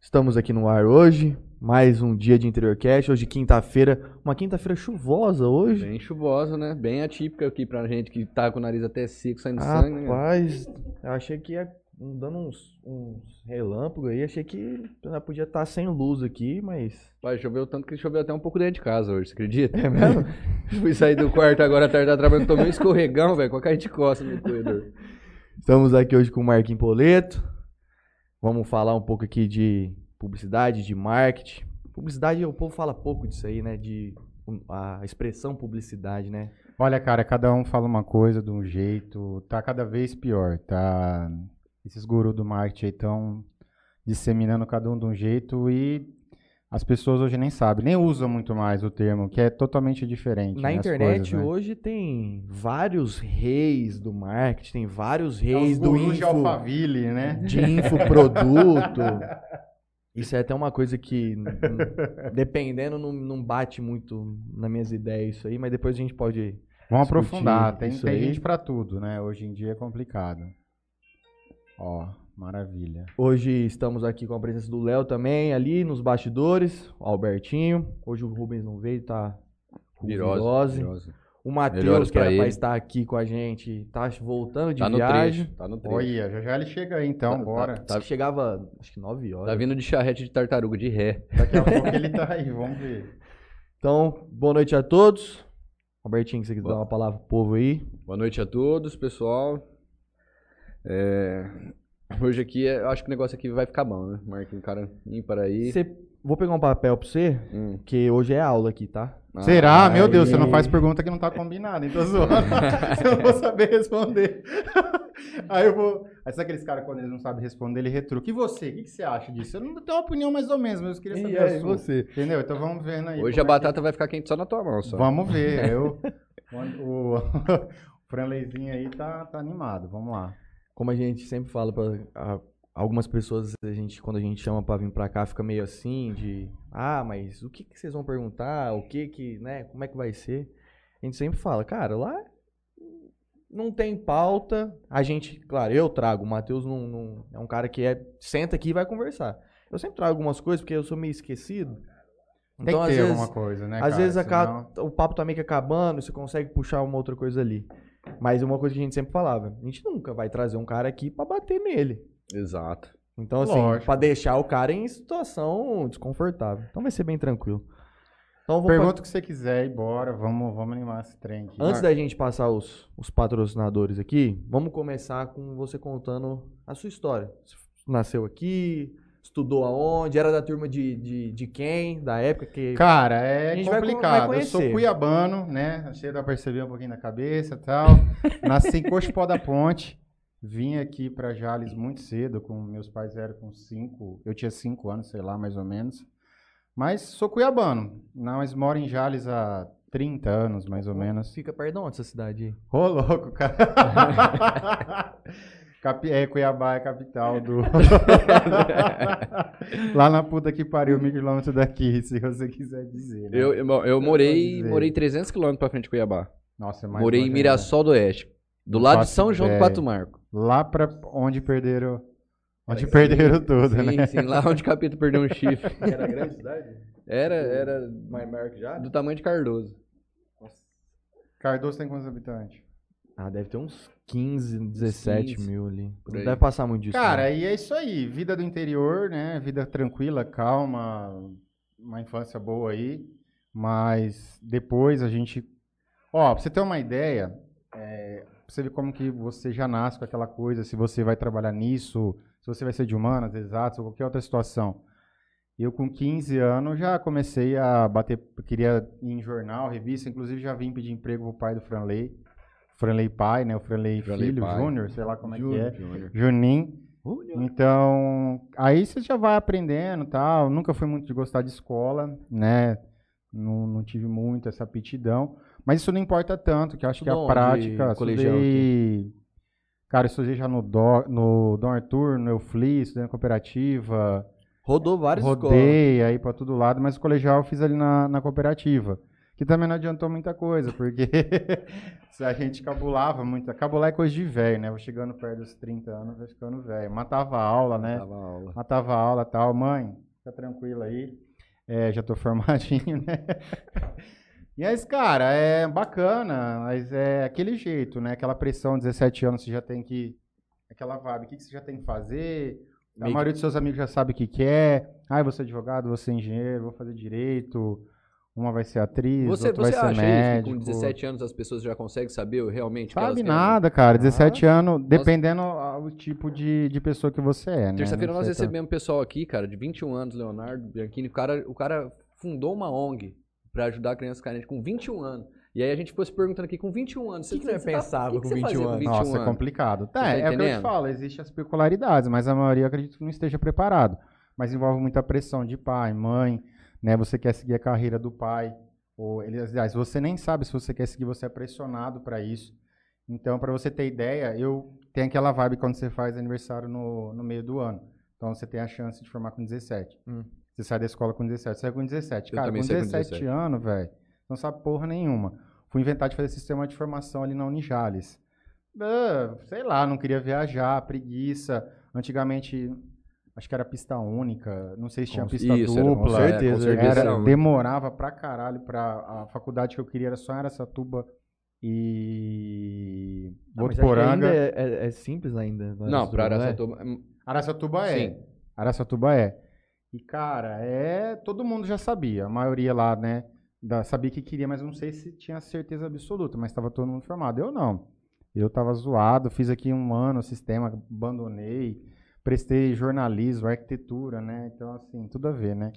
Estamos aqui no ar hoje, mais um dia de Interiorcast, hoje quinta-feira, uma quinta-feira chuvosa hoje. Bem chuvosa, né? Bem atípica aqui pra gente que tá com o nariz até seco, saindo sangue, né? Rapaz, eu achei que ia dando uns, uns relâmpagos aí, achei que já podia estar sem luz aqui, mas... Pai, choveu tanto que choveu até um pouco dentro de casa hoje, você acredita? É mesmo? Fui sair do quarto agora à tarde da trabalhando, tomei um escorregão, velho, com a cara de costa no corredor. Estamos aqui hoje com o Marquinhos Poleto, vamos falar um pouco aqui de publicidade, de marketing. Publicidade, o povo fala pouco disso aí, né, de a expressão publicidade, né? Olha, cara, cada um fala uma coisa de um jeito, tá cada vez pior, tá? Esses gurus do marketing estão disseminando cada um de um jeito e as pessoas hoje nem sabem, nem usam muito mais o termo, que é totalmente diferente. Na né, internet coisas, né? hoje tem vários reis do marketing, tem vários É reis os do gurus de info, Alphaville, né? de infoproduto. Isso é até uma coisa que, n- dependendo, não, não bate muito nas minhas ideias isso aí, mas depois a gente pode... Vamos aprofundar, tem, tem gente pra tudo, né? Hoje em dia é complicado. Ó, maravilha. Hoje estamos aqui com a presença do Léo também, ali nos bastidores, o Albertinho. Hoje o Rubens não veio, tá com virose. virose. O Matheus, que era pra estar aqui com a gente, tá voltando de Tá no viagem. trecho, tá no trecho. Olha, já já ele chega aí então, Tá- bora. tá- que chegava, acho que 9 horas. Tá vindo de charrete de tartaruga de ré. Daqui a pouco ele tá aí, vamos ver. Então, boa noite a todos. Albertinho, você quiser Boa. dar uma palavra pro povo aí. Boa noite a todos, pessoal. É, Hoje aqui, é- eu acho que o negócio aqui vai ficar bom, né? Marquinhos, cara ímpar aí. Você- Vou pegar um papel pra você, Hum. que hoje é aula aqui, tá? Ah, Será? Meu Deus, você não aí. faz pergunta que não tá combinada, então zoando. eu não vou saber responder. Aí eu vou. Aí sabe aqueles caras quando eles não sabem responder, ele retruca. E você? O que, que você acha disso? Eu não tenho uma opinião mais ou menos, mas eu queria saber E a aí, sua. você? Entendeu? Então vamos vendo aí. Hoje a é que- batata vai ficar quente só na tua mão, só. Vamos ver. Eu... O, o Franleizinho aí tá, tá animado. Vamos lá. Como a gente sempre fala pra a- algumas pessoas, a gente, quando a gente chama pra vir pra cá, fica meio assim, de ah, mas o que, que vocês vão perguntar? O que que, né? Como é que vai ser? A gente sempre fala, cara, lá não tem pauta. A gente, claro, eu trago, o Matheus não, não- é um cara que é, senta aqui e vai conversar. Eu sempre trago algumas coisas porque eu sou meio esquecido. Tem Então, que ter vezes, alguma coisa, né? às cara? vezes Senão- acaba- o papo tá meio que acabando, você consegue puxar uma outra coisa ali. Mas uma coisa que a gente sempre falava, a gente nunca vai trazer um cara aqui pra bater nele. Exato. Então, assim, Lógico. pra deixar o cara em situação desconfortável. Então vai ser bem tranquilo. Então, vou Pergunta o que você quiser e bora. Vamos, vamos animar esse trem aqui. Antes da gente passar os, os patrocinadores aqui, vamos começar com você contando a sua história. Você nasceu aqui, estudou aonde, era da turma de, de, de quem, da época que... Cara, é gente vai vai complicado. eu sou cuiabano, né? Dá pra perceber um pouquinho da cabeça e tal. Nasci em Coxpó da Ponte. Vim aqui pra Jales muito cedo, com meus pais eram com cinco, eu tinha cinco anos, sei lá, mais ou menos. Mas sou cuiabano, não, mas moro em Jales há 30 anos, mais ou menos. Fica perto de onde essa cidade? Ô, louco, cara. Capi- é, Cuiabá é capital do. Lá na puta que pariu, mil quilômetros daqui, se você quiser dizer. né? Eu, eu, eu morei, morei 300 km pra frente de Cuiabá. Nossa, é mais morei em Mirassol do Oeste. Do lado de faço São João do ideia. Pato Marco. Lá pra onde perderam. Onde Sim, perderam tudo, sim, né? sim, lá onde o perdeu um chifre. Era grande cidade? Era, era Mais maior que já? do tamanho de Cardoso. Cardoso tem quantos habitantes? Ah, deve ter uns 15, 17 15, mil ali. Não deve passar muito disso. Cara, não. e é isso aí. Vida do interior, né? Vida tranquila, calma. Uma infância boa aí. Mas depois a gente. Ó, pra você ter uma ideia, é, pra você ver como que você já nasce com aquela coisa, se você vai trabalhar nisso, se você vai ser de humanas, exatas, ou qualquer outra situação. Eu, com 15 anos, já comecei a bater. Queria ir em jornal, revista, inclusive já vim pedir emprego pro pai do Franley. Franley pai, né? O Franley, Franley filho. Júnior, sei lá como é que é. Juninho. Então, aí você já vai aprendendo tal. Nunca fui muito de gostar de escola, né? Não, não tive muito essa aptidão. Mas isso não importa tanto, que eu acho que a prática. colegial Estudei, cara, eu estudei já no, Do, no Dom Arthur, no Eufli, estudei na cooperativa. Rodou várias escolas. Rodei aí pra todo lado, mas o colegial eu fiz ali na, na cooperativa. Que também não adiantou muita coisa, porque se a gente cabulava muito. Cabular é coisa de velho, né? Vou chegando perto dos 30 anos, vai ficando velho. Matava a aula, né? Dava aula. Matava a aula e tal. Mãe, fica tranquila aí. É, já tô formadinho, né? E aí, cara, é bacana, mas é aquele jeito, né? Aquela pressão, 17 anos, você já tem que. Aquela vibe, o que, que você já tem que fazer? A maioria dos seus amigos já sabe o que quer. Ah, eu vou ser advogado, vou ser engenheiro, vou fazer direito. Uma vai ser atriz, Você, outra você vai ser acha médico. isso que com 17 anos as pessoas já conseguem saber realmente o que elas Sabe querem? nada, cara. 17 anos, dependendo ah, o tipo de, de pessoa que você é, né? Terça-feira Não nós tá- recebemos um pessoal aqui, cara, de 21 anos, Leonardo Bianchini. O cara, o cara fundou uma ONG pra ajudar crianças carentes com 21 anos. E aí a gente ficou se perguntando aqui, com 21 anos, O que que você pensava o que com você 21 fazia com anos? 21 Nossa, é anos? complicado. Tá, tá é, o que eu te falo, existem as peculiaridades, mas a maioria eu acredito que não esteja preparado. Mas envolve muita pressão de pai, mãe, né? Você quer seguir a carreira do pai, ou ele, aliás, você nem sabe se você quer seguir, você é pressionado para isso. Então, para você ter ideia, eu tenho aquela vibe quando você faz aniversário no, no meio do ano. Então, você tem a chance de formar com 17. Hum. Você sai da escola com 17, você sai com 17. Eu Cara, com também saí com 17, 17. anos, velho, não sabe porra nenhuma. Fui inventar de fazer sistema de formação ali na Unijales. Ah, sei lá, não queria viajar, preguiça. Antigamente, acho que era pista única, não sei se tinha Com- pista Isso, era, dupla. com certeza, certeza, com certeza Era- era demorava pra caralho pra. A faculdade que eu queria era só Aracatuba e. Ah, é, é- é simples ainda. Não, pra né? Araçatuba... Araçatuba é. Sim. Araçatuba é. E, cara, é. Todo mundo já sabia. A maioria lá, né? Da, sabia que queria, mas não sei se tinha certeza absoluta. Mas estava todo mundo formado. Eu não. Eu tava zoado, fiz aqui um ano o sistema, abandonei. Prestei jornalismo, arquitetura, né? Então, assim, tudo a ver, né?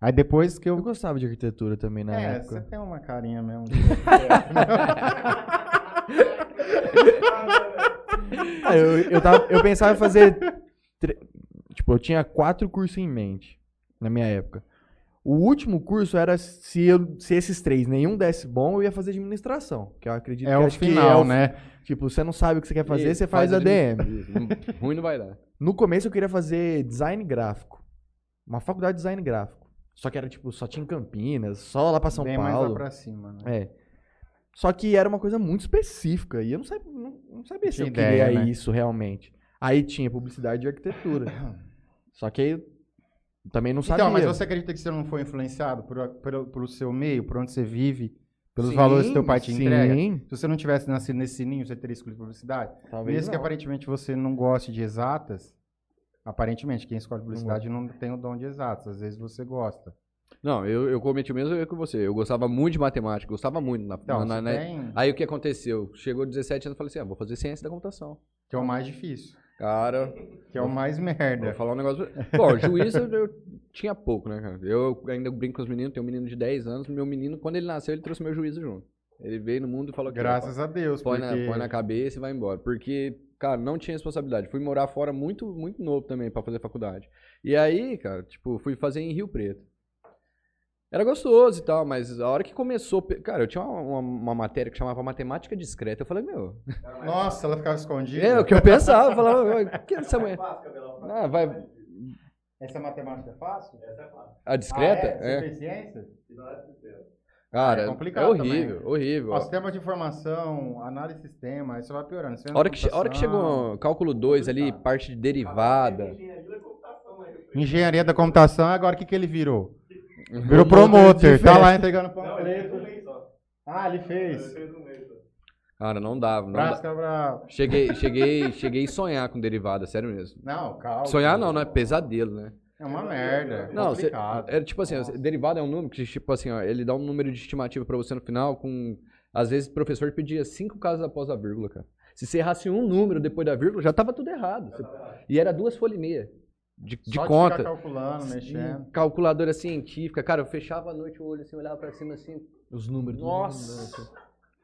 Aí depois que Eu eu. gostava de arquitetura também na é, você época. tem uma carinha mesmo. Ah, eu, eu, tava- eu pensava em fazer. tre- Tipo, eu tinha quatro cursos em mente na minha época. O último curso era se, eu, se esses três nenhum desse bom, eu ia fazer administração. Que eu acredito é que o acho que final, é o- né? Tipo, você não sabe o que você quer fazer, Isso, você faz, ADM. Isso, Ruim não vai dar. No começo eu queria fazer design gráfico. Uma faculdade de design gráfico. Só que era tipo, só tinha em Campinas, só lá pra São Bem mais Paulo. lá pra cima, né? É. Só que era uma coisa muito específica. E eu não sabia, não, não sabia se eu ideia, queria né? isso realmente. Aí tinha publicidade e arquitetura. Só que aí eu também não sabia. Então, mas você acredita que você não foi influenciado por, pelo, pelo seu meio, por onde você vive, pelos Sim, valores que teu pai te sim, entrega? Se você não tivesse nascido nesse ninho, você teria escolhido publicidade? Talvez Mesmo que não. aparentemente você não goste de exatas, aparentemente quem escolhe publicidade não tem o dom de exatas, às vezes você gosta. Não, eu, eu cometi o mesmo erro que você. Eu gostava muito de matemática, gostava muito. Na, Então, na- na- tem, Aí o que aconteceu? Chegou 17 anos e falei assim, ah, vou fazer ciência da computação. que é o mais difícil, Cara, que é o mais merda. vou falar um negócio... Bom, juiz eu, eu tinha pouco, né, cara? Eu ainda brinco com os meninos, tenho um menino de 10 anos, meu menino, quando ele nasceu, ele trouxe meu juízo junto. Ele veio no mundo e falou que Graças a Deus, põe, porque... na, põe na cabeça e vai embora. Porque, cara, não tinha responsabilidade. Fui morar fora muito, muito novo também pra fazer faculdade. E aí, cara, tipo, fui fazer em Rio Preto. Era gostoso e tal, mas a hora que começou. Cara, eu tinha uma, uma- uma matéria que chamava matemática discreta. Eu falei, meu. Nossa, ela ficava escondida. É o que eu pensava. Eu falava, "Ué, o que é essa mulher? Ah, vai. Essa matemática é fácil? A discreta? Ah, é? Você é. fez ciência? Cara, É é, complicado horrível, horrível. Ó, sistema de informação, análise de sistema, isso vai piorando. A hora que, hora que chegou cálculo 2 ali, parte de derivada. Engenharia da computação, agora o que, que ele virou? Uhum. Virou promoter, tá lá entregando panfleto. Ah, ele fez. Cara, não dava. Não dava. Prática pra... Cheguei, cheguei, cheguei a sonhar com derivada, sério mesmo. Não, calma. Sonhar não, não é pesadelo, né? É uma merda. Não, cê, complicado. é tipo assim, derivada é um número que, tipo assim, ó, ele dá um número de estimativa pra você no final com... Às vezes o professor pedia cinco casos após a vírgula, cara. Se você errasse um número depois da vírgula, já tava tudo errado. Você- E era duas folhas e meia de, de Só de conta. ficar calculando, mexendo. Calculadora científica. Cara, eu fechava a noite o olho assim, olhava pra cima assim. Os números. Nossa!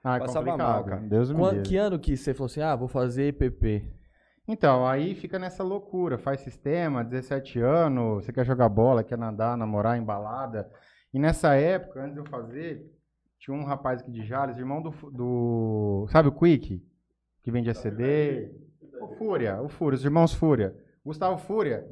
Ah, é Passava complicado. mal, cara. Deus me Quan- livre. que ano que você falou assim, ah, vou fazer IPP? Então, aí fica nessa loucura. Faz sistema, 17 anos, você quer jogar bola, quer nadar, namorar, embalada. E nessa época, antes de eu fazer, tinha um rapaz aqui de Jales, irmão do, do. Sabe o Quick? Que vende ACD? O Fúria, o Fúria, os irmãos Fúria. Gustavo Fúria.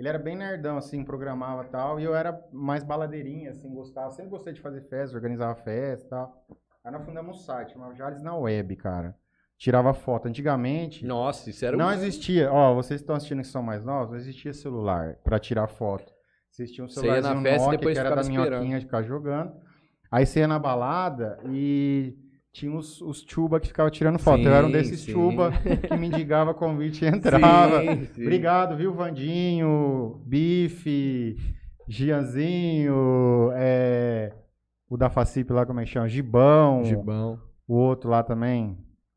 Ele era bem nerdão, assim, programava e tal. E eu era mais baladeirinha, assim, gostava. Sempre gostei de fazer festa, organizava festa e tal. Aí nós fundamos um site, chamava Jales na Web, cara. Tirava foto. Antigamente, Nossa, isso era não um- existia. Ó, vocês estão assistindo que são mais novos, não existia celular pra tirar foto. Vocês tinham um ia na festa Nokia, depois que era da esperando. minhoquinha de ficar jogando. Aí você ia na balada e tinha os, os chuba que ficavam tirando foto. eu era um Sim, desses sim. chuba que me indigava convite e entrava. Sim, sim. Obrigado, viu, Vandinho, Bife, Gianzinho, é, o da Facip lá, como é que chama? Gibão, Gibão. o outro lá também,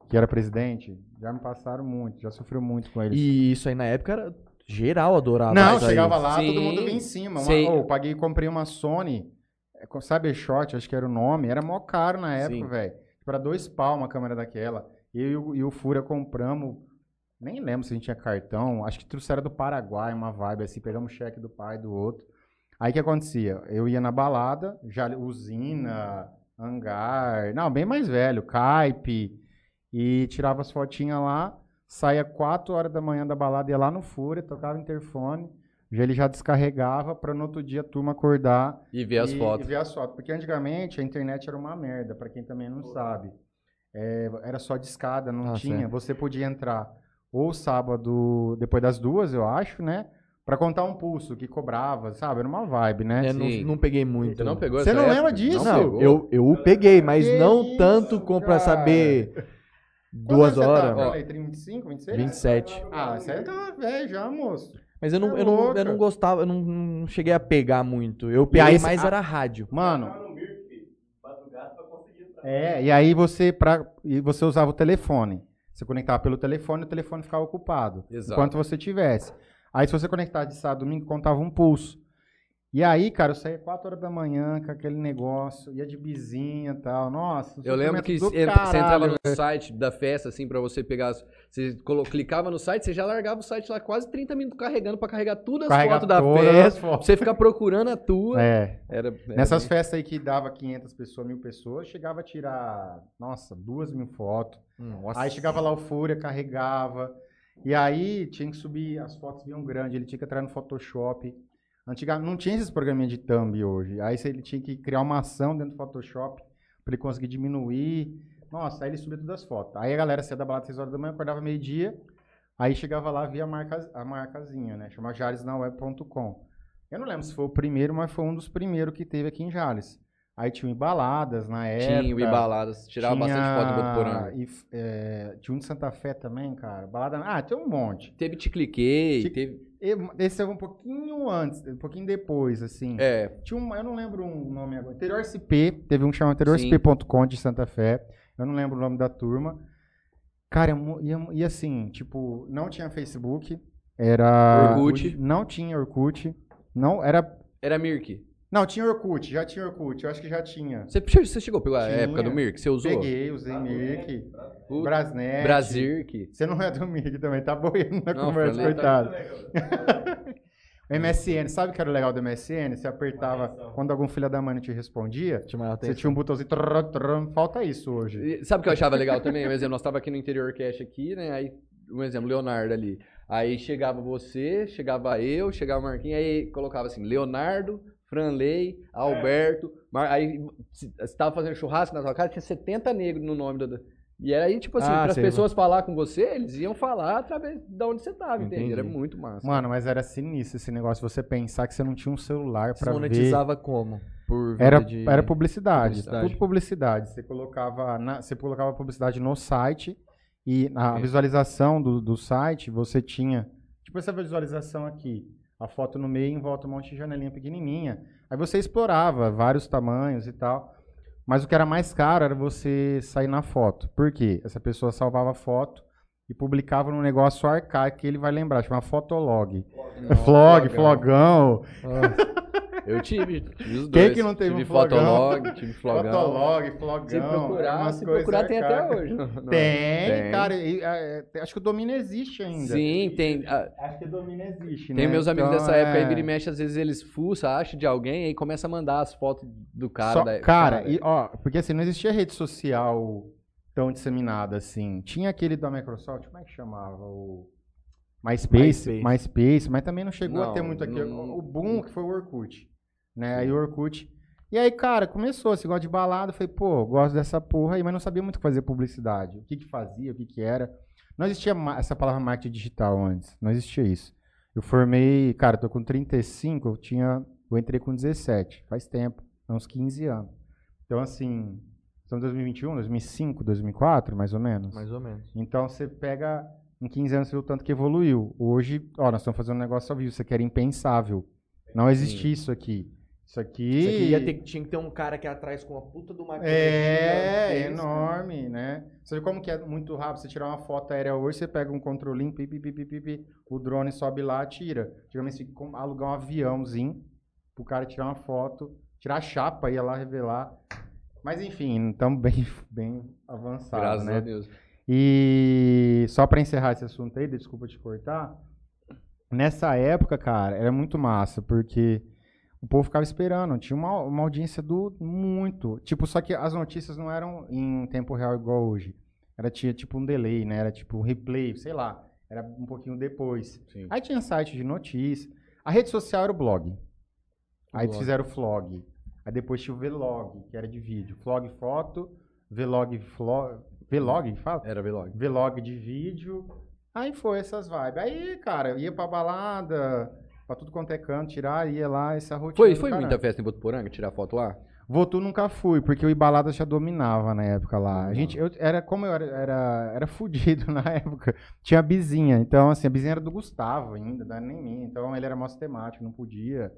que era presidente. Já me passaram muito, já sofreu muito com eles. E isso aí na época era geral adorava. Não, isso aí. chegava lá, Sim, todo mundo vinha em cima. Uma, sim. oh, paguei, comprei uma Sony, é, com Cybershot, acho que era o nome. Era mó caro na época, Sim. velho. Para dois pau uma câmera daquela. Eu e o, Fura compramos, nem lembro se a gente tinha cartão, acho que trouxeram do Paraguai, uma vibe assim, pegamos cheque do pai do outro. Aí o que acontecia? Eu ia na balada, já usina, hangar, não, bem mais velho, caipe, e tirava as fotinhas lá, saía 4 horas da manhã da balada, ia lá no Fúria, tocava interfone, ele já descarregava para no outro dia a turma acordar E ver as e, fotos. E ver as fotos. Porque antigamente a internet era uma merda, pra quem também não sabe. É, era só de escada, não Ah, tinha. certo. Você podia entrar ou sábado, depois das duas, eu acho, né? Pra contar um pulso que cobrava, sabe? Era uma vibe, né? É, não, não peguei muito. Você não pegou Você não época? lembra disso? Não, eu, eu o peguei, mas Que não isso, tanto como pra cara? saber duas você tá? horas. Falei, 25, 26? 27. Ah, você tá velho já, moço. Mas eu não, É eu não, eu não gostava, eu não, não cheguei a pegar muito. Eu peguei aí, mais a- era rádio. Mano. É, e aí você, pra, e você usava o telefone. Você conectava pelo telefone e o telefone ficava ocupado. Exato. Enquanto você tivesse. Aí se você conectar de sábado domingo, contava um pulso. E aí, cara, eu saía 4 horas da manhã com aquele negócio, ia de bizinha e tal. Nossa, Eu lembro que você entrava no site da festa, assim, pra você pegar. Você clicava no site, você já largava o site lá quase 30 minutos carregando pra carregar tudo as fotos da todas festa. fotos. Pra você ficar procurando a tua. É, Era, era nessas bem- festas aí que dava 500 pessoas, mil pessoas, chegava a tirar, nossa, duas mil fotos. Nossa. Aí chegava lá o Fúria, carregava. E aí tinha que subir, as fotos vinham grandes, ele tinha que entrar no Photoshop. Antigamente não tinha esses programinhas de thumb hoje. Aí você- ele tinha que criar uma ação dentro do Photoshop para ele conseguir diminuir. Nossa, aí ele subia todas as fotos. Aí a galera saía da balada às 6 horas da manhã, acordava meio-dia. Aí chegava lá, via a, marca, a marcazinha, né? Chama jaresnaweb.com. Eu não lembro se foi o primeiro, mas foi um dos primeiros que teve aqui em Jales. Aí tinha o Embaladas na época. Tinha o Ibaladas, tirava bastante foto do Botuporanga. E, é, tinha um de Santa Fé também, cara. Balada. Ah, tem um monte. Teve Te Cliquei, Te- teve. Esse é um pouquinho antes, um pouquinho depois, assim. É, Tinha um, eu não lembro o nome agora. Interior SP, teve um que chama interiorSP.com de Santa Fé. Eu não lembro o nome da turma. Cara, é e, e assim, tipo, não tinha Facebook. Era. Orkut. Não tinha Orkut. Não, era. era Mirk. Não, tinha Orkut, já tinha Orkut, eu acho que já tinha. Você, você chegou a pegar a Tinha. época do Mirk? Você usou? Peguei, usei Mirk, O Brasnet. Brasirk. Você não é do Mirk também, tá boiando na Não, conversa, falei, tá- coitado. O MSN, sabe o que era o legal do MSN? Você apertava, quando algum filho da mãe te respondia, você tinha um botãozinho, trrr, trrr, falta isso hoje. E Sabe o que eu achava legal também? Um exemplo, nós tava aqui no interior cash aqui, né? Aí, um exemplo, Leonardo ali. Aí chegava você, chegava eu, chegava o Marquinhos, aí colocava assim, Leonardo, Franley, Alberto. Mar... Aí você tava fazendo churrasco na sua casa, tinha 70 negros no nome do. E era aí, tipo assim, Ah, para as pessoas falar com você, eles iam falar através de onde você tava, entende? Entendi. Era muito massa. Mano, mas era sinistro esse negócio, você pensar que você não tinha um celular pra ver. monetizava como? Por Era, de... era publicidade, publicidade. tudo publicidade. Você colocava, na, você colocava publicidade no site e na visualização do, do site você tinha, tipo essa visualização aqui, a foto no meio em volta um monte de janelinha pequenininha. Aí você explorava vários tamanhos e tal. Mas o que era mais caro era você sair na foto. Por quê? Essa pessoa salvava a foto e publicava num negócio arcaico que ele vai lembrar, chama Fotolog. Flog, flogão. flogão. Eu tive, tive os Quem dois. que não teve tive um flogão? Fotolog, tive flogão. Fotolog, flogão. Se procurar, se procurar tem até hoje. Não, não. Tem, Tem. cara. e, é, é, acho que o domínio existe ainda. Sim, tem. ah, Acho que o domínio existe, Tem né? meus amigos Então, dessa época aí, é, vira e mexe, às vezes eles fuçam, acham de alguém e começa a mandar as fotos do cara. só- da- cara, e, ó, porque assim, não existia rede social tão disseminada assim. Tinha aquele da Microsoft, como é que chamava? O... MySpace, MySpace. MySpace, mas também não chegou a Não, ter muito aqui. não- O boom que foi o Orkut, né? Aí o Orkut... E aí, cara, começou, esse negócio de balada, falei, pô, gosto dessa porra aí, mas não sabia muito o que fazer publicidade. O que que fazia, o que que era. Não existia essa palavra marketing digital antes, não existia isso. Eu formei, cara, tô com 35, eu tinha, eu entrei com 17, faz tempo, uns 15 anos. Então, assim, em 2021, 2005, 2004, mais ou menos. Mais ou menos. Então você pega em 15 anos você vê o tanto que evoluiu. Hoje, ó, nós estamos fazendo um negócio ao vivo, isso aqui era impensável. Não existia isso aqui. Isso aqui. Isso aqui ia ter, tinha que ter um cara aqui atrás com uma puta do maquininha É, gigantesca. enorme, né? Você vê como que é muito rápido. Você tirar uma foto aérea hoje, você pega um controlinho, pi, pi, pi, pi, pi, pi, o drone sobe lá, tira. Antigamente você alugar um aviãozinho pro cara tirar uma foto, tirar a chapa, ia lá revelar. Mas enfim, estamos bem, bem avançados, Graças né? a Deus. E só pra encerrar esse assunto aí, desculpa te cortar. Nessa época, cara, era muito massa, porque o povo ficava esperando. Tinha uma, uma audiência do muito. Tipo, só que as notícias não eram em tempo real igual hoje. Era tinha tipo um delay, né? Era tipo um replay, sei lá. Era um pouquinho depois. Sim. Aí tinha site de notícia. A rede social era o blog. Aí blog. fizeram o vlog. Aí depois tinha o vlog, que era de vídeo. Vlog foto, vlog, vlog, vlog, fala? Era vlog. vlog de vídeo. Aí foi essas vibes. Aí, cara, eu ia pra balada, pra tudo quanto é canto, tirar, ia lá, essa rotina. Foi, foi muita festa em Botuporanga, tirar foto lá? Votu nunca fui, porque o Ibalada já dominava na época lá. A gente, eu, era como eu era, era, era fudido na época. Tinha a Bizinha. Então, assim, a Bizinha era do Gustavo ainda, não era nem minha. Então, ele era mó temático, não podia.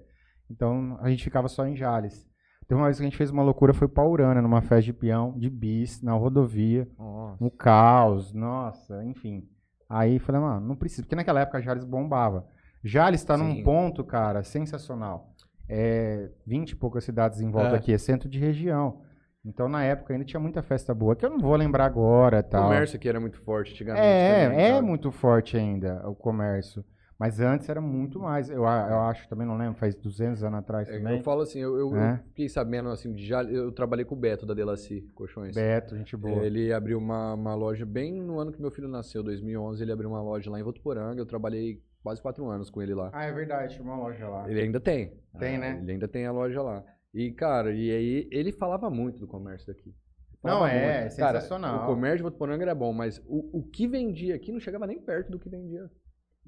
Então, a gente ficava só em Jales. Teve uma vez que a gente fez uma loucura, foi pra Urânia, numa festa de peão, de bis, na rodovia. Nossa. Um caos, nossa, enfim. Aí falei, mano, não precisa, porque naquela época Jales bombava. Jales tá num Sim. ponto, cara, sensacional. É 20 e poucas cidades em volta É. aqui, é centro de região. Então na época ainda tinha muita festa boa, que eu não vou lembrar agora, O tal. comércio aqui era muito forte antigamente. É, também, é sabe? muito forte ainda o comércio. Mas antes era muito mais. Eu, eu acho, também não lembro, faz 200 anos atrás É, também. eu falo assim, eu, eu, É. eu fiquei sabendo assim, já, eu trabalhei com o Beto da Delaci Colchões. Beto, gente boa. Ele abriu uma, uma loja bem no ano que meu filho nasceu, 2011. Ele abriu uma loja lá em Votuporanga. Eu trabalhei quase quatro anos com ele lá. Ah, é verdade, tinha uma loja lá. Ele ainda tem. Tem, Ah, né? Ele ainda tem a loja lá. E, cara, e aí ele falava muito do comércio daqui. Não, é, muito. sensacional. Cara, o comércio de Votuporanga era bom, mas o, o que vendia aqui não chegava nem perto do que vendia.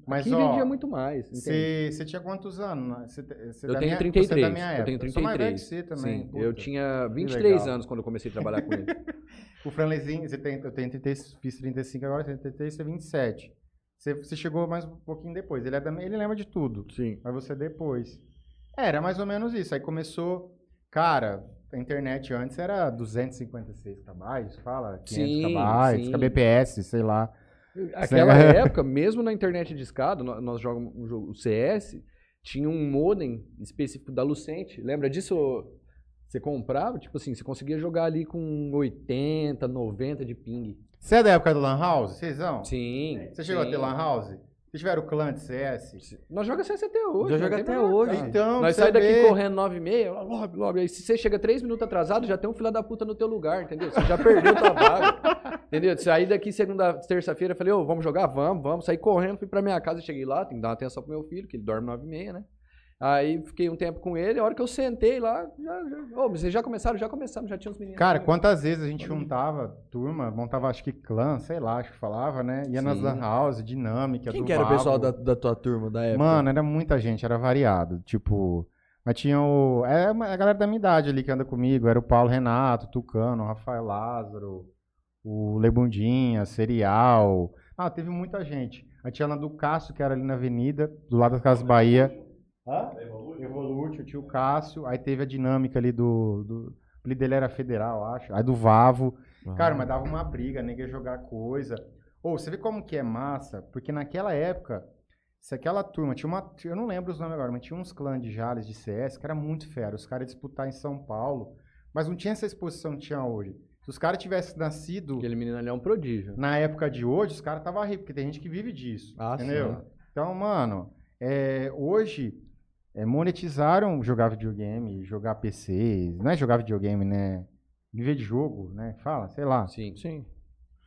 Mas, aqui ó, vendia muito mais. Você tinha quantos anos? Você, você Eu da tenho minha, 33. Você é da minha época. eu tenho Eu sou mais velho 33. que você também. Sim, puta. eu tinha 23 legal. anos quando eu comecei a trabalhar com ele. O Franlezinho, você tem, eu tenho 30, fiz 35 agora, 33, você é 27. Você, você chegou mais um pouquinho depois. Ele, é da, ele lembra de tudo, Sim. mas você depois. É, Era mais ou menos isso. Aí começou. Cara, a internet antes era 256 KB, fala? 500 Sim, KB, sim. kbps, sei lá. Aquela época, mesmo na internet de escada, nó- nós jogamos um jogo, o CS, tinha um modem específico da Lucente. Lembra disso? Você comprava, tipo assim, você conseguia jogar ali com 80, 90 de ping. Você é da época do Lan House? Vocês não? Sim. Você chegou sim. a ter Lan House? Vocês tiveram o clã de CS? Nós jogamos CS até hoje. Já não joga tem até hoje. cara. Então, Nós saímos daqui correndo 9 e meia, lobby, lobby. Aí se você chega 3 minutos atrasado, já tem um filho da puta no teu lugar, entendeu? Você já perdeu tua vaga. Entendeu? Saí daqui segunda, terça-feira, falei, ô, vamos jogar? Vamos, vamos. Saí correndo, fui pra minha casa, cheguei lá, tem que dar uma atenção pro meu filho, que ele dorme 9 e meia, né? Aí fiquei um tempo com ele, a hora que eu sentei lá, já, já, ô, vocês já começaram? Já começamos, já tinha uns meninos. Cara, quantas vezes a gente juntava turma, montava acho que clã, sei lá, acho que falava, né? Ia nas Sim. lan house, dinâmica, Quem do que era o pessoal da, da tua turma da época? Mano, era muita gente, era variado. Tipo, mas tinha o. É uma- a galera da minha idade ali que anda comigo. Era o Paulo Renato, o Tucano, o Rafael Lázaro, o Lebundinha, Serial. Ah, teve muita gente. A tinha lá do Cássio, que era ali na avenida, do lado das Casas Bahia. Hã? Evolute, o tio Cássio. Aí teve a dinâmica ali do. do... O dele era Federal, acho. Aí do Vavo. Ah. Cara, mas dava uma briga, nega ia jogar coisa. Ou você vê como que é massa, porque naquela época, se aquela turma tinha uma. Eu não lembro os nomes agora, mas tinha uns clãs de Jales de CS que era muito fera. Os caras iam disputar em São Paulo, mas não tinha essa exposição que tinha hoje. Se os caras tivessem nascido Aquele menino ali é um prodígio. na época de hoje, os caras estavam ricos, porque tem gente que vive disso. Ah, entendeu? sim. Então, mano, é, hoje é, monetizaram jogar videogame, jogar PC. Não é jogar videogame, né? Viver de jogo, né? Fala, sei lá. Sim. Sim.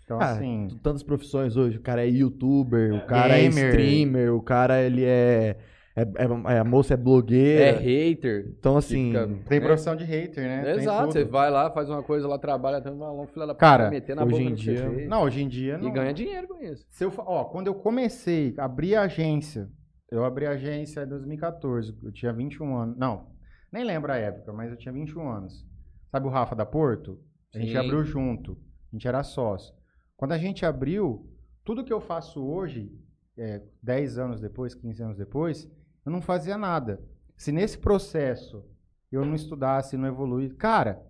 Então, Ah, assim. Tantas profissões hoje. O cara é youtuber, o cara é Gamer. streamer, o cara ele é, é, é- a moça é É blogueira. hater. Então, assim, fica- Tem né? profissão de hater, né? Tem Exato, tudo. você vai lá, faz uma coisa lá, trabalha, tem um balão, filha da Cara, meter na hoje boca em dia-. Não, hoje em dia não. E ganha dinheiro com isso. Se eu, ó, quando eu comecei, abri a agência, eu abri a agência em 2014, eu tinha 21 anos. Não, nem lembro a época, mas eu tinha 21 anos. Sabe o Rafa da Porto? A gente Sim. abriu junto, a gente era sócio. Quando a gente abriu, tudo que eu faço hoje, é, 10 anos depois, 15 anos depois, eu não fazia nada. Se nesse processo eu não estudasse, não evoluísse. Cara,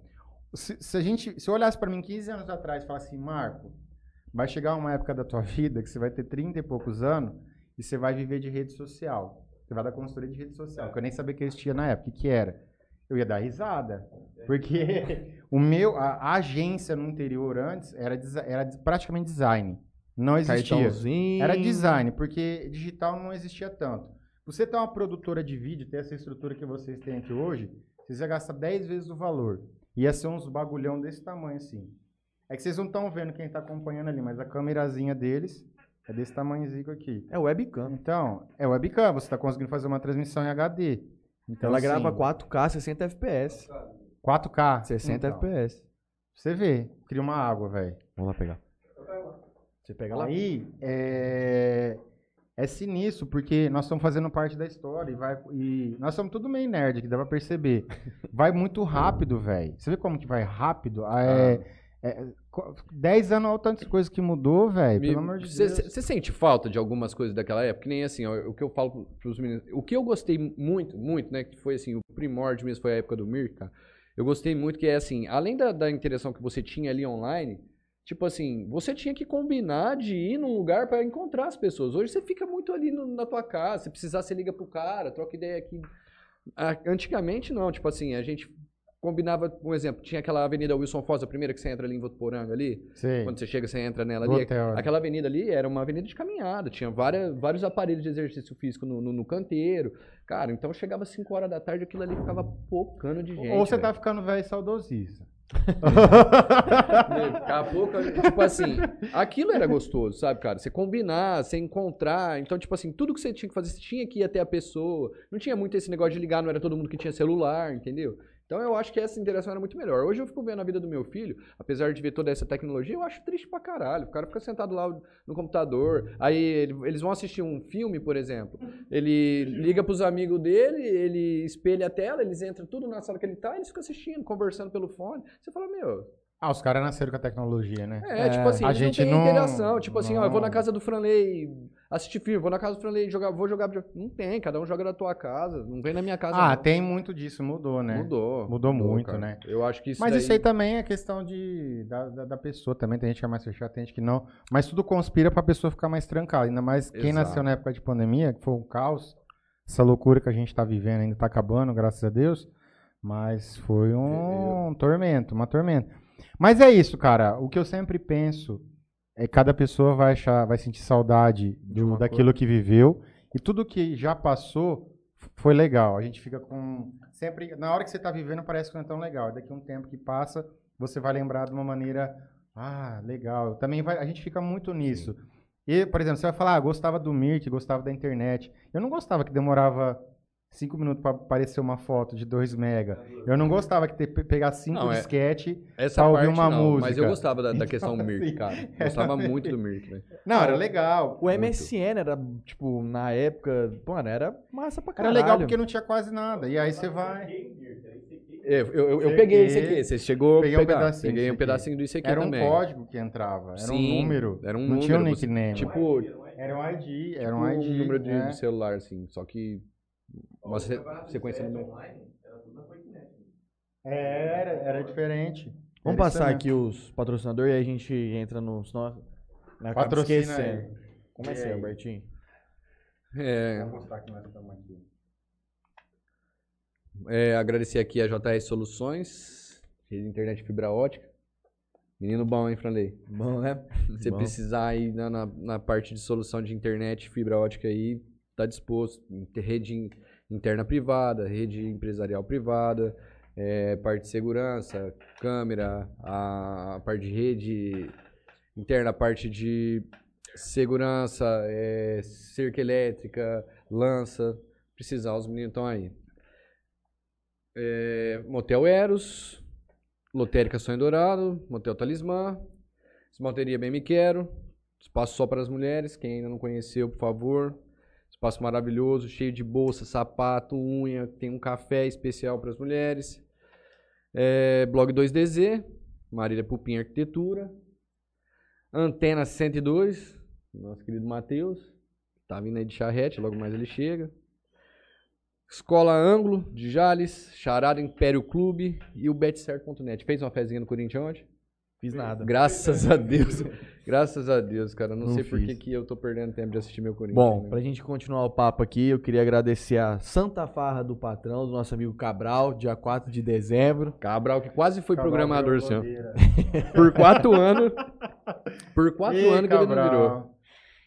se, se a gente. Se eu olhasse para mim 15 anos atrás e falasse Marco, vai chegar uma época da tua vida que você vai ter 30 e poucos anos e você vai viver de rede social. Você vai dar consultoria de rede social, que eu nem sabia que existia na época. O que, que era? Eu ia dar risada. Porque o meu, a, a agência no interior antes era, era praticamente design. Não existia. Era design, porque digital não existia tanto. Você ter uma produtora de vídeo, ter essa estrutura que vocês têm aqui hoje, vocês iam gastar 10 vezes o valor. Ia ser uns bagulhão desse tamanho assim. É que vocês não estão vendo quem está acompanhando ali, mas a câmerazinha deles é desse tamanhozinho aqui. É webcam. Então, é webcam, você está conseguindo fazer uma transmissão em HD. Então, Ela assim, grava 4K, 60 FPS. 4K. 60 Então, FPS. Você vê, cria uma água, velho. Vamos lá pegar. Você pega lá. Aí, é, é sinistro, porque nós estamos fazendo parte da história e, vai, e nós somos tudo meio nerd aqui, dá pra perceber. Vai muito rápido, velho. Você vê como que vai rápido? Ah, É, é, 10 anos, olha o tanto de coisa que mudou, velho, pelo amor de Você Deus. sente falta de algumas coisas daquela época? Que nem assim, ó, o que eu falo pros meninos. O que eu gostei muito, muito, né? Que foi assim, o primórdio mesmo foi a época do Mir, cara. Eu gostei muito que é assim, além da, da interação que você tinha ali online, tipo assim, você tinha que combinar de ir num lugar pra encontrar as pessoas. Hoje você fica muito ali no- na tua casa, se precisar, você liga pro cara, troca ideia aqui. Antigamente não, tipo assim, a gente combinava, um exemplo, tinha aquela avenida Wilson Foz, a primeira que você entra ali em Votuporanga ali, Sei. quando você chega, você entra nela ali. hotel, né? Aquela avenida ali era uma avenida de caminhada, tinha várias, vários aparelhos de exercício físico no, no, no canteiro. Cara, então chegava 5 horas da tarde, aquilo ali ficava pocando de gente. Ou você velho. tá ficando velho e saudosista. Daqui a pouco, tipo assim, aquilo era gostoso, sabe, cara? Você combinar, você encontrar. Então, tipo assim, tudo que você tinha que fazer, você tinha que ir até a pessoa. Não tinha muito esse negócio de ligar, não era todo mundo que tinha celular, entendeu? Então eu acho que essa interação era muito melhor. Hoje eu fico vendo a vida do meu filho, apesar de ver toda essa tecnologia, eu acho triste pra caralho. O cara fica sentado lá no computador, aí ele- eles vão assistir um filme, por exemplo. Ele liga pros amigos dele, ele espelha a tela, eles entram tudo na sala que ele tá, eles ficam assistindo, conversando pelo fone. Você fala, meu, Ah, os caras nasceram com a tecnologia, né? é, tipo assim, a gente não tem não- interação. Tipo assim, ó, eu vou na casa do Franley assistir filme, vou na casa do Franley jogar, vou jogar. Não tem, cada um joga na tua casa, não vem na minha casa. Ah, não. tem muito disso, mudou, né? Mudou. Mudou muito, cara. né? Eu acho que isso Mas daí... isso aí também é questão de, da, da, da pessoa também. Tem gente que é mais fechada, tem gente que não. Mas tudo conspira pra pessoa ficar mais trancada. Ainda mais quem Exato. nasceu na época de pandemia, que foi um caos. Essa loucura que a gente tá vivendo ainda tá acabando, graças a Deus. Mas foi um tormento, uma tormenta. Mas é isso, cara. O que eu sempre penso é que cada pessoa vai achar, vai sentir saudade do- daquilo que viveu. E tudo que já passou foi legal. A gente fica com. Sempre. Na hora que você tá vivendo, parece que não é tão legal. E daqui a um tempo que passa, você vai lembrar de uma maneira. Ah, legal. Também vai, a gente fica muito nisso. E, por exemplo, você vai falar, ah, gostava do Mirk, gostava da internet. Eu não gostava que demorava cinco minutos para aparecer uma foto de 2 mega. Eu não gostava que ter, pe- pegar cinco Não, é- disquete. Essa pra ouvir uma não, Mas música. eu gostava da, da questão Então, Mirk, assim, cara. Gostava muito do Mirk, velho. Não, era legal. O MSN era, tipo, na época, pô, era massa pra Era caralho. legal porque não tinha quase nada. E aí você vai. É, Eu, eu, eu peguei esse aqui, você chegou a Peguei um pegar. pedacinho Peguei um aqui. pedacinho do ICQ Era um também. código que entrava. Era Sim, um número. Era um não número. tinha um nickname. Tipo, Era um ID. Era tipo um ID. número de, é. de celular, assim. Só que uma se- sequência número. Era, era diferente. Vamos passar aqui os patrocinadores e aí a gente entra nos nossos. Acaba Patrocina esquecendo. aí. Como é que é, aí? Albertinho? É, Vou mostrar que nós estamos aqui. é, agradecer aqui a JS Soluções, rede de internet fibra ótica. Menino bom, hein, Franley? Bom, né? Se você Bom. precisar aí na, na, na parte de solução de internet, fibra ótica aí, tá disposto. Rede interna privada, rede empresarial privada, é, parte de segurança, câmera, a, parte de rede interna a parte de segurança, é, cerca elétrica, lança. Precisar, os meninos estão aí. É, Motel Eros, Lotérica Sonho Dourado, Motel Talismã, Esmalteria Bem Me Quero, espaço só para as mulheres, quem ainda não conheceu, por favor. Espaço maravilhoso, cheio de bolsa, sapato, unha, tem um café especial para as mulheres. É, blog 2DZ, Marília Pupim Arquitetura. Antena 102, nosso querido Matheus. Tá vindo aí de charrete, logo mais ele chega. Escola Ângulo, de Jales, Charada Império Clube e o betcerto.net. Fez uma fezinha no Corinthians ontem? Fiz nada. Graças a Deus. Graças a Deus, cara. Não, Não sei por que que eu tô perdendo tempo de assistir meu Corinthians. Bom, né? pra gente continuar o papo aqui, eu queria agradecer a Santa Farra do Patrão, do nosso amigo Cabral, dia 4 de dezembro. Cabral, que quase foi Cabral programador bandeira. Por quatro anos. Por quatro Ih, anos que ele não Cabral. virou.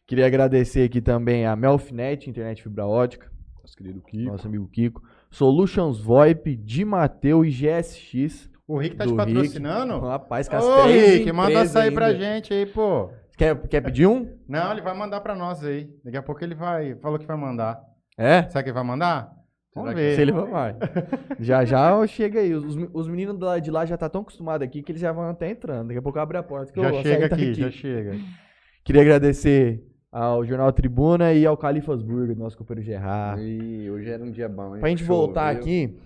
Queria agradecer aqui também a Melfinet, internet fibra ótica, Nosso querido Kiko. nosso amigo Kiko. Solutions VoIP, Di Mateu e GSX. O Rick tá Do te patrocinando? Rapaz, com as Ô, três Rick, manda açaí pra gente aí, pô. Quer, quer pedir um? Não, ele vai mandar pra nós aí. Daqui a pouco ele vai. Falou que vai mandar. É? Será que ele vai mandar? Vamos Será que- ver. Se ele vai. já já chega aí. Os, os meninos de lá já tá tão acostumados aqui que eles já vão até entrando. Daqui a pouco abre a porta. que Já açaí chega tá aqui, já chega. Queria agradecer ao Jornal Tribuna e ao Califas Burger, do nosso companheiro Gerard. Ih, hoje era um dia bom, hein? Pra gente Choveu. voltar aqui,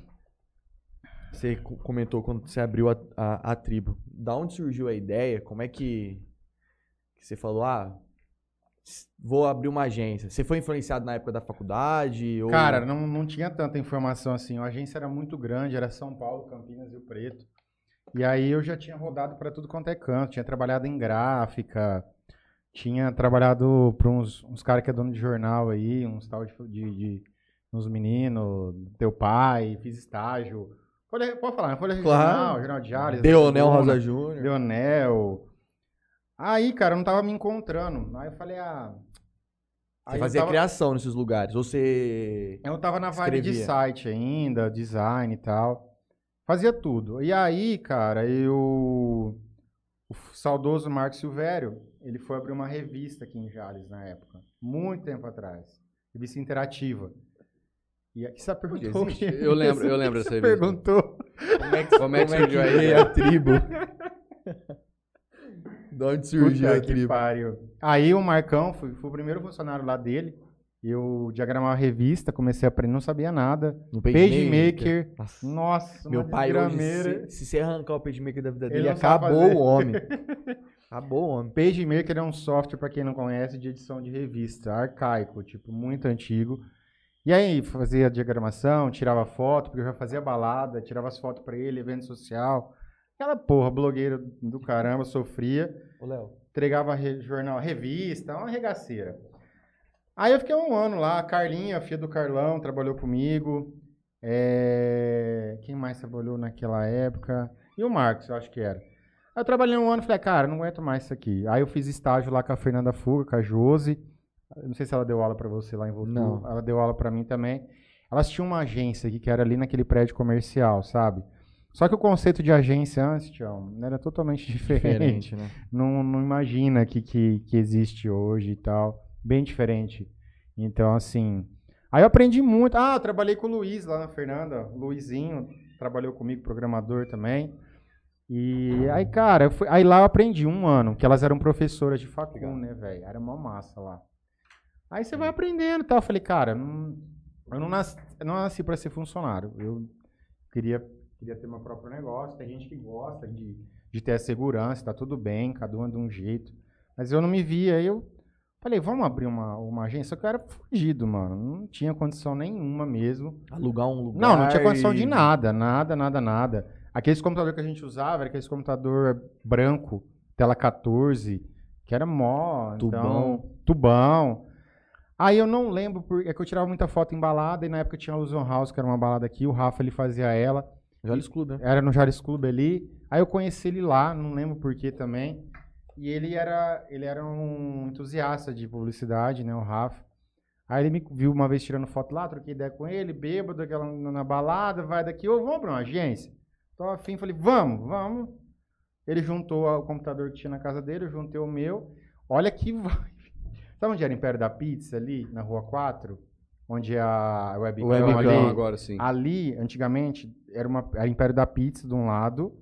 você co- comentou quando você abriu a, a, a tribo. Da onde surgiu a ideia? Como é que, que você falou, ah, vou abrir uma agência? Você foi influenciado na época da faculdade? Ou... Cara, não, não tinha tanta informação assim. A agência era muito grande, era São Paulo, Campinas e o Preto. E aí eu já tinha rodado para tudo quanto é canto. Tinha trabalhado em gráfica, tinha trabalhado para uns, uns caras que é dono de jornal aí, uns tal de, de, de- uns meninos, teu pai, fiz estágio. Folha, pode falar, né? Folha Claro. Regional, Jornal Diário. Deonel Rosa Júnior. Leonel. Aí, cara, eu não tava me encontrando. Aí eu falei, ah. Você fazia tava- criação nesses lugares? Ou você... eu tava na vibe de site ainda, design e tal. Fazia tudo. E aí, cara, eu. O saudoso Marco Silvério, ele foi abrir uma revista aqui em Jales na época. Muito tempo atrás. Revista interativa. E aí, você perguntou. existe? Eu lembro- eu lembro revista. perguntou. Como é que, Como é que surgiu a tribo? De onde surgiu Puta a tribo? pariu. Aí o Marcão, fui, fui o primeiro funcionário lá dele. Eu diagramava a revista, comecei a aprender, não sabia nada. No PageMaker. Nossa. Nossa, Meu uma pai hoje, se, se você arrancar o PageMaker da vida Ele dele, acabou o homem. Acabou o homem. PageMaker é um software, para quem não conhece, de edição de revista, arcaico, tipo, muito antigo. E aí, fazia diagramação, tirava foto, porque eu já fazia balada, tirava as fotos para ele, evento social. Aquela porra, blogueira do caramba, sofria. Ô, Léo. entregava re- jornal, revista, uma regaceira. Aí eu fiquei um ano lá, a Carlinha, a filha do Carlão, trabalhou comigo. É, Quem mais trabalhou naquela época? E o Marcos, eu acho que era. Aí eu trabalhei um ano e falei, cara, não aguento mais isso aqui. Aí eu fiz estágio lá com a Fernanda Fuga, com a Josi. Eu não sei se ela deu aula pra você lá em Votu. Não. Ela deu aula pra mim também. Elas tinham uma agência aqui, que era ali naquele prédio comercial, sabe? Só que o conceito de agência antes, Tião, era totalmente Diferente, né? não, não imagina que, que, que existe hoje e tal. Bem diferente. Então, assim. Aí eu aprendi muito. Ah, eu trabalhei com o Luiz lá na Fernanda. O Luizinho trabalhou comigo, programador também. E aí, cara, eu fui- aí lá eu aprendi um ano, que elas eram professoras de facul, né, velho? Era uma massa lá. Aí você vai aprendendo e tal. Eu falei, cara, não- eu não nasci, não nasci para ser funcionário. Eu queria, queria ter meu próprio negócio. Tem gente que gosta de, de ter a segurança, tá tudo bem, cada um é de um jeito. Mas eu não me via. Aí eu falei, vamos abrir uma, uma agência. Só que eu era fugido, mano. Não tinha condição nenhuma mesmo. Alugar um lugar. Não, não tinha condição de nada, nada, nada, nada. Aqueles computadores que a gente usava, era aqueles computador branco, tela 14, que era mó, Tubão. então, tubão. Aí eu não lembro, porque é que eu tirava muita foto em balada, e na época tinha a Illusion House, que era uma balada aqui, o Rafa ele fazia ela, Jales Clube, né? era no Jales Club ali. Aí eu conheci ele lá, não lembro por que também. E ele era, ele era um entusiasta de publicidade, né, o Rafa. Aí ele me viu uma vez tirando foto lá, troquei ideia com ele, bêbado, aquela na balada, vai daqui, ô, vamos pra uma agência? Tô afim, falei, vamos, vamos. Ele juntou o computador que tinha na casa dele, eu juntei o meu. Olha que vai. Sabe onde era o Império da Pizza ali, na Rua 4? Onde é a webcam, Webcam ali? Agora sim. Ali, antigamente, era uma era Império da Pizza de um lado.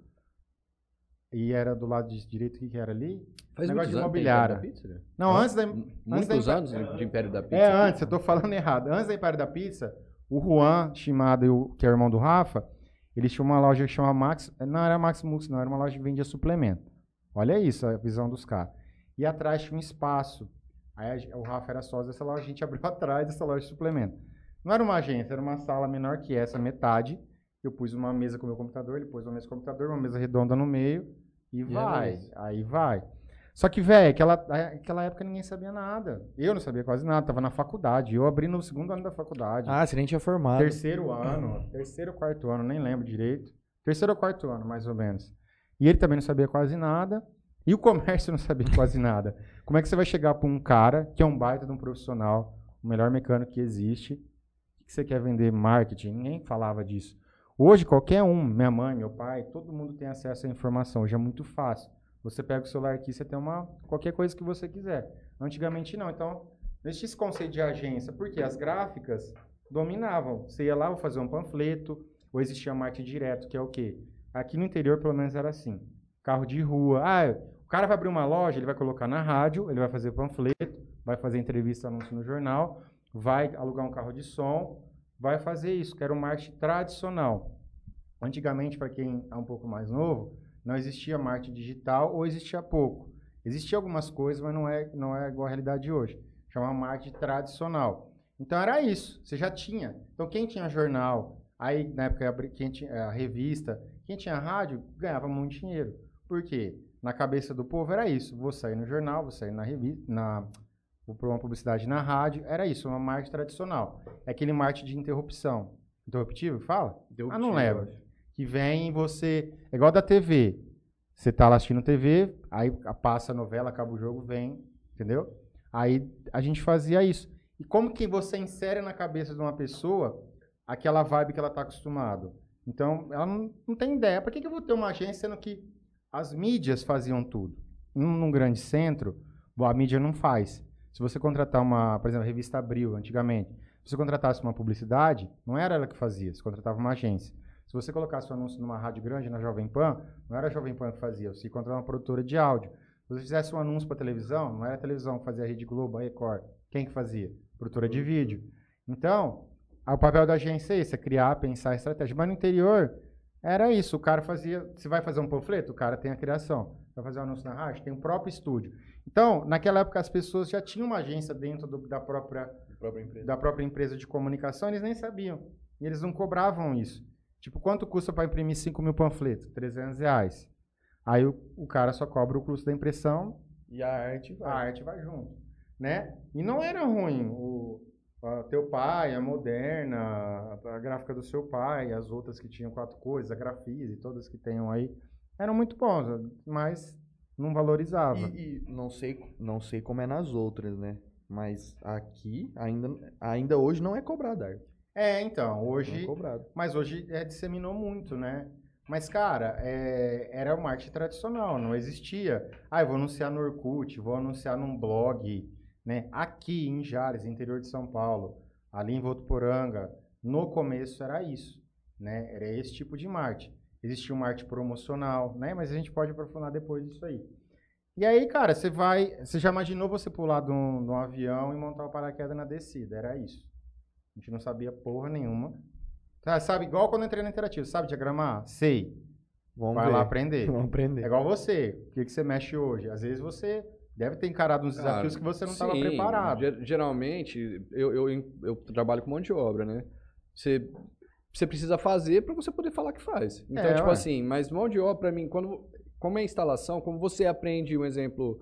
E era do lado direito, o que, que era ali? Faz negócio muitos de imobiliária. Pizza, né? Não, Hã? antes da. M- antes da Muitos anos de Império da Pizza. É, antes, eu tô falando errado. Antes da Império da Pizza, o Juan Shimada, e o- que é o irmão do Rafa, eles tinham uma loja que chama Max. Não era Max Mux, não, era uma loja que vendia suplemento. Olha isso, a visão dos caras. E atrás tinha um espaço. Aí a o Rafa era sócio dessa loja, a gente abriu atrás dessa loja de suplemento. Não era uma agência, era uma sala menor que essa, metade. Eu pus uma mesa com o meu computador, ele pôs uma mesa com o computador, uma mesa redonda no meio e, era vai. isso. Aí vai. Só que, velho, aquela, aquela época ninguém sabia nada. Eu não sabia quase nada, tava na faculdade. Eu abri no segundo ano da faculdade. Ah, você nem tinha formado. terceiro ano, terceiro ou quarto ano, nem lembro direito. Terceiro ou quarto ano, mais ou menos. E ele também não sabia quase nada. E o comércio não sabia quase nada. Como é que você vai chegar para um cara que é um baita de um profissional, o melhor mecânico que existe, que você quer vender marketing? Ninguém falava disso. Hoje, qualquer um, minha mãe, meu pai, todo mundo tem acesso à informação. Hoje é muito fácil. Você pega o celular aqui, você tem uma qualquer coisa que você quiser. Antigamente não. Então, existia esse conceito de agência, porque as gráficas dominavam. Você ia lá, vou fazer um panfleto, ou existia marketing direto, que é o quê? Aqui no interior, pelo menos, era assim. Carro de rua. Ah, o cara vai abrir uma loja, ele vai colocar na rádio, ele vai fazer panfleto, vai fazer entrevista, anúncio no jornal, vai alugar um carro de som, vai fazer isso, que era o marketing tradicional. Antigamente, para quem é um pouco mais novo, não existia marketing digital ou existia pouco. Existia algumas coisas, mas não é, não é igual a realidade de hoje. Chama marketing tradicional. Então era isso, você já tinha. Então quem tinha jornal, aí na época quem tinha a revista, quem tinha rádio, ganhava muito dinheiro. Por quê? Na cabeça do povo era isso. Vou sair no jornal, vou sair na revista, na, vou pôr uma publicidade na rádio. Era isso, uma marketing tradicional. É aquele marketing de interrupção. Interruptivo, fala? ah, não leva. Que vem você. É igual da TV. Você tá lá assistindo TV, aí passa a novela, acaba o jogo, vem, entendeu? Aí a gente fazia isso. E como que você insere na cabeça de uma pessoa aquela vibe que ela tá acostumado? Então, ela não, não tem ideia. Por que, que eu vou ter uma agência sendo que as mídias faziam tudo? Num, num grande centro, a mídia não faz. Se você contratar uma, por exemplo, a revista Abril, antigamente, se você contratasse uma publicidade, não era ela que fazia, você contratava uma agência. Se você colocasse o anúncio numa rádio grande, na Jovem Pan, não era a Jovem Pan que fazia, você contratava uma produtora de áudio. Se você fizesse um anúncio para televisão, não era a televisão que fazia a Rede Globo, a Record. Quem que fazia? Produtora de vídeo. Então, o papel da agência é esse, é criar, pensar a estratégia. Mas no interior, era isso. O cara fazia. Você vai fazer um panfleto? O cara tem a criação. Vai fazer um anúncio na rádio? Tem o próprio estúdio. Então, naquela época, as pessoas já tinham uma agência dentro do- da, própria, própria empresa. da própria empresa de comunicação, eles nem sabiam. E eles não cobravam isso. Tipo, quanto custa para imprimir 5 mil panfletos? 300 reais. Aí o, o cara só cobra o custo da impressão E a arte a vai. arte vai junto, né? E não era ruim. O a teu pai, a Moderna, a, gráfica do seu pai, as outras que tinham quatro cores, a Grafise, todas que tenham aí, eram muito bons, mas não valorizava. E, e não sei, não sei como é nas outras, né? Mas aqui ainda, ainda hoje não é cobrado arte. É, então, Não é hoje, cobrado. mas hoje é, disseminou muito, né? Mas, cara, é, era o marketing tradicional, não existia. Ah, eu vou anunciar no Orkut, vou anunciar num blog, né? Aqui em Jales, interior de São Paulo, ali em Votuporanga, no começo era isso, né? Era esse tipo de marketing. Existia um marketing promocional, né? Mas a gente pode aprofundar depois disso aí. E aí, cara, você vai. Você já imaginou você pular de um, de um avião e montar o paraquedas na descida? Era isso. A gente não sabia porra nenhuma. Tá, sabe, igual quando eu entrei na interativa, sabe diagramar? Sei. Vamos vai ver. lá aprender. Vamos aprender. É igual você. O que, que você mexe hoje? Às vezes você deve ter encarado uns Cara, desafios que você não estava preparado. ge- Geralmente, eu, eu, eu trabalho com um monte de obra, né? Você, você precisa fazer para você poder falar que faz. Então, É, tipo ué. assim, mas mão de obra, para mim, quando, como é instalação, como você aprende, um exemplo,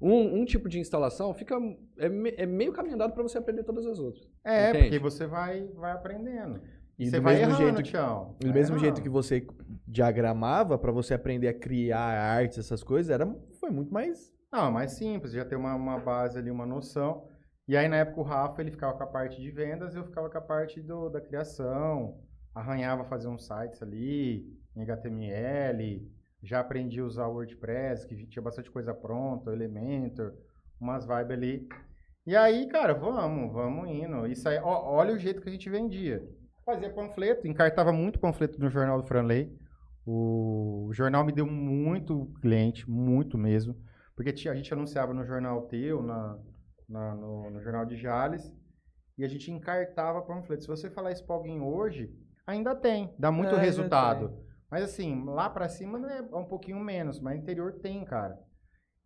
um, um tipo de instalação, fica é, é meio caminho andado para você aprender todas as outras. É, Entende? porque você vai, vai aprendendo. E você do vai mesmo errando, jeito que- tchau. Do Vai mesmo errando. jeito que você diagramava, pra você aprender a criar artes, essas coisas, era, foi muito mais. Não, mais simples, já tem uma, uma base ali, uma noção. E aí, na época, o Rafa, ele ficava com a parte de vendas eu ficava com a parte do, da criação. Arranhava fazer uns sites ali, em HTML. Já aprendi a usar o WordPress, que tinha bastante coisa pronta, Elementor, umas vibes ali. E aí, cara, vamos, vamos indo. Isso aí, ó, olha o jeito que a gente vendia. Fazia panfleto, encartava muito panfleto no jornal do Franley. O jornal me deu muito cliente, muito mesmo. Porque tinha, a gente anunciava no jornal Teu, na, na- no, no jornal de Jales, e a gente encartava panfleto. Se você falar isso pra alguém hoje, ainda tem, dá muito É, resultado. Mas assim, lá pra cima né, é um pouquinho menos, mas interior tem, cara.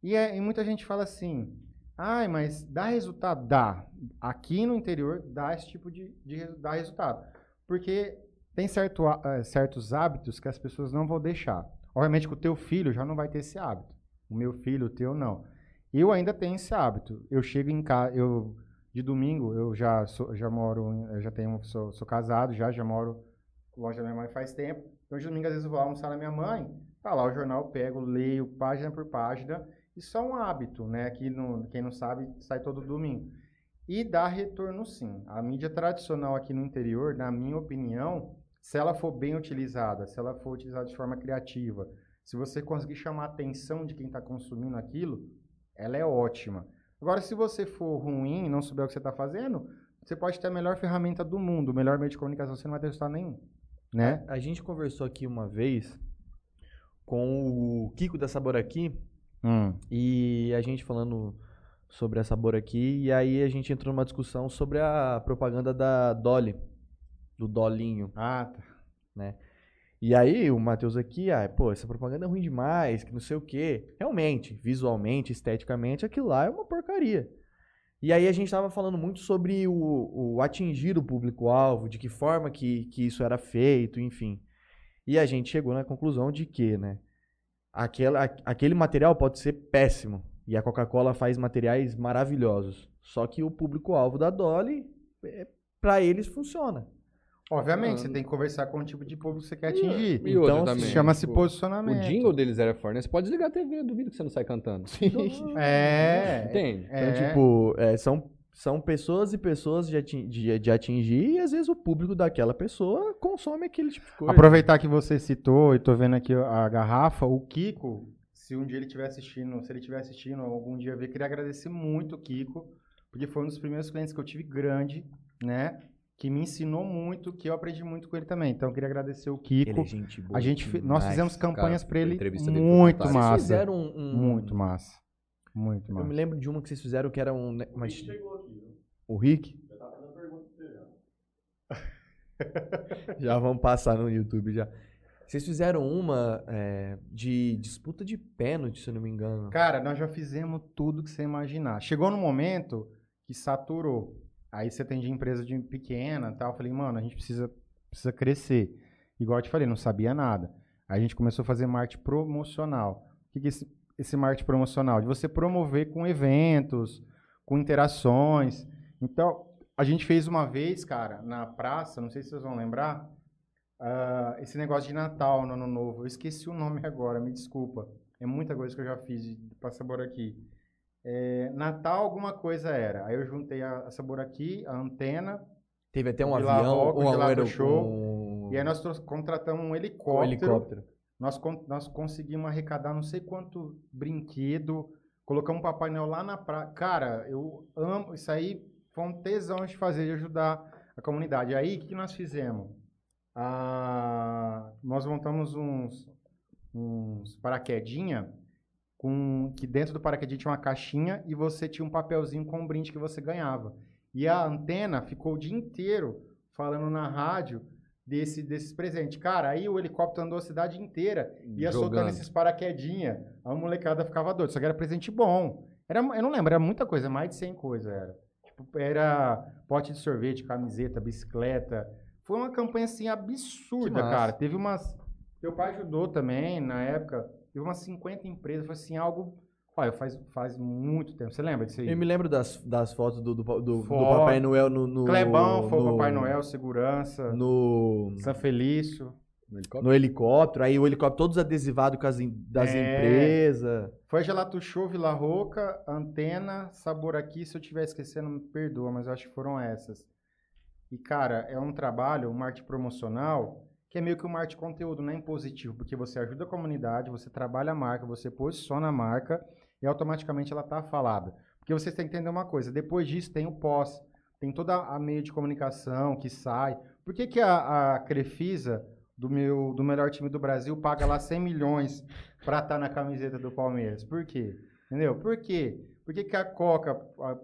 E, é- e muita gente fala assim, ai, mas dá resultado? Dá. Aqui no interior dá esse tipo de, de dá resultado. Porque tem certo, eh, certos hábitos que as pessoas não vão deixar. Obviamente que o teu filho já não vai ter esse hábito. O meu filho, o teu, não. Eu ainda tenho esse hábito. Eu chego em casa, eu de domingo eu já sou, já moro, eu já tenho, sou, sou casado, já já moro longe da minha mãe faz tempo. Então de domingo às vezes eu vou almoçar na minha mãe, tá lá o jornal, pego, leio página por página. Isso é um hábito, né? Que no, quem não sabe sai todo domingo. E dá retorno sim. A mídia tradicional aqui no interior, na minha opinião, se ela for bem utilizada, se ela for utilizada de forma criativa, se você conseguir chamar a atenção de quem está consumindo aquilo, ela é ótima. Agora, se você for ruim e não souber o que você está fazendo, você pode ter a melhor ferramenta do mundo, o melhor meio de comunicação, você não vai ter resultado nenhum. Né? A gente conversou aqui uma vez com o Kiko da Sabor aqui Hum. e a gente falando sobre a Sabor aqui e aí a gente entrou numa discussão sobre a propaganda da Dolly, do Dolinho. Ah, tá. E aí o Matheus aqui, ah, pô, essa propaganda é ruim demais, que não sei o quê. Realmente, visualmente, esteticamente, aquilo lá é uma porcaria. E aí a gente tava falando muito sobre o, o atingir o público-alvo, de que forma que, que isso era feito, enfim. E a gente chegou na conclusão de que, né, aquela, aquele material pode ser péssimo. E a Coca-Cola faz materiais maravilhosos. Só que o público-alvo da Dolly, é, para eles, funciona. Obviamente, Ah, você tem que conversar com o tipo de público que você quer atingir. E outra Então, também. Chama-se tipo, posicionamento. O jingle deles era forte, né? Você pode desligar a TV, eu duvido que você não sai cantando. É. Entende? Então, é. tipo, é, são, são pessoas e pessoas de, atin- de, de atingir e às vezes o público daquela pessoa consome aquele tipo de coisa. Aproveitar que você citou, e tô vendo aqui a garrafa, o Kiko, se um dia ele estiver assistindo, se ele estiver assistindo algum dia ver, queria agradecer muito o Kiko, porque foi um dos primeiros clientes que eu tive grande, né? Que me ensinou muito, que eu aprendi muito com ele também. Então eu queria agradecer o Kiko. Ele é gente boa a gente fe- nós demais. fizemos campanhas cara, pra a ele dele muito fantástica. massa. Vocês fizeram um, um- Muito massa. Muito Eu me massa. lembro de uma que vocês fizeram que era um. né, Mas... O Rick? já vamos passar no YouTube já. Vocês fizeram uma é, de disputa de pênalti, se eu não me engano. Cara, nós já fizemos tudo que você imaginar. Chegou no momento que saturou. Aí você tem de empresa de pequena tal. Eu falei, mano, a gente precisa, precisa crescer. Igual eu te falei, não sabia nada. Aí a gente começou a fazer marketing promocional. O que é esse, esse marketing promocional? De você promover com eventos, com interações. Então, a gente fez uma vez, cara, na praça, não sei se vocês vão lembrar, ah, esse negócio de Natal no Ano Novo. Eu esqueci o nome agora, me desculpa. É muita coisa que eu já fiz de, sabor aqui. É, Natal alguma coisa era. Aí eu juntei a, a sabor aqui, a antena, Teve até um avião, Rock, um, aero- show. um- e aí nós contratamos um um helicóptero. helicóptero. Nós, nós conseguimos arrecadar não sei quanto brinquedo. Colocamos um Papai Noel lá na praia. Cara, eu amo. Isso aí foi um tesão de fazer, de ajudar a comunidade. Aí, o que, que nós fizemos? Ah, nós montamos uns, uns paraquedinha com que dentro do paraquedinha tinha uma caixinha e você tinha um papelzinho com um brinde que você ganhava. E a antena ficou o dia inteiro falando na rádio desse, desses presentes. Cara, aí o helicóptero andou a cidade inteira, ia soltando Jogando. esses paraquedinha, a molecada ficava doida. Só que era presente bom. Era, eu não lembro, era muita coisa, mais de 100 coisas era. Tipo, era pote de sorvete, camiseta, bicicleta. Foi uma campanha assim absurda, cara. Teve umas. Meu pai ajudou também na época. Teve umas 50 empresas. Foi assim, algo. Olha, faz, faz muito tempo. Você lembra disso aí? Eu me lembro das, das fotos do, do, do- do Foto. Papai Noel no. no Clebão foi o Papai Noel, segurança. No, São Felício. No helicóptero? no helicóptero, aí o helicóptero todos adesivados com as das É. empresas. Foi Gelato Show, Vila Roca, Antena, Sabor Aqui. Se eu estiver esquecendo, me perdoa, mas eu acho que foram essas. E, cara, é um trabalho, um marketing promocional, que é meio que um marketing de conteúdo, não é impositivo, porque você ajuda a comunidade, você trabalha a marca, você posiciona a marca e automaticamente ela está falada. Porque vocês têm que entender uma coisa, depois disso tem o pós, tem toda a meio de comunicação que sai. Por que, que a, a Crefisa, do, meu, do melhor time do Brasil, paga lá 100 milhões para estar tá na camiseta do Palmeiras? Por quê? Entendeu? Por quê? Por que, que a Coca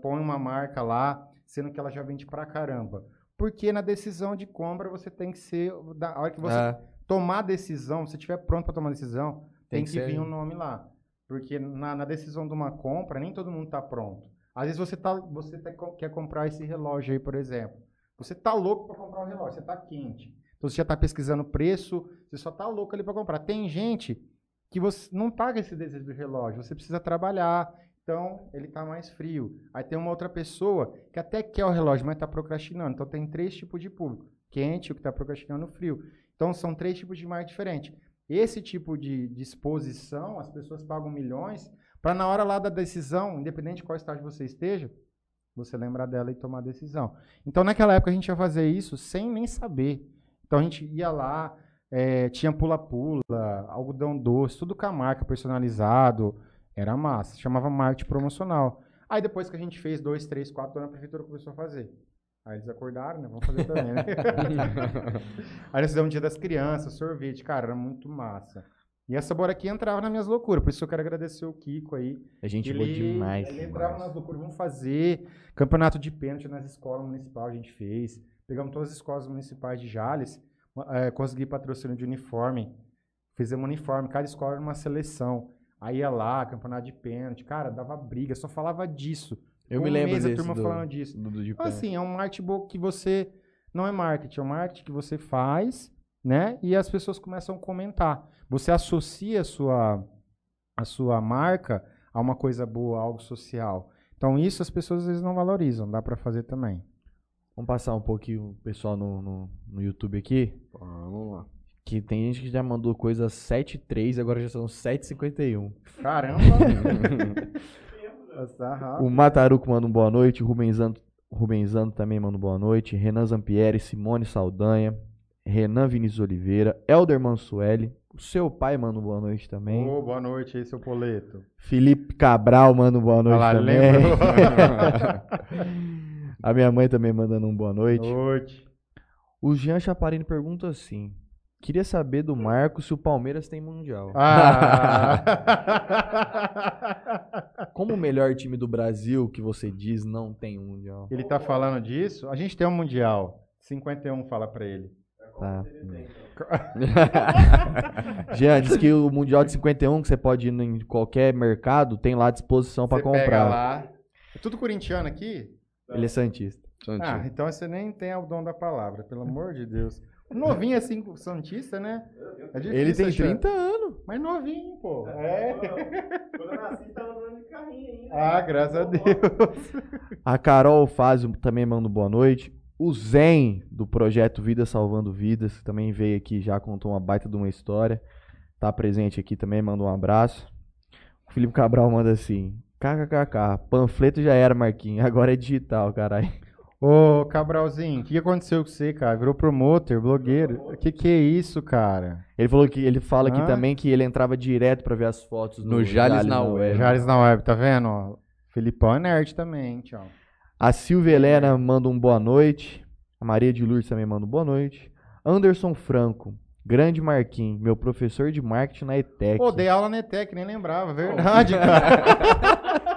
põe uma marca lá, sendo que ela já vende pra caramba? Porque na decisão de compra você tem que ser. Da hora que você é. tomar a decisão, se estiver pronto para tomar a decisão, tem, tem que, vir um nome lá. Porque na, na, decisão de uma compra, nem todo mundo está pronto. Às vezes você, tá, você tá, quer comprar esse relógio aí, por exemplo. Você tá louco para comprar um relógio, você tá quente. Então você já está pesquisando preço, você só tá louco ali para comprar. Tem gente que você não paga esse desejo do relógio, você precisa trabalhar, então ele está mais frio. Aí tem uma outra pessoa que até quer o relógio, mas está procrastinando. Então tem três tipos de público: quente, o que está procrastinando, frio. Então são três tipos de marketing diferentes. Esse tipo de, exposição, as pessoas pagam milhões para na hora lá da decisão, independente de qual estágio você esteja, você lembrar dela e tomar a decisão. Então naquela época a gente ia fazer isso sem nem saber. Então a gente ia lá, é, tinha pula-pula, algodão doce, tudo com a marca personalizado. Era massa. Chamava marketing promocional. Aí depois que a gente fez dois, três, quatro anos, a prefeitura começou a fazer. Aí eles acordaram, né? Vamos fazer também, né? Aí nós fizemos um dia das crianças, sorvete. Cara, era muito massa. E essa bora aqui entrava nas minhas loucuras. Por isso eu quero agradecer o Kiko aí. A gente ele, demais. Ele entrava nas loucuras. Vamos fazer campeonato de pênalti nas escolas municipais, a gente fez. Pegamos todas as escolas municipais de Jales. É, consegui patrocínio de uniforme. Fizemos uniforme. Cada escola era uma seleção. Aí ia lá, campeonato de pênalti, cara, dava briga, só falava disso. Eu me lembro desse, a turma do, falando disso. Do, do então, assim, é um marketing que você não é marketing, é um marketing que você faz, né? E as pessoas começam a comentar. Você associa a sua a sua marca a uma coisa boa, algo social. Então isso as pessoas às vezes não valorizam, dá para fazer também. Vamos passar um pouquinho o pessoal no, no, no YouTube aqui? Vamos lá. Que tem gente que já mandou coisas 7.3 agora já são 7.51. Caramba! o Mataruco manda um boa noite. O Rubenzano, Rubenzano também manda um boa noite. Renan Zampieri, Simone Saldanha, Renan Vinícius Oliveira, Elder Mansueli. O seu pai manda um boa noite também. Oh, boa noite aí, seu poleto. Felipe Cabral manda um boa noite Olá, também. A minha mãe também mandando um boa noite. Boa noite. O Jean Chaparini pergunta assim: Queria saber do Marco se o Palmeiras tem Mundial. Ah. Como o melhor time do Brasil, que você diz, não tem Mundial? Ele tá falando disso? A gente tem um Mundial. 51 fala pra ele. Tá. Jean, diz que o Mundial de 51, que você pode ir em qualquer mercado, tem lá à disposição para comprar. Pega lá. É tudo corintiano aqui? Ele é santista. santista. Ah, então você nem tem o dom da palavra, pelo amor de Deus. Novinho assim, Santista, né? É Ele tem achar. 30 anos. Mas novinho, pô. É. Quando eu nasci, tava andando de carrinho ainda. Ah, graças a Deus. A Carol Fazio também manda boa noite. O Zen, do projeto Vida Salvando Vidas, também veio aqui já contou uma baita de uma história. Tá presente aqui também, manda um abraço. O Felipe Cabral manda assim: KKKK, panfleto já era, Marquinhos, agora é digital, caralho. Ô, Cabralzinho, o que aconteceu com você, cara? Virou promoter, blogueiro. O que, que é isso, cara? Ele falou que ele fala aqui também que ele entrava direto pra ver as fotos no, no Jales, Jales na, web. web. Jales na web, tá vendo? Ó, Filipão é nerd também, tchau. A Silvia Helena manda um boa noite. A Maria de Lourdes também manda um boa noite. Anderson Franco, grande Marquinhos, meu professor de marketing na ETEC. Pô, dei aula na ETEC, nem lembrava, verdade, cara.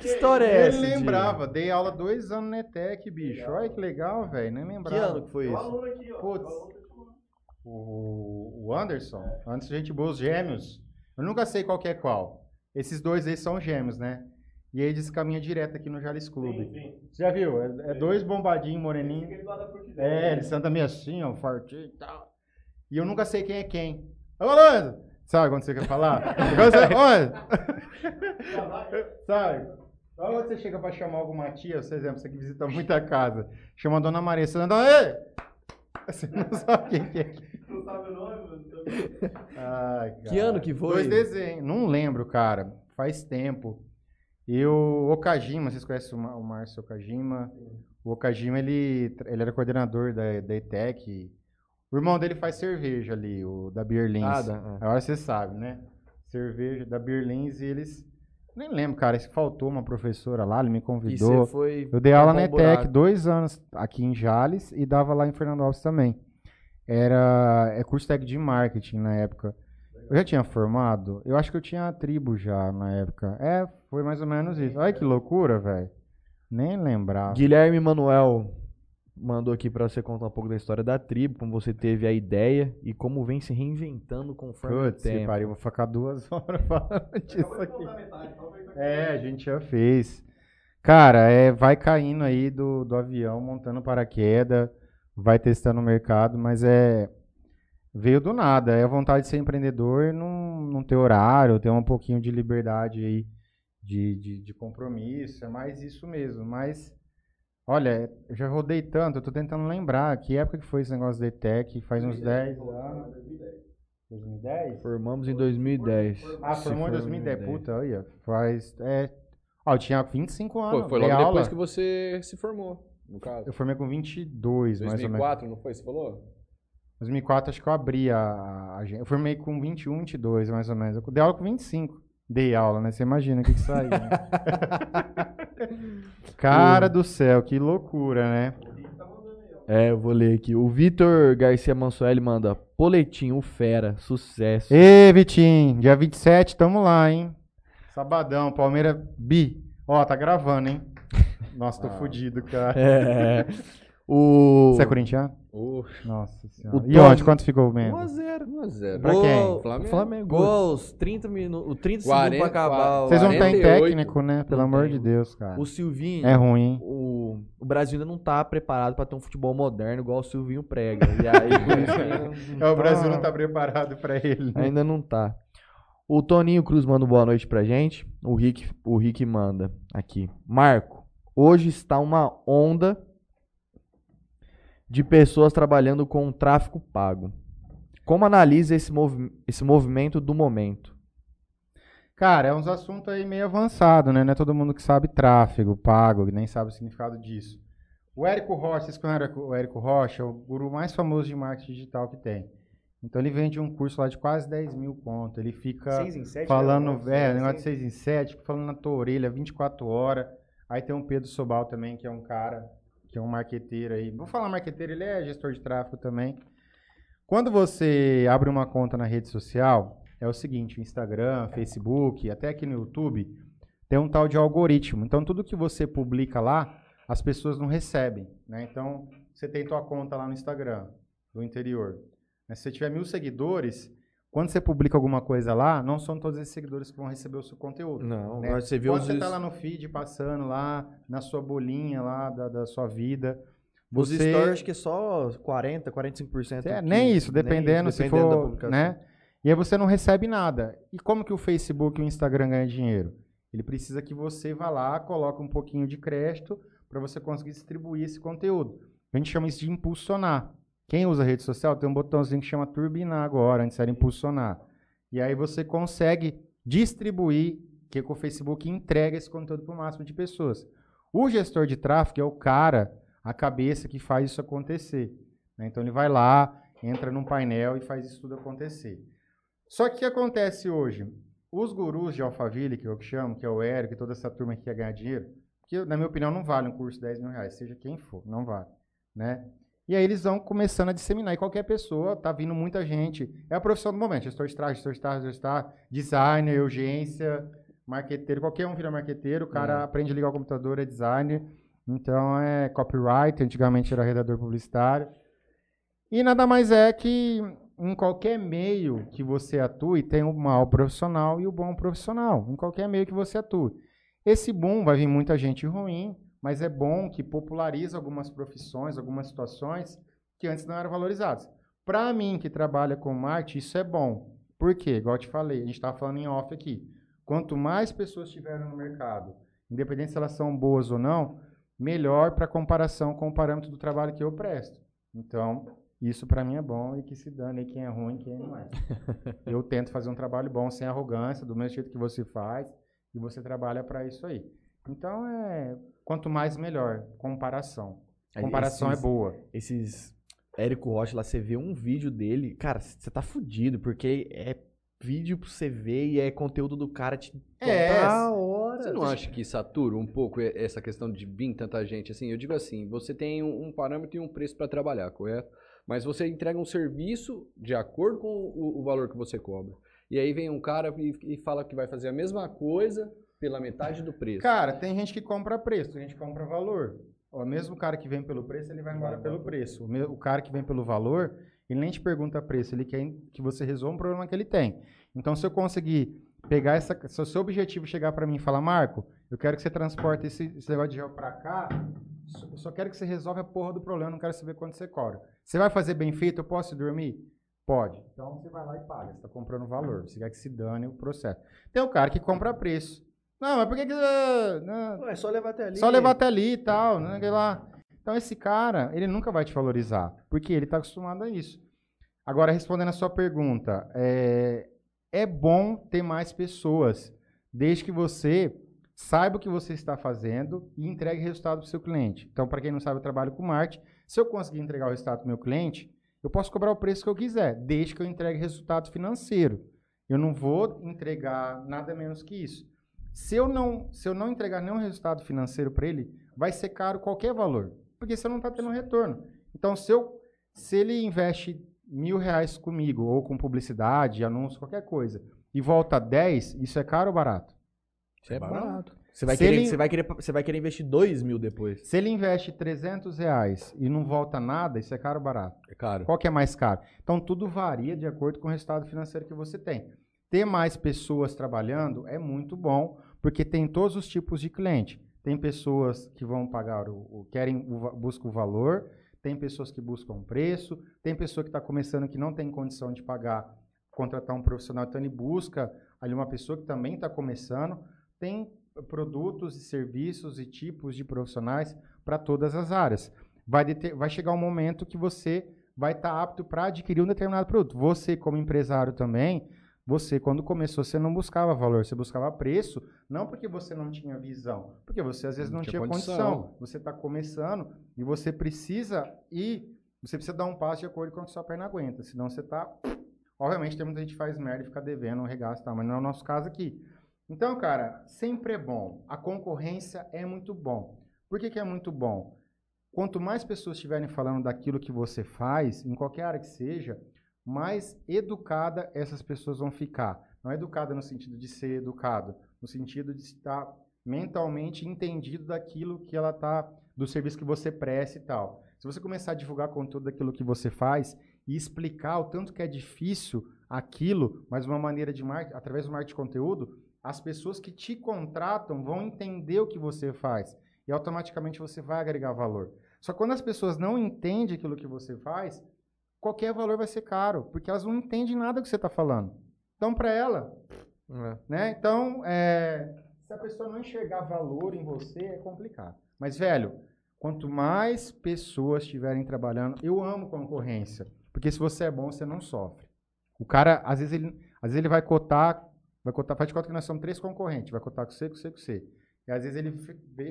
Que história é essa? Ele lembrava, de... dei aula dois anos na ETEC, bicho. Legal. Olha que legal, velho. Nem lembrava. Que ano que foi isso? Aqui, Putz, o, o Anderson, é. antes a gente boa, os gêmeos. Eu nunca sei qual que é qual. Esses dois aí são gêmeos, né? E eles caminham direto aqui no Jales Clube. Sim, sim. Você já viu? É, é dois bombadinhos, moreninhos. É, eles andam meio assim, ó, fortinho e tal. E eu nunca sei quem é quem. Ô, Rolando! Sabe quando você quer falar? Olha! Sabe? Quando você chega para chamar alguma tia, por exemplo, você que visita muita casa, chama a dona Maria, você não dá, Ei! Você não sabe quem que é. Não sabe o nome, mano. Que ano que foi? Dois desenhos. Não lembro, cara. Faz tempo. E o Okajima, vocês conhecem o Márcio Okajima? O Okajima, ele, ele era coordenador da, da ETEC. O irmão dele faz cerveja ali, o da Beerlins. Ah, da- ah. Agora você sabe, né? Cerveja da Beerlins e eles. Nem lembro, cara, se faltou uma professora lá, ele me convidou. foi. Eu dei aula na ETEC dois anos aqui em Jales e dava lá em Fernando Alves também. Era é curso técnico de marketing na época. Eu já tinha formado? Eu acho que eu tinha a tribo já na época. É, foi mais ou menos isso. Olha que loucura, velho. Nem lembrava. Guilherme Manuel mandou aqui pra você contar um pouco da história da tribo, como você teve a ideia e como vem se reinventando conforme o Putz, se tempo. pariu, vou ficar duas horas falando disso aqui. É, a gente já fez. Cara, é, vai caindo aí do, do avião, montando paraquedas, vai testando o mercado, mas é. Veio do nada. É a vontade de ser empreendedor, não, não ter horário, ter um pouquinho de liberdade aí de, de, de compromisso. É mais isso mesmo. Mas, olha, eu já rodei tanto, eu tô tentando lembrar que época que foi esse negócio da ETEC, faz uns 10 anos. 2010? Formamos em 2010. Ah, Se formou em for 2010. Puta, olha, faz. É... Ó, eu tinha 25 anos. Foi, foi logo depois aula. que você se formou, no caso. Eu formei com 22, mais ou menos. 2004, não foi? Você falou? 2004 acho que eu abri a, a agência. Eu formei com 21, 22, mais ou menos. Eu dei aula com 25. Dei aula, né? Você imagina o que que saiu. né? Cara do céu, que loucura, né? É, eu vou ler aqui. O Vitor Garcia Mansueli manda Poletim, o Fera, sucesso. Ê, Vitinho, dia 27, tamo lá, hein? Sabadão, Palmeiras Bi. Ó, tá gravando, hein? Nossa, tô Ah. fudido, cara. É. O. Você é corintiano? Uh, Nossa senhora. O E onde? Quanto ficou mesmo? 1x0. 1x0. Pra quem? Flamengo. Flamengo. Gols, 30 minutos. 30 segundos 40, pra acabar. o- Vocês não têm 48. técnico, né? Pelo Não amor tem. de Deus, cara. O Silvinho. É ruim, hein? O, o Brasil ainda não tá preparado pra ter um futebol moderno igual o Silvinho prega. E aí, É, o Brasil não tá preparado pra ele. né? Ainda não tá. O Toninho Cruz manda boa noite pra gente. O Rick, o Rick manda aqui. Marco, hoje está uma onda de pessoas trabalhando com tráfico pago. Como analisa esse, movi- esse movimento do momento? Cara, é uns assuntos aí meio avançado, né? Não é todo mundo que sabe tráfego, pago, que nem sabe o significado disso. O Érico Rocha, vocês conhecem o Érico Rocha? É o guru mais famoso de marketing digital que tem. Então ele vende um curso lá de quase 10 mil conto. Ele fica em 7? falando, é, negócio de 6 em 7, fica falando na tua orelha 24 horas. Aí tem o Pedro Sobal também, que é um cara, que é um marqueteiro aí. Vou falar marqueteiro, ele é gestor de tráfego também. Quando você abre uma conta na rede social, é o seguinte, Instagram, Facebook, até aqui no YouTube, tem um tal de algoritmo. Então tudo que você publica lá, as pessoas não recebem, né? Então, você tem tua conta lá no Instagram, do interior. né? Se você tiver mil seguidores, quando você publica alguma coisa lá, não são todos esses seguidores que vão receber o seu conteúdo. Não, né? você vê Quando os... você tá lá no feed, passando lá, na sua bolinha lá da, da sua vida, Os você- stories acho que é só 40, 45%. é, que- nem isso, nem dependendo, isso, se dependendo da for, né? E aí você não recebe nada. E como que o Facebook e o Instagram ganham dinheiro? Ele precisa que você vá lá, coloque um pouquinho de crédito para você conseguir distribuir esse conteúdo. A gente chama isso de impulsionar. Quem usa rede social tem um botãozinho que chama turbinar agora, antes era impulsionar. E aí você consegue distribuir, que o Facebook entrega esse conteúdo para o máximo de pessoas. O gestor de tráfego é o cara, a cabeça que faz isso acontecer. né? Então ele vai lá, entra num painel e faz isso tudo acontecer. Só que o que acontece hoje? Os gurus de Alphaville, que eu chamo, que é o Érico e toda essa turma que quer ganhar dinheiro, que na minha opinião não vale um curso de 10 mil reais, seja quem for, não vale. Né? E aí eles vão começando a disseminar. E qualquer pessoa, tá vindo muita gente. É a profissão do momento. Gestor de tráfego, gestor de tráfego, gestor de tráfego, designer, urgência, marqueteiro. Qualquer um vira marqueteiro. O cara aprende a ligar o computador, é designer. Então é copyright. Antigamente era redator publicitário. E nada mais é que em qualquer meio que você atue, tem o mau profissional e o bom profissional. Em qualquer meio que você atue. Esse boom vai vir muita gente ruim, mas é bom que populariza algumas profissões, algumas situações que antes não eram valorizadas. Para mim, que trabalha com marketing, isso é bom. Por quê? Igual eu te falei, a gente estava falando em off aqui. Quanto mais pessoas tiverem no mercado, independente se elas são boas ou não, melhor para comparação com o parâmetro do trabalho que eu presto. Então, isso para mim é bom e que se dane quem é ruim quem não é. eu tento fazer um trabalho bom sem arrogância, do mesmo jeito que você faz, e você trabalha para isso aí. Então, é quanto mais melhor, comparação. Aí Comparação esses- é boa. Esses Érico Rocha lá, você vê um vídeo dele, cara, você tá fudido, porque é vídeo pra você ver e é conteúdo do cara te É, da hora. Você não acha que satura um pouco essa questão de vir tanta gente? Assim, eu digo assim, você tem um um parâmetro e um preço para trabalhar, correto? Mas você entrega um serviço de acordo com o, o valor que você cobra. E aí vem um cara e, e fala que vai fazer a mesma coisa pela metade do preço. Cara, tem gente que compra preço, tem gente que compra valor. O mesmo cara que vem pelo preço, ele vai embora pelo preço. O, cara que vem pelo valor, ele nem te pergunta preço, ele quer que você resolva um problema que ele tem. Então, se eu conseguir pegar essa. Se o seu objetivo chegar para mim e falar, Marco, eu quero que você transporte esse, esse negócio de gel para cá, eu só quero que você resolva a porra do problema, não quero saber quanto você cobra. Você vai fazer bem feito, eu posso dormir? Pode. Então você vai lá e paga. Você está comprando valor. Você quer que se dane o processo. Tem o cara que compra preço. Não, mas por que que... Não, É só levar até ali. só levar até ali e tal, né? lá. Então esse cara, ele nunca vai te valorizar, porque ele está acostumado a isso. Agora, respondendo a sua pergunta, é, é bom ter mais pessoas, desde que você saiba o que você está fazendo e entregue resultado para o seu cliente. Então, para quem não sabe, eu trabalho com marketing. Se eu conseguir entregar o resultado para o meu cliente, eu posso cobrar o preço que eu quiser, desde que eu entregue resultado financeiro. Eu não vou entregar nada menos que isso. Se eu não, se eu não entregar nenhum resultado financeiro para ele, vai ser caro qualquer valor, porque você não está tendo retorno. Então, se, eu, se ele investe mil reais comigo, ou com publicidade, anúncio, qualquer coisa, e volta 10, isso é caro ou barato? Isso é barato. Você vai, Se querer, ele- você, vai querer, você vai querer investir 2 mil depois. Se ele investe 300 reais e não volta nada, isso é caro ou barato? É caro. Qual que é mais caro? Então, tudo varia de acordo com o resultado financeiro que você tem. Ter mais pessoas trabalhando é muito bom, porque tem todos os tipos de cliente. Tem pessoas que vão pagar o, o- querem o buscam o valor, tem pessoas que buscam preço, tem pessoa que está começando que não tem condição de pagar, contratar um profissional, então ele busca ali uma pessoa que também está começando. Tem produtos e serviços e tipos de profissionais para todas as áreas. Vai, deter- vai chegar um momento que você vai estar apto para adquirir um determinado produto. Você, como empresário também, você, quando começou, você não buscava valor, você buscava preço, não porque você não tinha visão, porque você às vezes não, Não tinha condição. condição. Você está começando e você precisa ir, você precisa dar um passo de acordo com o que sua perna aguenta, senão você está... Obviamente, tem muita gente que faz merda e fica devendo, um regaço e tal, mas não é o nosso caso aqui. Então, cara, sempre é bom. A concorrência é muito bom. Por que, que é muito bom? Quanto mais pessoas estiverem falando daquilo que você faz, em qualquer área que seja, mais educada essas pessoas vão ficar. Não é educada no sentido de ser educado, no sentido de estar mentalmente entendido daquilo que ela está, do serviço que você presta e tal. Se você começar a divulgar conteúdo daquilo que você faz e explicar o tanto que é difícil aquilo, mas uma maneira de através do marketing de conteúdo, as pessoas que te contratam vão entender o que você faz e automaticamente você vai agregar valor. Só que quando as pessoas não entendem aquilo que você faz, qualquer valor vai ser caro, porque elas não entendem nada do que você está falando. Então, para ela, né? Então, é, se a pessoa não enxergar valor em você, é complicado. Mas, velho, quanto mais pessoas estiverem trabalhando, eu amo concorrência, porque se você é bom, você não sofre. O cara, às vezes, ele, às vezes ele vai cotar, vai cotar, faz de conta que nós somos três concorrentes, vai cotar com você, com você, com você. E às vezes ele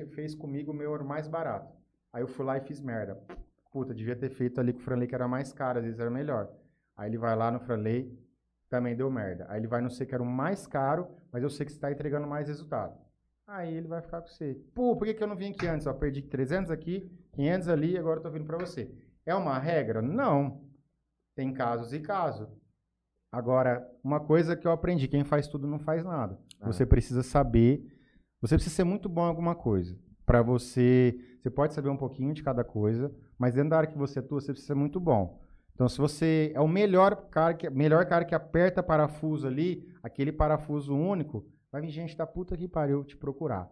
fez comigo o meu mais barato. Aí eu fui lá e fiz merda. Puta, devia ter feito ali com o Franley que era mais caro, às vezes era melhor. Aí ele vai lá no Franley, também deu merda. Aí ele vai no C que era o mais caro, mas eu sei que você está entregando mais resultado. Aí ele vai ficar com você. Pô, por que, que eu não vim aqui antes? Eu perdi 300 aqui, 500 ali, agora eu tô vindo para você. É uma regra? Não. Tem casos e casos. Agora, uma coisa que eu aprendi, quem faz tudo não faz nada. Você precisa saber, você precisa ser muito bom em alguma coisa. Para você, você pode saber um pouquinho de cada coisa, mas dentro da área que você atua, você precisa ser muito bom. Então, se você é o melhor cara que, melhor cara que aperta parafuso ali, aquele parafuso único, vai vir gente da puta que pariu te procurar.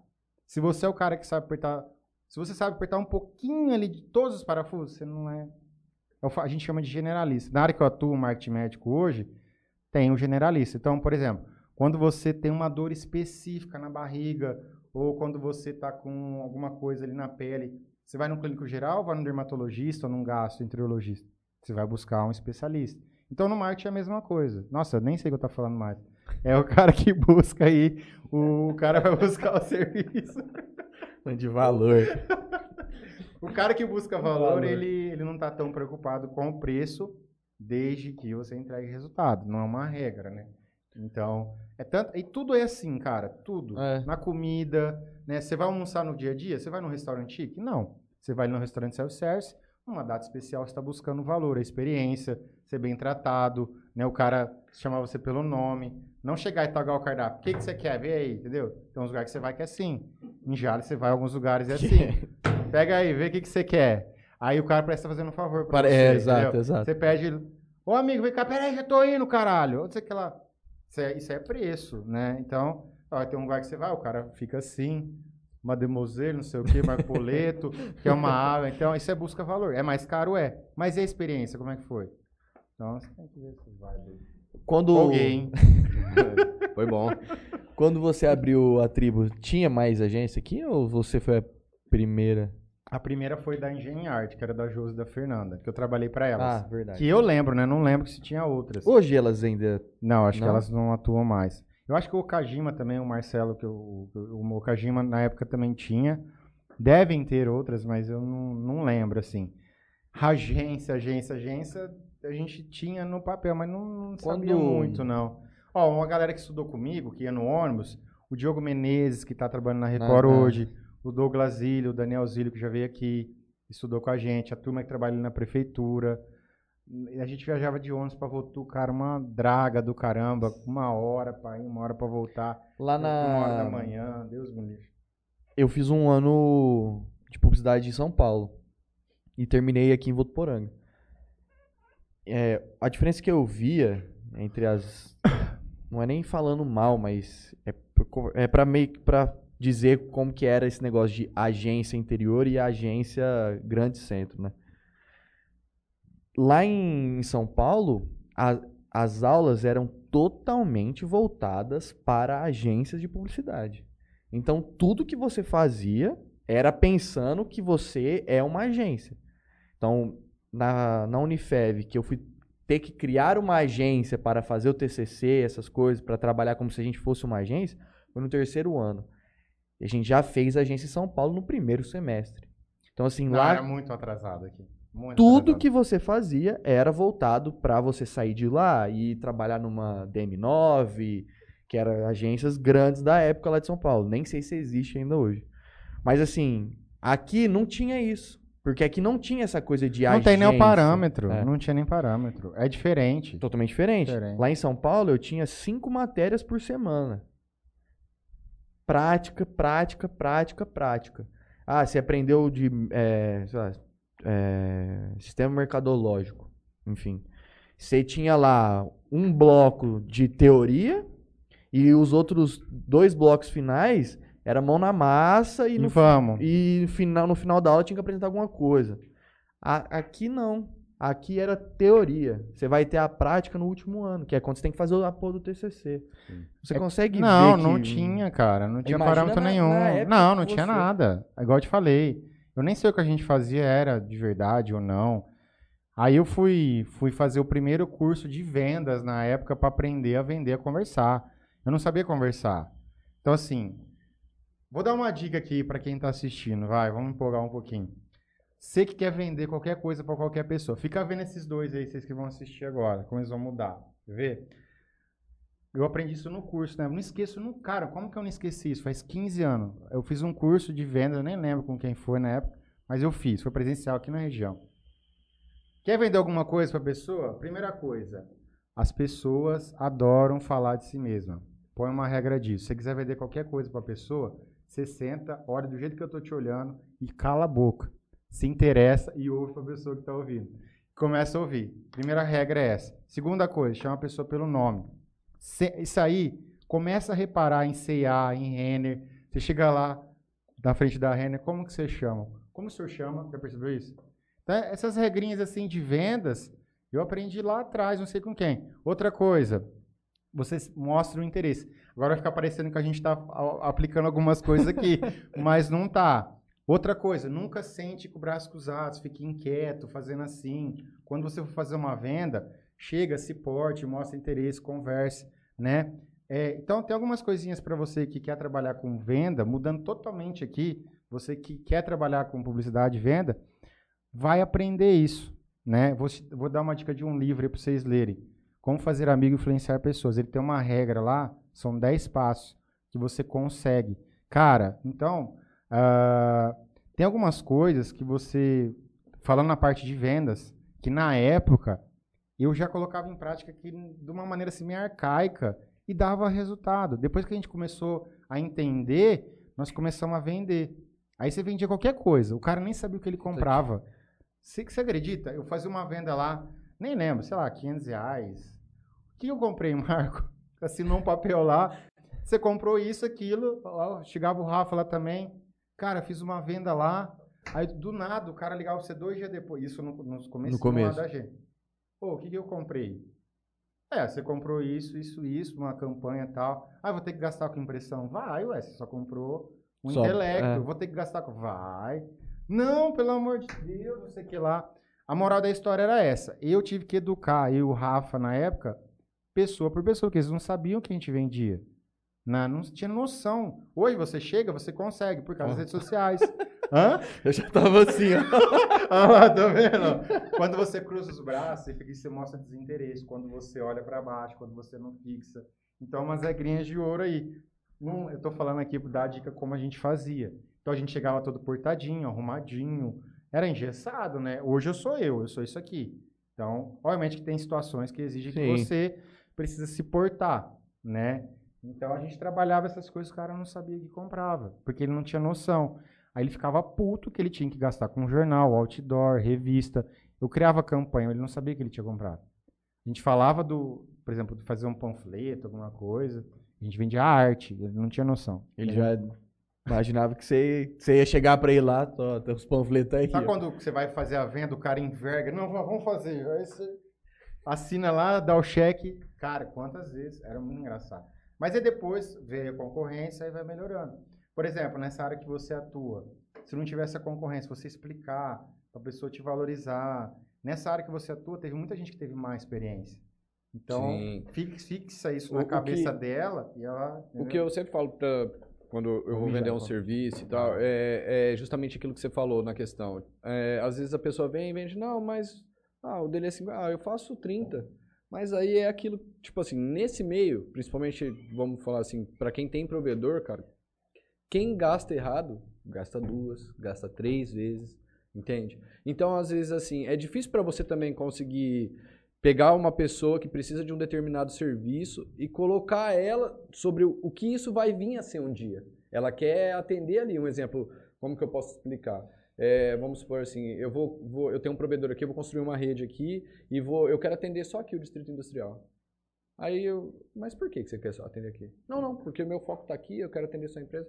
Se você é o cara que sabe apertar, se você sabe apertar um pouquinho ali de todos os parafusos, você não é. é A gente chama de generalista. Na área que eu atuo, marketing médico hoje, tem o generalista. Então, por exemplo, quando você tem uma dor específica na barriga, ou quando você está com alguma coisa ali na pele, você vai no clínico geral, vai no dermatologista ou num gastroenterologista. Você vai buscar um especialista. Então, no marketing é a mesma coisa. Nossa, eu nem sei o que eu tô falando mais. É o cara que busca aí, o cara vai buscar o serviço. De valor. O cara que busca valor, Valor. ele, ele não tá tão preocupado com o preço, desde que você entregue resultado. Não é uma regra, né? Então, é tanto. E tudo é assim, cara. Tudo. É. Na comida, né? Você vai almoçar no dia a dia? Você vai num restaurante chique? Não. Você vai no restaurante self-service, numa data especial, você está buscando valor, a experiência, ser bem tratado, né? O cara chamar você pelo nome. Não chegar e pagar o cardápio. O que, que você quer? Vê aí, entendeu? Tem uns lugares que você vai que é assim. Em Jales, você vai em alguns lugares e é assim. Pega aí, vê o que, que você quer. Aí o cara parece que tá fazendo um favor pra Pare- você. é, exato, entendeu? exato. Você pede, ô amigo, vem cá, peraí, já tô indo, caralho. Onde você quer lá? Isso é, isso é preço, né? Então, ó, tem um lugar que você vai, o cara fica assim, mademoiselle, não sei o quê, marcoleto, quer uma água. Então, isso é busca valor. É mais caro, é. Mas e a experiência, como é que foi? Então, você tem que ver se vai. Quando, Alguém. Foi bom. quando você abriu a tribo, tinha mais agência aqui ou você foi a primeira? A primeira foi da Engenharte, que era da Josi e da Fernanda, que eu trabalhei pra elas. Ah, verdade. que eu lembro, né? Não lembro se tinha outras. Hoje elas ainda. Não, acho que Não? elas não atuam mais. Eu acho que o Okajima também, o Marcelo, que eu, o, o Okajima na época também tinha. Devem ter outras, mas eu não, não lembro, assim. Agência, agência, agência, a gente tinha no papel, mas não, não sabia Quando- muito, não. Ó, uma galera que estudou comigo, que ia no ônibus, o Diogo Menezes, que tá trabalhando na Record Ah, hoje, o Douglas Zilli, o Daniel Zilli, que já veio aqui, estudou com a gente, a turma que trabalha ali na prefeitura. A gente viajava de ônibus pra Votucar, uma draga do caramba, uma hora pra ir, uma hora pra voltar, Lá uma hora da na. manhã, Deus me livre. Eu fiz um ano de publicidade em São Paulo. E terminei aqui em Votuporanga. É, a diferença que eu via entre as. Não é nem falando mal, mas é, é pra meio que pra dizer como que era esse negócio de agência interior e agência grande centro, né? Lá em São Paulo, a- as aulas eram totalmente voltadas para agências de publicidade. Então, tudo que você fazia era pensando que você é uma agência. Então, na, na Unifev, que eu fui ter que criar uma agência para fazer o TCC, essas coisas, para trabalhar como se a gente fosse uma agência, foi no terceiro ano. E a gente já fez agência em São Paulo no primeiro semestre. Então, assim, Não, lá era muito atrasado aqui. muito tudo atrasado. que você fazia era voltado para você sair de lá e trabalhar numa DM9, que eram agências grandes da época lá de São Paulo. Nem sei se existe ainda hoje. Mas assim, aqui não tinha isso. Porque aqui não tinha essa coisa de Não agência. tem nem o parâmetro, É. não tinha nem parâmetro. É diferente. Totalmente diferente. Diferente. Lá em São Paulo eu tinha cinco matérias por semana. Prática, prática, prática, prática. Ah, você aprendeu de é, lá, é, sistema mercadológico. Enfim. Você tinha lá um bloco de teoria e os outros dois blocos finais era mão na massa e no e no final, no final da aula tinha que apresentar alguma coisa. A- aqui não. Aqui era teoria. Você vai ter a prática no último ano, que é quando você tem que fazer a porra do TCC. Você É- consegue Não, ver não que- tinha, cara. Não tinha parâmetro na- nenhum. na não, não tinha você- nada. É Igual eu te falei. Eu nem sei o que a gente fazia era de verdade ou não. Aí eu fui, fui fazer o primeiro curso de vendas na época para aprender a vender, a conversar. Eu não sabia conversar. Então, assim, vou dar uma dica aqui para quem tá assistindo. Vai, vamos empolgar um pouquinho. Você que quer vender qualquer coisa para qualquer pessoa, fica vendo esses dois aí, vocês que vão assistir agora, como eles vão mudar. Ver? Eu aprendi isso no curso, né? Eu não esqueço, não, cara, como que eu não esqueci isso? Faz 15 anos. Eu fiz um curso de venda, eu nem lembro com quem foi na época, mas eu fiz, foi presencial aqui na região. Quer vender alguma coisa para a pessoa? Primeira coisa, as pessoas adoram falar de si mesma. Põe uma regra disso. Se você quiser vender qualquer coisa para a pessoa, você senta, olha do jeito que eu tô te olhando e cala a boca. Se interessa e ouve para a pessoa que está ouvindo. Começa a ouvir. Primeira regra é essa. Segunda coisa, chama a pessoa pelo nome. Se- isso aí, começa a reparar em C&A, em Renner. Você chega lá, na frente da Renner, como que você chama? Como o senhor chama? Já percebeu isso? Então, essas regrinhas assim de vendas, eu aprendi lá atrás, não sei com quem. Outra coisa, você mostra o interesse. Agora vai ficar parecendo que a gente está aplicando algumas coisas aqui, mas não tá. Outra coisa, nunca sente com o braço cruzado, fique inquieto, fazendo assim. Quando você for fazer uma venda, chega, se porte, mostra interesse, converse, né? É, então, tem algumas coisinhas para você que quer trabalhar com venda, mudando totalmente aqui, você que quer trabalhar com publicidade e venda, vai aprender isso, né? Vou, vou dar uma dica de um livro para vocês lerem. Como fazer amigo e influenciar pessoas. Ele tem uma regra lá, são 10 passos que você consegue. Cara, então, ah, tem algumas coisas que você, falando na parte de vendas, que na época eu já colocava em prática aqui de uma maneira assim meio arcaica e dava resultado. Depois que a gente começou a entender, nós começamos a vender. Aí você vendia qualquer coisa, o cara nem sabia o que ele comprava. Você, você acredita? Eu fazia uma venda lá, nem lembro, sei lá, 500 reais. O que eu comprei, Marco? Assinou um papel lá. Você comprou isso, aquilo. Ó, Chegava o Rafa lá também. Cara, fiz uma venda lá. Aí do nada o cara ligava pra você dois dias depois. Isso no, nos começo, No começo. da gente. Pô, o que, que eu comprei? É, você comprou isso, isso, isso, uma campanha e tal. Ah, vou ter que gastar com impressão. Vai, ué, você só comprou um Só- intelecto. é. Vou ter que gastar com. Vai. Não, pelo amor de Deus, não sei o que lá. A moral da história era essa. Eu tive que educar, eu e o Rafa, na época, pessoa por pessoa, porque eles não sabiam o que a gente vendia. Na- não tinha noção. Hoje você chega, você consegue, por causa das redes sociais. Hã? Eu já tava assim, ó. Olha lá, tá vendo? Quando você cruza os braços, você, mostra desinteresse. Quando você olha para baixo, quando você não fixa. Então, umas regrinhas de ouro aí. Não, eu tô falando aqui pra dar dica como a gente fazia. Então, a gente chegava todo portadinho, arrumadinho. Era engessado, né? Hoje eu sou eu, eu sou isso aqui. Então, obviamente que tem situações que exigem que Sim. você precisa se portar, né? Então, a gente trabalhava essas coisas, o cara não sabia que comprava, porque ele não tinha noção. Aí ele ficava puto que ele tinha que gastar com jornal, outdoor, revista. Eu criava campanha, ele não sabia que ele tinha comprado. A gente falava do, por exemplo, de fazer um panfleto, alguma coisa. A gente vendia arte, ele não tinha noção. Ele já imaginava que você, você ia chegar pra ele lá, ó, tem os panfletos aí. Sabe ó. quando você vai fazer a venda, o cara enverga? Não, vamos vamos fazer. Aí você assina lá, dá o cheque. Cara, quantas vezes? Era muito engraçado. Mas aí depois veio a concorrência e vai melhorando. Por exemplo, nessa área que você atua, se não tivesse a concorrência, você explicar, para a pessoa te valorizar. Nessa área que você atua, teve muita gente que teve mais experiência. Então, Sim. fixa, isso O- na o cabeça que- dela e ela. O que eu sempre falo pra, quando eu vou vender um serviço e tal, é, é justamente aquilo que você falou na questão. É, às vezes a pessoa vem e vende, não, mas ah, o dele é 50, ah, eu faço 30. Mas aí é aquilo, tipo assim, nesse meio, principalmente, vamos falar assim, pra quem tem provedor, cara, quem gasta errado, gasta duas, gasta três vezes, entende? Então, às vezes, assim, é difícil pra você também conseguir pegar uma pessoa que precisa de um determinado serviço e colocar ela sobre o que isso vai vir a ser um dia. Ela quer atender ali, um exemplo, como que eu posso explicar? É, vamos supor assim, eu vou, vou- eu tenho um provedor aqui, eu vou construir uma rede aqui e vou, eu quero atender só aqui o distrito industrial. Aí eu, mas por que você quer só atender aqui? Não, não, porque o meu foco está aqui, eu quero atender sua empresa.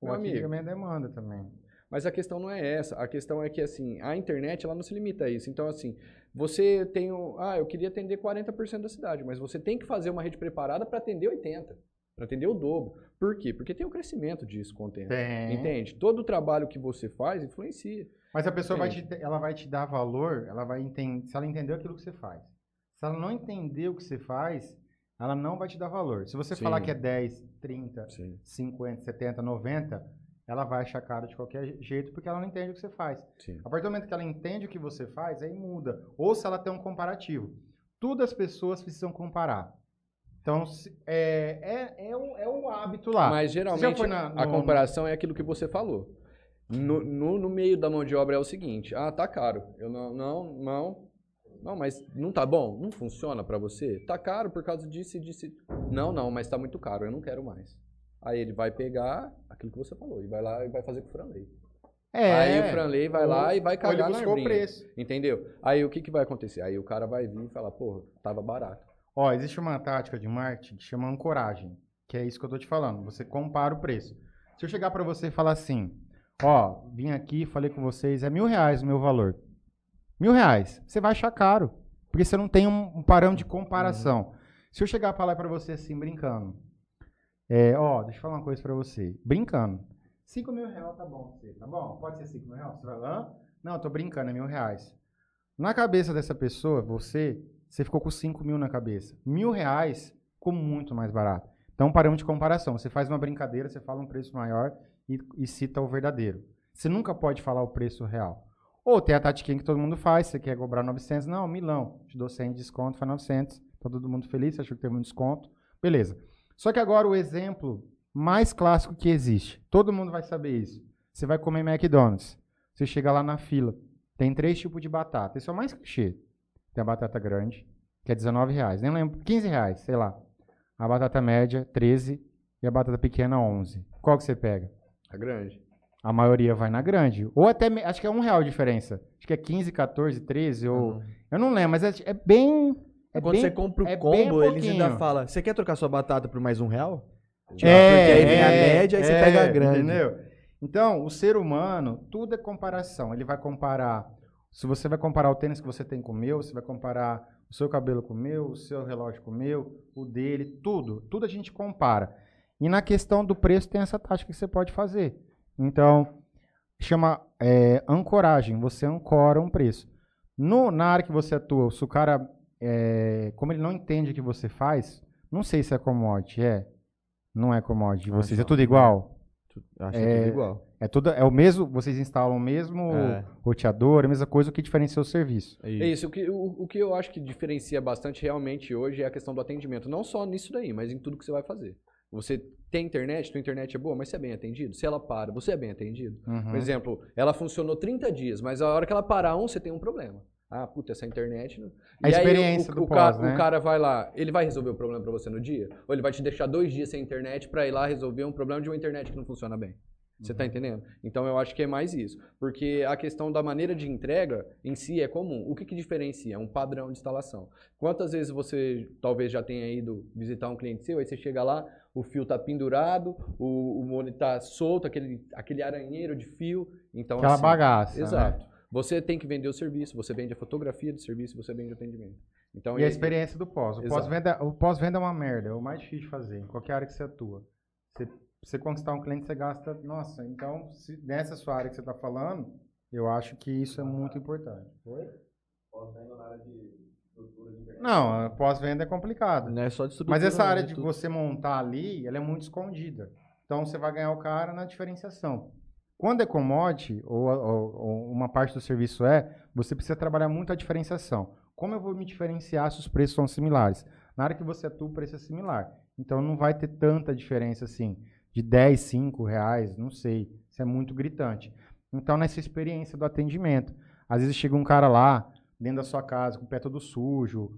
O Meu amigo, também demanda também. mas a questão não é essa. A questão é que, assim, a internet, ela não se limita a isso. Então, assim, você tem o... Ah, eu queria atender 40% da cidade, mas você tem que fazer uma rede preparada para atender 80%. Para atender o dobro. Por quê? Porque tem o crescimento disso com o tempo. Tem. Entende? Todo o trabalho que você faz influencia. Mas a pessoa vai te, ela vai te dar valor, ela vai entender, se ela entendeu aquilo que você faz. Se ela não entender o que você faz, ela não vai te dar valor. Se você Sim. falar que é 10, 30, Sim. 50, 70, 90, ela vai achar caro de qualquer jeito porque ela não entende o que você faz. Sim. A partir do momento que ela entende o que você faz, aí muda. Ou se ela tem um comparativo. Tudo as pessoas precisam comparar. Então, é, é, é, o, é o hábito lá. Mas geralmente na- a no- comparação é aquilo que você falou. No, no, no meio da mão de obra é o seguinte: ah, tá caro. Eu não, não, não. Não, mas não tá bom? Não funciona pra você? Tá caro por causa disso e disso. Não, não, mas tá muito caro, eu não quero mais. Aí ele vai pegar aquilo que você falou e vai lá e vai fazer com o Franley. É, Aí o Franley vai lá e vai cagar ele na buscou o arbrinha. preço. Entendeu? Aí o que, que vai acontecer? Aí o cara vai vir e falar, porra, tava barato. Ó, existe uma tática de marketing que chama ancoragem, que é isso que eu tô te falando. Você compara o preço. Se eu chegar para você e falar assim, ó, vim aqui, falei com vocês, é mil reais o meu valor. Mil reais. Você vai achar caro, porque você não tem um, um parâmetro de comparação. Se eu chegar para lá para você assim, brincando, é, ó, deixa eu falar uma coisa para você, brincando, cinco mil reais tá bom pra você, tá bom? Pode ser cinco mil reais? Você vai lá? Não, eu tô brincando, é mil reais. Na cabeça dessa pessoa, você, você ficou com 5 mil na cabeça. Mil reais ficou muito mais barato. Então, paramos de comparação. Você faz uma brincadeira, você fala um preço maior e, e cita o verdadeiro. Você nunca pode falar o preço real. Ou tem a tatiquinha que todo mundo faz, você quer cobrar 900, não, milão, te dou 100 de desconto, faz 900, tá todo mundo feliz, achou que teve um desconto, beleza. Só que agora o exemplo mais clássico que existe, todo mundo vai saber isso. Você vai comer McDonald's, você chega lá na fila, tem três tipos de batata, esse é o mais clichê. Tem a batata grande, que é 19 reais, nem lembro, 15 reais, sei lá. A batata média, 13, e a batata pequena, 11. Qual que você pega? É grande. A maioria vai na grande. Ou até, acho que é um real a diferença. Acho que é 15, 14, 13, ou... Eu não lembro, mas é, é bem... É Quando bem, você compra o é combo, eles ainda falam: Você quer trocar sua batata por mais um real? É, porque aí vem a média, aí você é, pega a grande. Entendeu? Então, o ser humano, tudo é comparação. Ele vai comparar. Se você vai comparar o tênis que você tem com o meu, você vai comparar o seu cabelo com o meu, o seu relógio com o meu, o dele, tudo. Tudo a gente compara. E na questão do preço, tem essa tática que você pode fazer. Então, chama é, ancoragem. Você ancora um preço. No, na área que você atua, se o cara, é, como ele não entende o que você faz, não sei se é commodity, é. Não é commodity. Vocês é então, tudo igual? Eu acho que É, é tudo igual. É tudo, é o mesmo, vocês instalam o mesmo É. roteador, a mesma coisa, o que diferencia o serviço. É É isso. o que, o, o que eu acho que diferencia bastante realmente hoje é a questão do atendimento. Não só nisso daí, mas em tudo que você vai fazer. Você tem internet, tua internet é boa, mas você é bem atendido? Se ela para, você é bem atendido? Uhum. Por exemplo, ela funcionou 30 dias, mas a hora que ela parar um, você tem um problema. Ah, puta, essa internet. não- A E aí experiência o, do o, ca- pós, né? o cara vai lá, ele vai resolver o problema pra você no dia? Ou ele vai te deixar dois dias sem internet pra ir lá resolver um problema de uma internet que não funciona bem? Você Uhum. tá entendendo? Então eu acho que é mais isso. Porque a questão da maneira de entrega em si é comum. O que, que diferencia? É um padrão de instalação. Quantas vezes você talvez já tenha ido visitar um cliente seu, aí você chega lá, o fio tá pendurado, o, o molho tá solto, aquele, aquele aranheiro de fio. Então, Aquela assim, bagaça. né? Exato. Você tem que vender o serviço, você vende a fotografia do serviço, você vende o atendimento. Então, E a experiência do pós. O pós-venda pós-venda é uma merda, é o mais difícil de fazer, em qualquer área que você atua. Você, você conquistar um cliente, você gasta. Nossa, então, se, nessa sua área que você está falando, eu acho que isso é muito importante. Oi? Não, a pós-venda é complicado. Não é só de estrutura, Mas essa não, área de você montar ali, ela é muito escondida. Então você vai ganhar o cara na diferenciação. Quando é commodity, ou, ou- ou uma parte do serviço é, você precisa trabalhar muito a diferenciação. Como eu vou me diferenciar se os preços são similares? Na área que você atua, o preço é similar. Então não vai ter tanta diferença assim, de 10, 5 reais, não sei. Isso é muito gritante. Então nessa experiência do atendimento. Às vezes chega um cara lá, dentro da sua casa, com o pé todo sujo,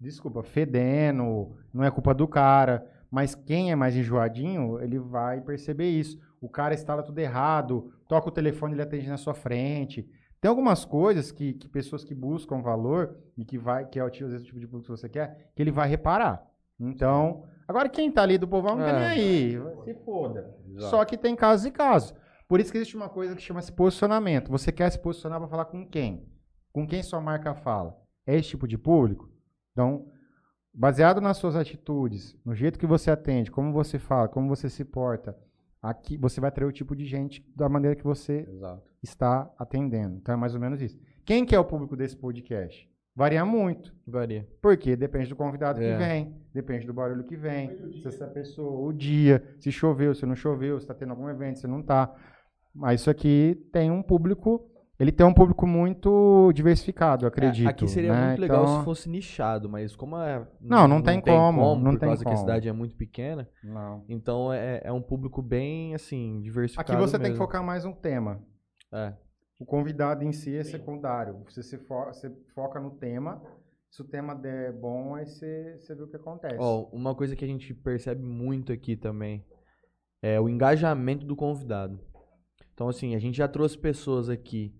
desculpa, fedendo, não é culpa do cara, mas quem é mais enjoadinho, ele vai perceber isso. O cara instala tudo errado, toca o telefone, ele atende na sua frente. Tem algumas coisas que, que pessoas que buscam valor e que vai, que é o tipo, o tipo de público que você quer, que ele vai reparar. Então, agora quem tá ali do povão não tá É. nem aí, se foda. Exato. Só que tem casos e casos. Por isso que existe uma coisa que chama-se posicionamento. Você quer se posicionar para falar com quem? Com quem sua marca fala? É esse tipo de público? Então, baseado nas suas atitudes, no jeito que você atende, como você fala, como você se porta, aqui você vai atrair o tipo de gente da maneira que você Exato. está atendendo. Então é mais ou menos isso. Quem que é o público desse podcast? Varia muito. Varia. Porque depende do convidado É. que vem, depende do barulho que vem, se essa pessoa, o dia, se choveu, se não choveu, se está tendo algum evento, se não está. Mas isso aqui tem um público, ele tem um público muito diversificado, eu acredito. É, aqui seria né? muito legal Então- se fosse nichado, mas como é. Não, não tem como, não por tem causa que a como. cidade é muito pequena. Não. Então é, é um público bem, assim, diversificado. Aqui você tem que mesmo. focar mais um tema. É. O convidado em si é secundário. Você, se fo- você foca no tema. Se o tema der bom, aí você, você vê o que acontece. Ó, uma coisa que a gente percebe muito aqui também é o engajamento do convidado. Então, assim, a gente já trouxe pessoas aqui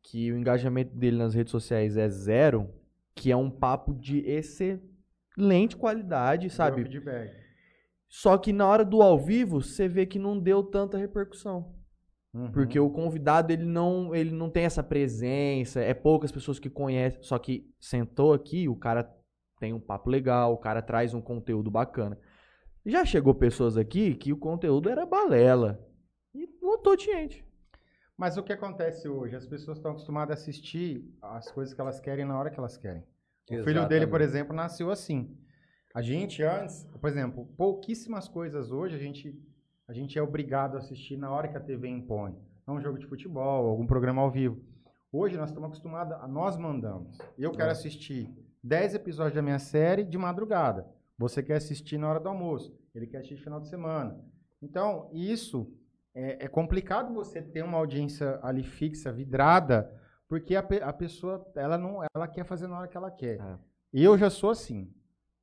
que o engajamento dele nas redes sociais é zero, que é um papo de excelente qualidade, sabe? Só que na hora do ao vivo, você vê que não deu tanta repercussão. Uhum. Porque o convidado, ele não, ele não tem essa presença, é poucas pessoas que conhecem. Só que sentou aqui, o cara tem um papo legal, o cara traz um conteúdo bacana. Já chegou pessoas aqui que o conteúdo era balela. E lotou de gente. Mas o que acontece hoje? As pessoas estão acostumadas a assistir as coisas que elas querem na hora que elas querem. O filho dele, por Exatamente. exemplo, nasceu assim. A gente antes, por exemplo, pouquíssimas coisas hoje a gente, a gente é obrigado a assistir na hora que a TV impõe. é um jogo de futebol, algum programa ao vivo. Hoje nós estamos acostumados a nós mandamos. Eu quero assistir 10 episódios da minha série de madrugada. Você quer assistir na hora do almoço. Ele quer assistir no final de semana. Então, isso é, é complicado você ter uma audiência ali fixa, vidrada, porque a, pe- a pessoa ela não ela quer fazer na hora que ela quer. É. Eu já sou assim.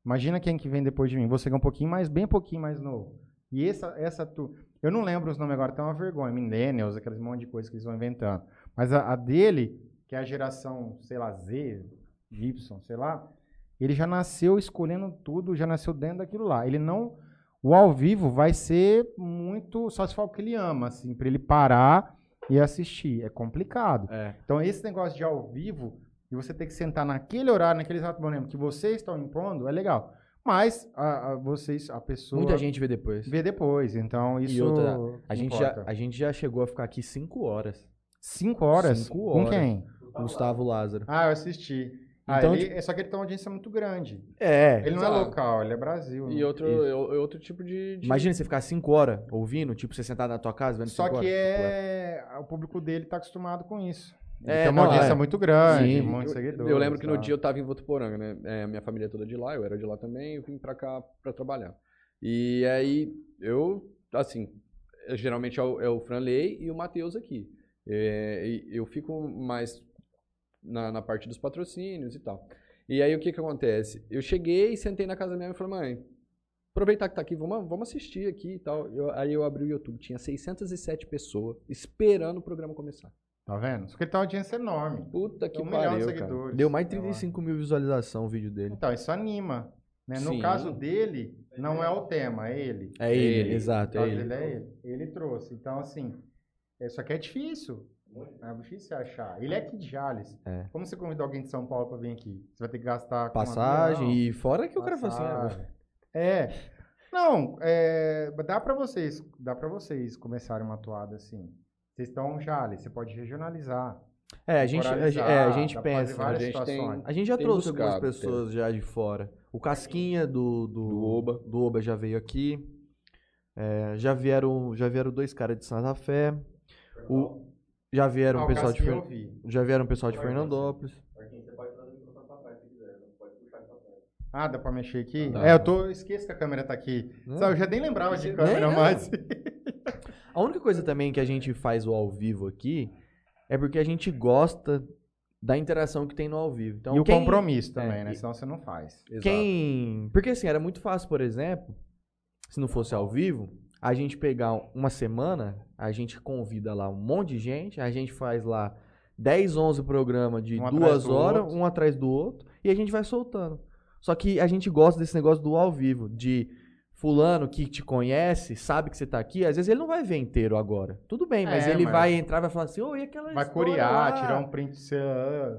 Imagina quem que vem depois de mim. Você que é um pouquinho mais, bem pouquinho mais novo. E essa, essa tu, eu não lembro os nomes agora, tem uma vergonha. Millennials, aqueles monte de coisa que eles vão inventando. Mas a, a dele, que é a geração, sei lá, Z, Y, sei lá, ele já nasceu escolhendo tudo, já nasceu dentro daquilo lá. Ele não. O ao vivo vai ser muito. Só se for o que ele ama, assim, pra ele parar e assistir. É complicado. É. Então, esse negócio de ao vivo, e você ter que sentar naquele horário, naquele exato momento que vocês estão impondo, é legal. Mas a, a- vocês, a pessoa Muita gente vê depois. vê depois. Então, isso. E outra, a gente, já, a gente já chegou a ficar aqui 5 horas. Cinco horas? Cinco Com horas. quem? Gustavo Lázaro. Ah, eu assisti. Ah, Então, ele- tipo- é só que ele tem uma audiência muito grande. É. Ele não é local, ele é Brasil. E né? outro, Isso. é outro tipo de. de- Imagina você ficar 5 horas ouvindo, tipo, você sentar na tua casa vendo Só cinco que horas. é... o público dele tá acostumado com isso. Ele É, tem uma não, audiência é. muito grande, Sim. muitos eu, seguidores. eu lembro que no dia eu tava em Votuporanga, né? É, a minha família é toda de lá, eu era de lá também, eu vim pra cá pra trabalhar. E aí, eu, assim, geralmente é o, é o Franley e o Matheus aqui. É, eu fico mais na, na parte dos patrocínios e tal. E aí, o que que acontece? Eu cheguei, sentei na casa da minha mãe e falei, mãe, aproveitar que tá aqui, vamos, vamos assistir aqui e tal. Eu- aí eu abri o YouTube, tinha 607 pessoas esperando o programa começar. Tá vendo? Só que ele tem uma audiência enorme. Puta que um milhão de pariu, cara. seguidores. Deu mais de sei lá. 35 mil visualização o vídeo dele. Então, isso anima. Né? No Sim. caso dele, não é o tema, é ele. É ele, Ele. exato, é ele. dele é ele. Ele trouxe. Então, assim, é, só que é difícil. É difícil achar. Ele é aqui de Jales. É. Como você convida alguém de São Paulo pra vir aqui? Você vai ter que gastar Passagem e fora que o cara fala assim. É. Não, é, dá pra vocês, dá para vocês começarem uma atuada assim. Vocês estão Jales, você pode regionalizar. É, a gente, é, a gente pensa. várias a gente tem-. A gente já Tem trouxe buscado, algumas pessoas já de fora. O Casquinha do, do, Do Oba. do Oba já veio aqui. É, já, vieram, já vieram dois caras de Santa Fé. O, já vieram Ah, o pessoal de já vieram pessoal de Fernandópolis. Ah, dá pra mexer aqui? Dá. É, eu tô. Esqueço que a câmera tá aqui. Não. Sabe, eu já nem lembrava de câmera eu. mais. A única coisa também que a gente faz o ao vivo aqui é porque a gente gosta da interação que tem no ao vivo. Então, e o quem- compromisso também, é, né? e- Senão você não faz. Exato. Quem. Porque assim, era muito fácil, por exemplo, se não fosse ao vivo, a gente pegar uma semana, a gente convida lá um monte de gente, a gente faz lá 10, 11 programas de Um duas horas, outro. um atrás do outro, e a gente vai soltando. Só que a gente gosta desse negócio do ao vivo, de fulano que te conhece, sabe que você tá aqui, às vezes ele não vai ver inteiro agora. Tudo bem, mas É, ele mas- vai entrar e vai falar assim, ô, e aquela Vai curiar, lá? tirar um print seu.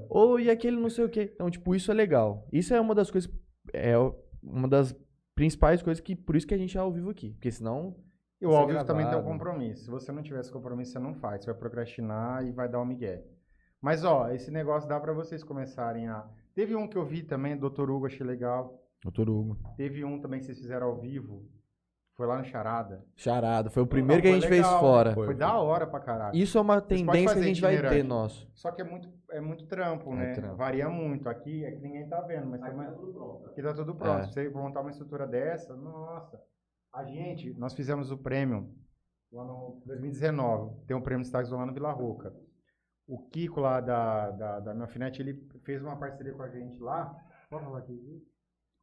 Ou e aquele não sei o quê. Então, tipo, isso é legal. Isso é uma das coisas. É uma das principais coisas que. Por isso que a gente é ao vivo aqui. Porque senão. E o ao vivo também tem um compromisso. Se você não tiver esse compromisso, você não faz. Você vai procrastinar e vai dar um migué. Mas, ó, esse negócio dá pra vocês começarem a... Teve um que eu vi também, Dr. Hugo, achei legal. Doutor Hugo. Teve um também que vocês fizeram ao vivo. Foi lá no Charada. Charada. Foi o primeiro Não, que a foi gente legal. fez fora. Foi, da hora pra caralho. Isso é uma tendência que a gente vai ter, nosso. Só que é muito, é muito trampo, É né? trampo. Varia muito. Aqui é que ninguém tá vendo, mas também... Aqui tá tudo pronto. É. Se você montar uma estrutura dessa, nossa. A gente, nós fizemos o prêmio lá no 2019. Tem um prêmio de destaques lá no Vila Roca. O Kiko lá da, da, da Melfinete, ele fez uma parceria com a gente lá. Pode falar aqui?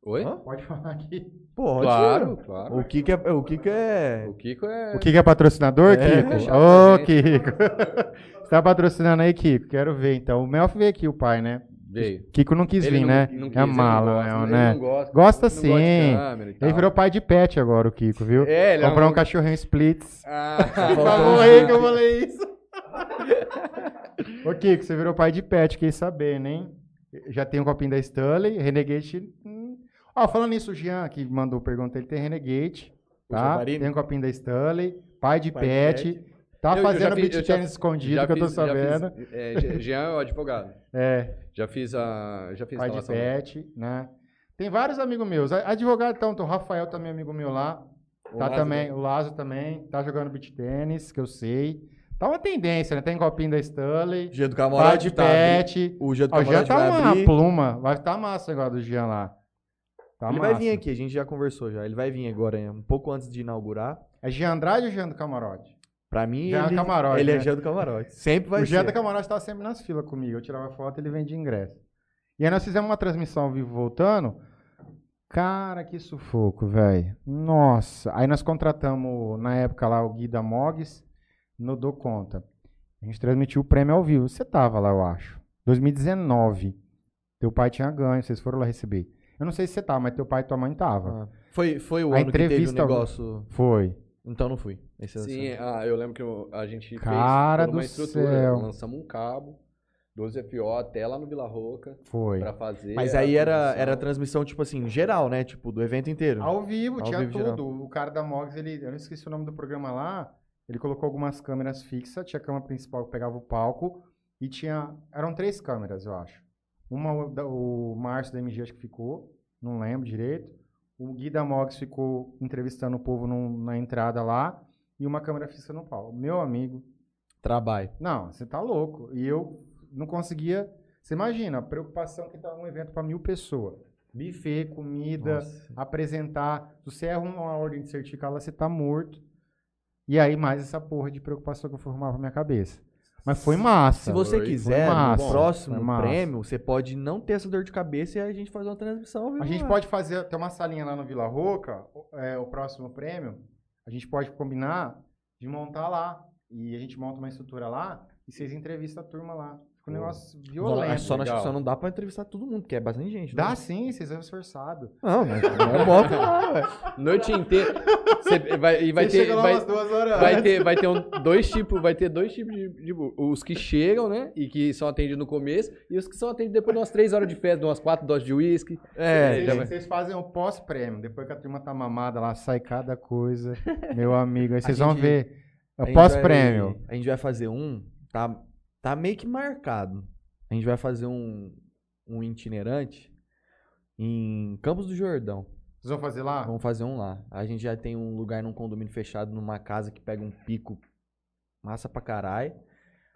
Oi? Hã? Pode falar aqui. Pô, Claro, claro. O Kiko é. O Kiko é. O Kiko é. O Kiko é patrocinador, É, Kiko? Ô, gente. Kiko. Você tá patrocinando aí, Kiko? Quero ver, então. O Melf veio aqui, o pai, né? Veio. Kiko não quis Ele vir, não- né? não quis, é ele não mala, gosta, é, ele né? não gosta, Gosta não gosta sim. e Ele virou pai de pet agora, o Kiko, viu? É, ele é Comprou um um- cachorrinho Splits. Ah, Falou aí que eu falei isso. Ô, Kiko, você virou pai de pet, fiquei sabendo, hein? Já tem um copinho da Stanley, Renegade. Ó, falando nisso, o Jean, que mandou pergunta, ele tem Renegade, tá? Tem um copinho da Stanley, pai de Pai de pet. Tá Eu- fazendo fiz- beat eu já- tennis escondido, que eu tô fiz- já fiz- sabendo. é, Je- Jean é o advogado. É, Já fiz a. Já fiz a pai de pet, né? Tem vários amigos meus. Advogado, então, o Rafael também é amigo meu lá. O tá Lázaro- também, o Lázaro também, tá jogando beat tênis, que eu sei. Tá uma tendência, né? Tem copinho da Stanley, Jean do Camarote de tá pet. O Jean do Ó, o Jean Camarote tá vai uma abrir. pluma. Vai estar massa agora do Jean lá. Tá ele massa. vai vir aqui, a gente já conversou já. Ele vai vir agora, um pouco antes de inaugurar. É Jean Andrade ou Jean do Camarote? Pra mim, Jean ele, Camarote, ele é né? Jean do Camarote. Sempre vai o Jean ser. do Camarote tava sempre nas filas comigo. Eu tirava foto e ele vendia ingresso. E aí nós fizemos uma transmissão ao vivo voltando. Cara, que sufoco, velho. Nossa. Aí nós contratamos, na época lá, o Gui da Mogs no Dou Conta. A gente transmitiu o prêmio ao vivo. Você tava lá, eu acho. 2019. Teu pai tinha ganho, vocês foram lá receber. Eu não sei se você tava, mas teu pai e tua mãe tava. Ah, foi, foi o A ano que teve o entrevista negócio. Foi. Então não fui. Esse Sim, ano. ah, eu lembro que eu- a gente Cara fez uma do estrutura. céu. Lançamos um cabo, 12 FO até lá no Vila Roca Foi. pra fazer. Mas a aí era, transmissão. era transmissão, tipo assim, geral, né? Tipo, do evento inteiro. Ao vivo, Ao tinha vivo, geral. tudo. O cara da Mogs, ele, eu não esqueci o nome do programa lá. Ele colocou algumas câmeras fixas. Tinha a câmera principal que pegava o palco. E tinha. Eram três câmeras, eu acho. Uma, o Márcio da MG, acho que ficou. Não lembro direito. O Gui da Mogs ficou entrevistando o povo num- na entrada lá. E uma câmera fixa no palco. Meu amigo. Trabalho. Não, você tá louco. E eu não conseguia. Você imagina, a preocupação que tá um evento para mil pessoas. Buffet, comida Nossa. apresentar. Se você erra uma ordem de certificado, você tá morto. E aí, mais essa porra de preocupação que eu arrumar pra minha cabeça. Mas foi massa. Se você Foi- quiser, foi massa, no próximo prêmio, você pode não ter essa dor de cabeça e a gente fazer uma transmissão. vivo A gente lá. pode fazer, tem uma salinha lá no Vila Roca, é, o próximo prêmio, a gente pode combinar de montar lá. E a gente monta uma estrutura lá e vocês entrevistam a turma lá. Fica um negócio Não, violento. é só, legal. só não dá pra entrevistar todo mundo, porque é bastante gente. Dá né? sim, vocês são esforçados. Não, mas não bota lá, ué. Noite inteira. Você vai, e vai ter. Vai, umas duas horas vai ter, vai ter um, dois tipos, vai ter dois tipos de, de- Os que chegam, né? E que são atendidos no começo, e os que são atendidos depois de umas três horas de festa, de umas quatro doses de uísque. É, Vocês, vocês fazem o pós-prêmio. Depois que a turma tá mamada lá, sai cada coisa. Meu amigo. Aí vocês vão gente- ver. É pós-prêmio. A gente vai fazer um, tá, tá meio que marcado. A gente vai fazer um, um itinerante em Campos do Jordão. Vocês vão fazer lá? Vamos fazer um lá. A gente já tem um lugar num condomínio fechado, numa casa que pega um pico massa pra caralho.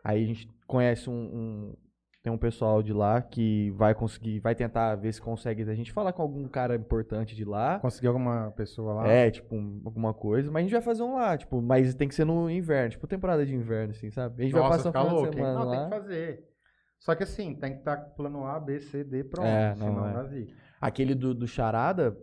Aí a gente conhece um, um- Tem um pessoal de lá que vai conseguir, vai tentar ver se consegue. A gente falar com algum cara importante de lá. Conseguiu alguma pessoa lá? É, tipo, um- alguma coisa. Mas a gente vai fazer um lá, tipo, mas tem que ser no inverno, tipo, temporada de inverno, assim, sabe? A gente vai Nossa, passar fica final de louco, hein? semana Não, tem lá. que fazer. Só que assim, tem que estar com plano A, B, C, D pronto. É, não, senão é. Aquele do, do Charada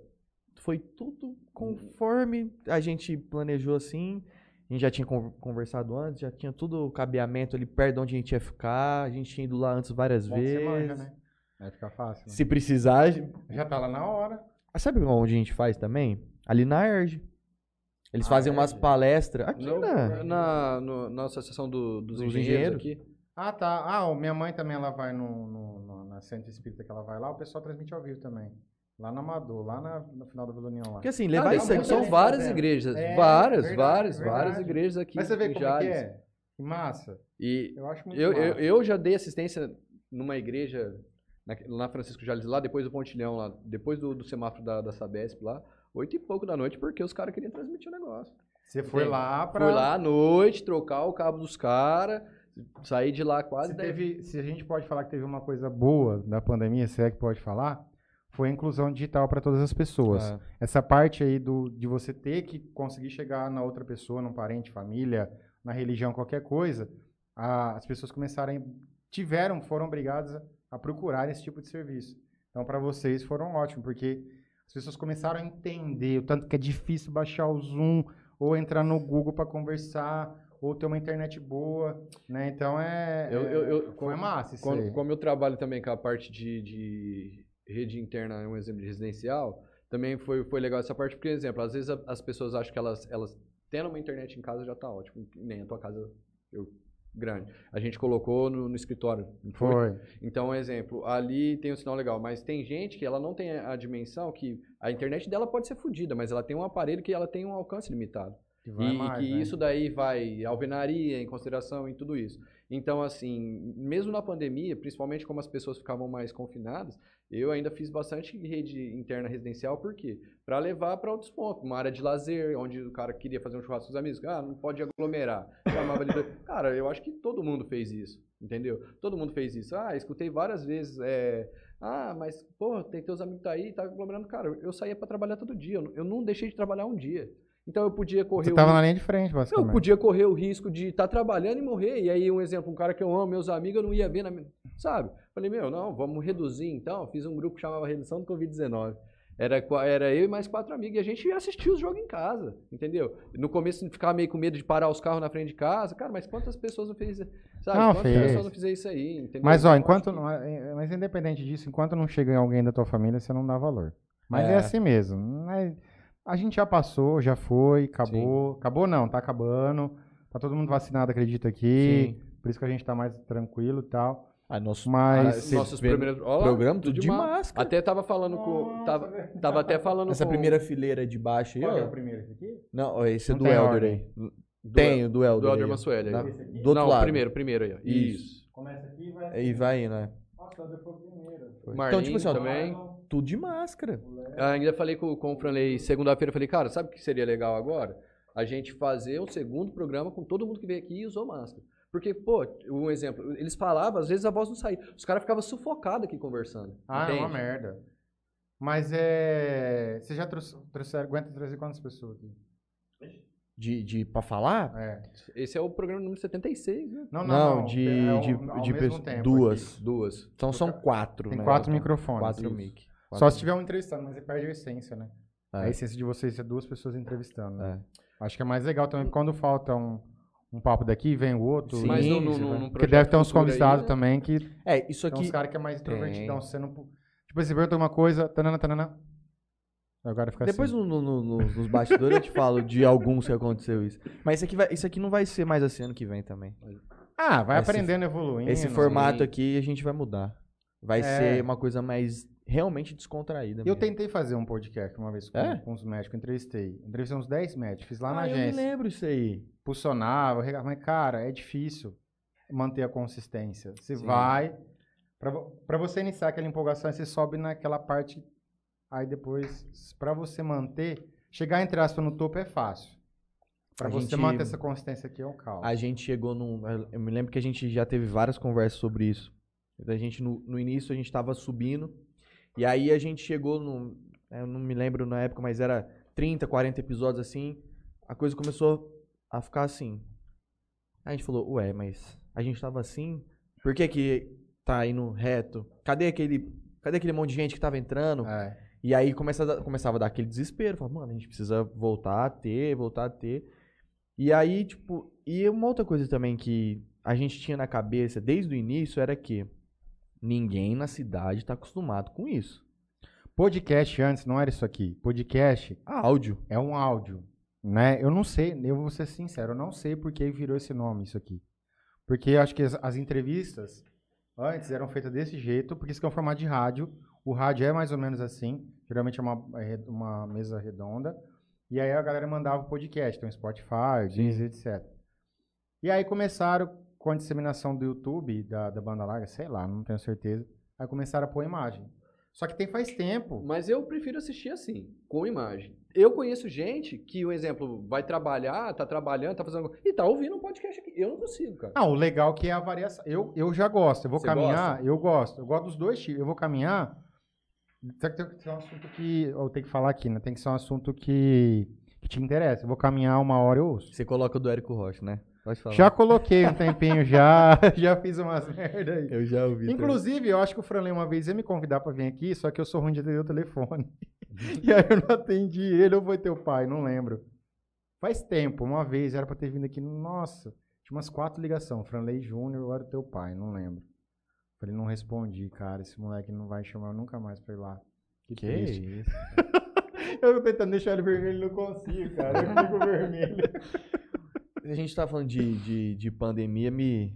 foi tudo conforme a gente planejou assim. A gente já tinha con- conversado antes, já tinha tudo o cabeamento ali perto de onde a gente ia ficar. A gente tinha ido lá antes várias Bom vezes. manja, né? Vai ficar fácil. né? Se precisar. Já tá lá na hora. Ah, Sabe onde a gente faz também? Ali na ERG. Eles Ah, fazem umas ERG. palestras. Aqui, No- né? na, no- na associação do- dos, Dos engenheiros, engenheiros. aqui. Ah, tá. Ah, minha mãe também ela vai no, no- no- na Centro Espírita que ela vai lá, o pessoal transmite ao vivo também. Lá na Amador, lá na, no final da Vila União lá. Porque assim, Ah, levar tem- isso aqui. são várias fazendo. igrejas. É, várias, verdade, várias, verdade. várias igrejas aqui. Mas você vê em como é que Jales. é? Que massa. E Eu acho muito eu, massa. eu, eu já dei assistência numa igreja na, lá Francisco Jales, lá depois do Pontilhão, lá, depois do, do semáforo da, da Sabesp lá, oito e pouco da noite, porque os caras queriam transmitir o negócio. Você foi lá pra... Fui lá à noite, trocar o cabo dos caras, saí de lá quase Se, teve, se a gente pode falar que teve uma coisa boa da pandemia, se é que pode falar, foi a inclusão digital para todas as pessoas. Ah, Essa parte aí do, de você ter que conseguir chegar na outra pessoa, num parente, família, na religião, qualquer coisa, a- as pessoas começaram, tiveram, foram obrigadas a, a procurar esse tipo de serviço. Então, para vocês foram ótimos, porque as pessoas começaram a entender o tanto que é difícil baixar o Zoom ou entrar no Google para conversar ou ter uma internet boa, né? Então é, Eu- eu- eu- foi massa aí. como eu trabalho também com a parte de, de rede interna, é um exemplo de residencial, também foi, foi legal essa parte, porque, exemplo, às vezes a- as pessoas acham que elas, elas tendo uma internet em casa já tá ótimo, nem a tua casa eu, grande. A gente colocou no, no escritório. foi? Foi. Então, exemplo, ali tem um sinal legal, mas tem gente que ela não tem a dimensão que a internet dela pode ser fodida, mas ela tem um aparelho que ela tem um alcance limitado. Que e, e mais, que né? isso daí vai alvenaria em consideração em tudo isso. Então, assim, mesmo na pandemia, principalmente como as pessoas ficavam mais confinadas, eu ainda fiz bastante rede interna residencial, por quê? Para levar para outros pontos, uma área de lazer, onde o cara queria fazer um churrasco com os amigos, ah, não pode aglomerar. Chamava do- cara, eu acho que todo mundo fez isso, entendeu? Todo mundo fez isso. Ah, escutei várias vezes, é, ah, mas, pô, tem teus amigos tá aí, tá aglomerando. Cara, eu saía para trabalhar todo dia, eu eu não deixei de trabalhar um dia. Então eu podia correr Você na linha de frente, eu basicamente. podia correr o risco de estar trabalhando e morrer. E aí, um exemplo, um cara que eu amo, meus amigos, eu não ia ver, na... sabe? Falei, meu, não, vamos reduzir então. Fiz um grupo que chamava Redução do Covid-19. Era, era eu e mais quatro amigos. E a gente ia assistir os jogos em casa, entendeu? No começo, ficava meio com medo de parar os carros na frente de casa. Cara, mas quantas pessoas não fez isso? Sabe? Não, quantas fez. pessoas não fizeram isso aí, entendeu? Mas, ó, Eu acho enquanto. que- Mas independente disso, enquanto não chega em alguém da tua família, você não dá valor. Mas é, É. assim mesmo. Mas a gente já passou, já foi, acabou. Acabou não, tá acabando. Tá todo mundo vacinado, acredito aqui. Por isso que a gente tá mais tranquilo e tal. Ah, nosso Mas. Você Nossos primeiros... Ó lá, programa tudo de ma- máscara. Até tava falando com... Tava, tava até falando Essa com... primeira fileira de baixo aí, Qual é ó. o primeiro? Esse aqui? Não, esse é Não do Elder aí. do- Tem o do Elder. Do Elder aí. Do outro não, lado. primeiro, primeiro aí, ó. Isso. Isso. Começa aqui e vai. Aí vai indo, né? Nossa, eu foi o primeiro. Então, tipo assim, ó, também. Tudo de máscara. Ah, Ainda falei com, com o Franley segunda-feira, eu falei, cara, sabe o que seria legal agora? A gente fazer um segundo programa com todo mundo que veio aqui e usou máscara. Porque, pô, um exemplo, eles falavam, às vezes a voz não saía. Os caras ficavam sufocados aqui conversando. Ah, é uma entende? merda. Mas é. Você já trouxe, trouxeram, aguenta trazer quantas pessoas aqui? De, de pra falar? É. Esse é o programa número 76, né? Não, não, Não, não. de, é ao- de, ao de tempo duas. aqui. Duas. Então são quatro, Tem né? quatro microfones. Quatro isso. Mic. Só Quatro se tiver um entrevistando, mas você perde a essência, né? É. A essência de vocês é duas pessoas entrevistando. né? É. Acho que é mais legal também, quando falta um, um papo daqui, vem o outro. Sim, Mas no, no, no, vai- num Porque deve ter uns futuro aí, convidados né? também que É, isso tem uns aqui. caras que é mais introvertidão. Você não... Tipo, você pergunta uma coisa, tanana, tanana. Agora fica Depois assim. no, no- no- nos bastidores eu te falo de alguns que aconteceu isso. Mas isso aqui, vai, isso aqui não vai ser mais assim ano que vem também. Ah, vai Esse- aprendendo, evoluindo. Esse formato sim. aqui a gente vai mudar. Vai É. ser uma coisa mais realmente descontraída. Eu mesmo. tentei fazer um podcast uma vez com, É? com os médicos, entrevistei. Entrevistei uns 10 médicos, fiz lá na ah, eu me agência. lembro isso aí. Pulsionava, mas cara, é difícil manter a consistência. Você Sim. vai, pra você iniciar aquela empolgação, você sobe naquela parte, aí depois, pra você manter, chegar entre aspas no topo é fácil. Pra A você gente- manter essa consistência aqui é um caos. A gente chegou num. Eu me lembro que a gente já teve várias conversas sobre isso. A gente, no, no início, a gente tava subindo. E aí a gente chegou num. Eu não me lembro na época, mas era 30, 40 episódios assim. A coisa começou a ficar assim. Aí a gente falou, ué, mas a gente tava assim. Por que que tá indo reto? Cadê aquele. Cadê aquele monte de gente que tava entrando? É. E aí começa começava a dar aquele desespero. Falava, mano, a gente precisa voltar a ter, voltar a ter. E aí, tipo, e uma outra coisa também que a gente tinha na cabeça desde o início era que ninguém na cidade tá acostumado com isso. Podcast antes não era isso aqui. Podcast Áudio. é um áudio, né? Eu não sei, eu vou ser sincero, eu não sei por que virou esse nome isso aqui. Porque eu acho que as, as entrevistas antes eram feitas desse jeito, porque isso aqui é um formato de rádio. O rádio é mais ou menos assim, geralmente é uma, é uma mesa redonda. E aí a galera mandava o podcast, então Spotify, Deezer, etc. E aí começaram com a disseminação do YouTube, da, da banda larga, sei lá, não tenho certeza. Aí começaram a pôr imagem. Só que tem faz tempo. Mas eu prefiro assistir assim, com imagem. Eu conheço gente que, um exemplo, vai trabalhar, tá trabalhando, tá fazendo. E tá ouvindo um podcast aqui. Eu não consigo, cara. Ah, o legal que é a variação. Eu, eu já gosto. Eu vou Você caminhar, eu gosto. Eu gosto dos dois tipos. Eu vou caminhar. Tem que ser um assunto que. Eu tenho que falar aqui, né? Tem que ser um assunto que, que te interessa. Eu vou caminhar uma hora eu ouço. Você coloca o do Érico Rocha, né? Pode falar. Já coloquei um tempinho já. já fiz umas merda aí. Eu já ouvi. também. Inclusive, eu acho que o Franley uma vez ia me convidar pra vir aqui, só que eu sou ruim de atender o telefone. e aí eu não atendi ele ou foi teu pai, não lembro. Faz tempo, uma vez, era pra ter vindo aqui, nossa, tinha umas quatro ligações, Franley Júnior era teu pai, não lembro. Falei, não respondi, cara, esse moleque não vai chamar nunca mais pra ir lá. Que, Que triste. isso? Eu tô tentando deixar ele vermelho, não consigo, cara, eu fico vermelho. A gente tá falando de, de, de pandemia, me.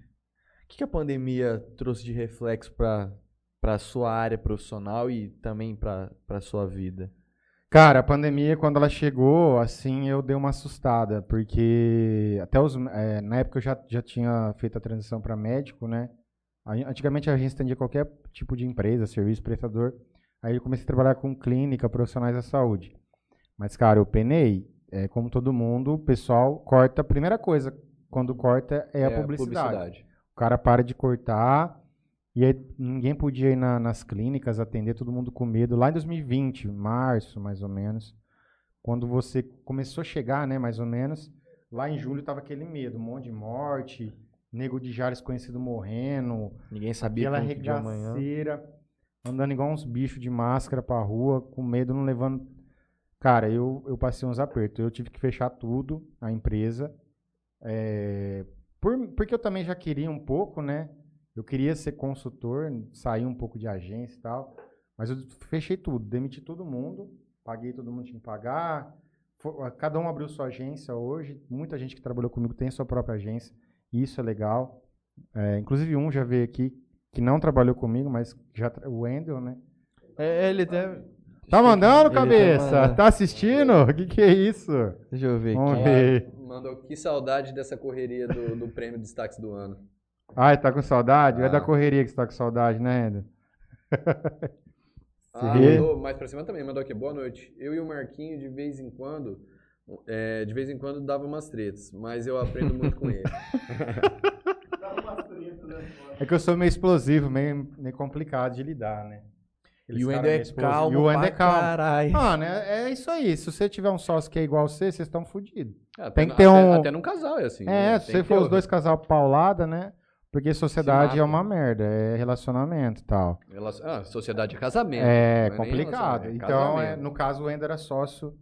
O que, que a pandemia trouxe de reflexo pra, pra sua área profissional e também pra sua vida? Cara, a pandemia, quando ela chegou, assim, eu dei uma assustada, porque até os, é, na época eu já, já tinha feito a transição para médico, né? Antigamente a gente atendia qualquer tipo de empresa, serviço prestador. Aí eu comecei a trabalhar com clínica, profissionais da saúde. Mas, cara, eu penei. É, como todo mundo, o pessoal corta. A primeira coisa, quando corta, é, a publicidade. O cara para de cortar. E aí ninguém podia ir na- nas clínicas atender, todo mundo com medo. Lá em 2020, março, mais ou menos, quando você começou a chegar, né, mais ou menos, lá em julho tava aquele medo, um monte de morte, nego de Jales conhecido morrendo, Ninguém sabia aquela regaceira, andando igual uns bichos de máscara pra rua, com medo, não levando... Cara, eu, eu passei uns apertos. Eu tive que fechar tudo, a empresa. é, por- porque eu também já queria um pouco, né? Eu queria ser consultor, sair um pouco de agência e tal. Mas eu fechei tudo, demiti todo mundo, paguei todo mundo tinha que pagar. Fo- Cada um abriu sua agência hoje. Muita gente que trabalhou comigo tem sua própria agência. Isso é legal. É, inclusive um já veio aqui que não trabalhou comigo, mas já o Wendel, né? É, ele até. Tá mandando, Ele tá cabeça? mandando. Tá assistindo? O que, que é isso? Deixa eu ver Vamos aqui. ver. Mandou que saudade dessa correria do, do prêmio de destaques do ano. Ai, tá com saudade? É Ah. da correria que você tá com saudade, né, Wendel? Ah, mandou mais pra cima também, mandou aqui. Boa noite. Eu e o Marquinho, de vez em quando, é, de vez em quando dava umas tretas, mas eu aprendo muito com ele. Dá umas tretas, né? É que eu sou meio explosivo, meio, meio complicado de lidar, né? E o Ender é calmo. E o pra é calmo. Caralho. Mano, é, é isso aí. Se você tiver um sócio que é igual você, vocês estão fodidos. Até Tem no- que ter até, um- Até num casal é assim. É, né? se Tem você for os dois casal paulada, né? Porque sociedade é uma merda, é relacionamento e tal. Relacion- Ah, sociedade é casamento. É nem complicado. é Então, é, no caso, o Ender era sócio.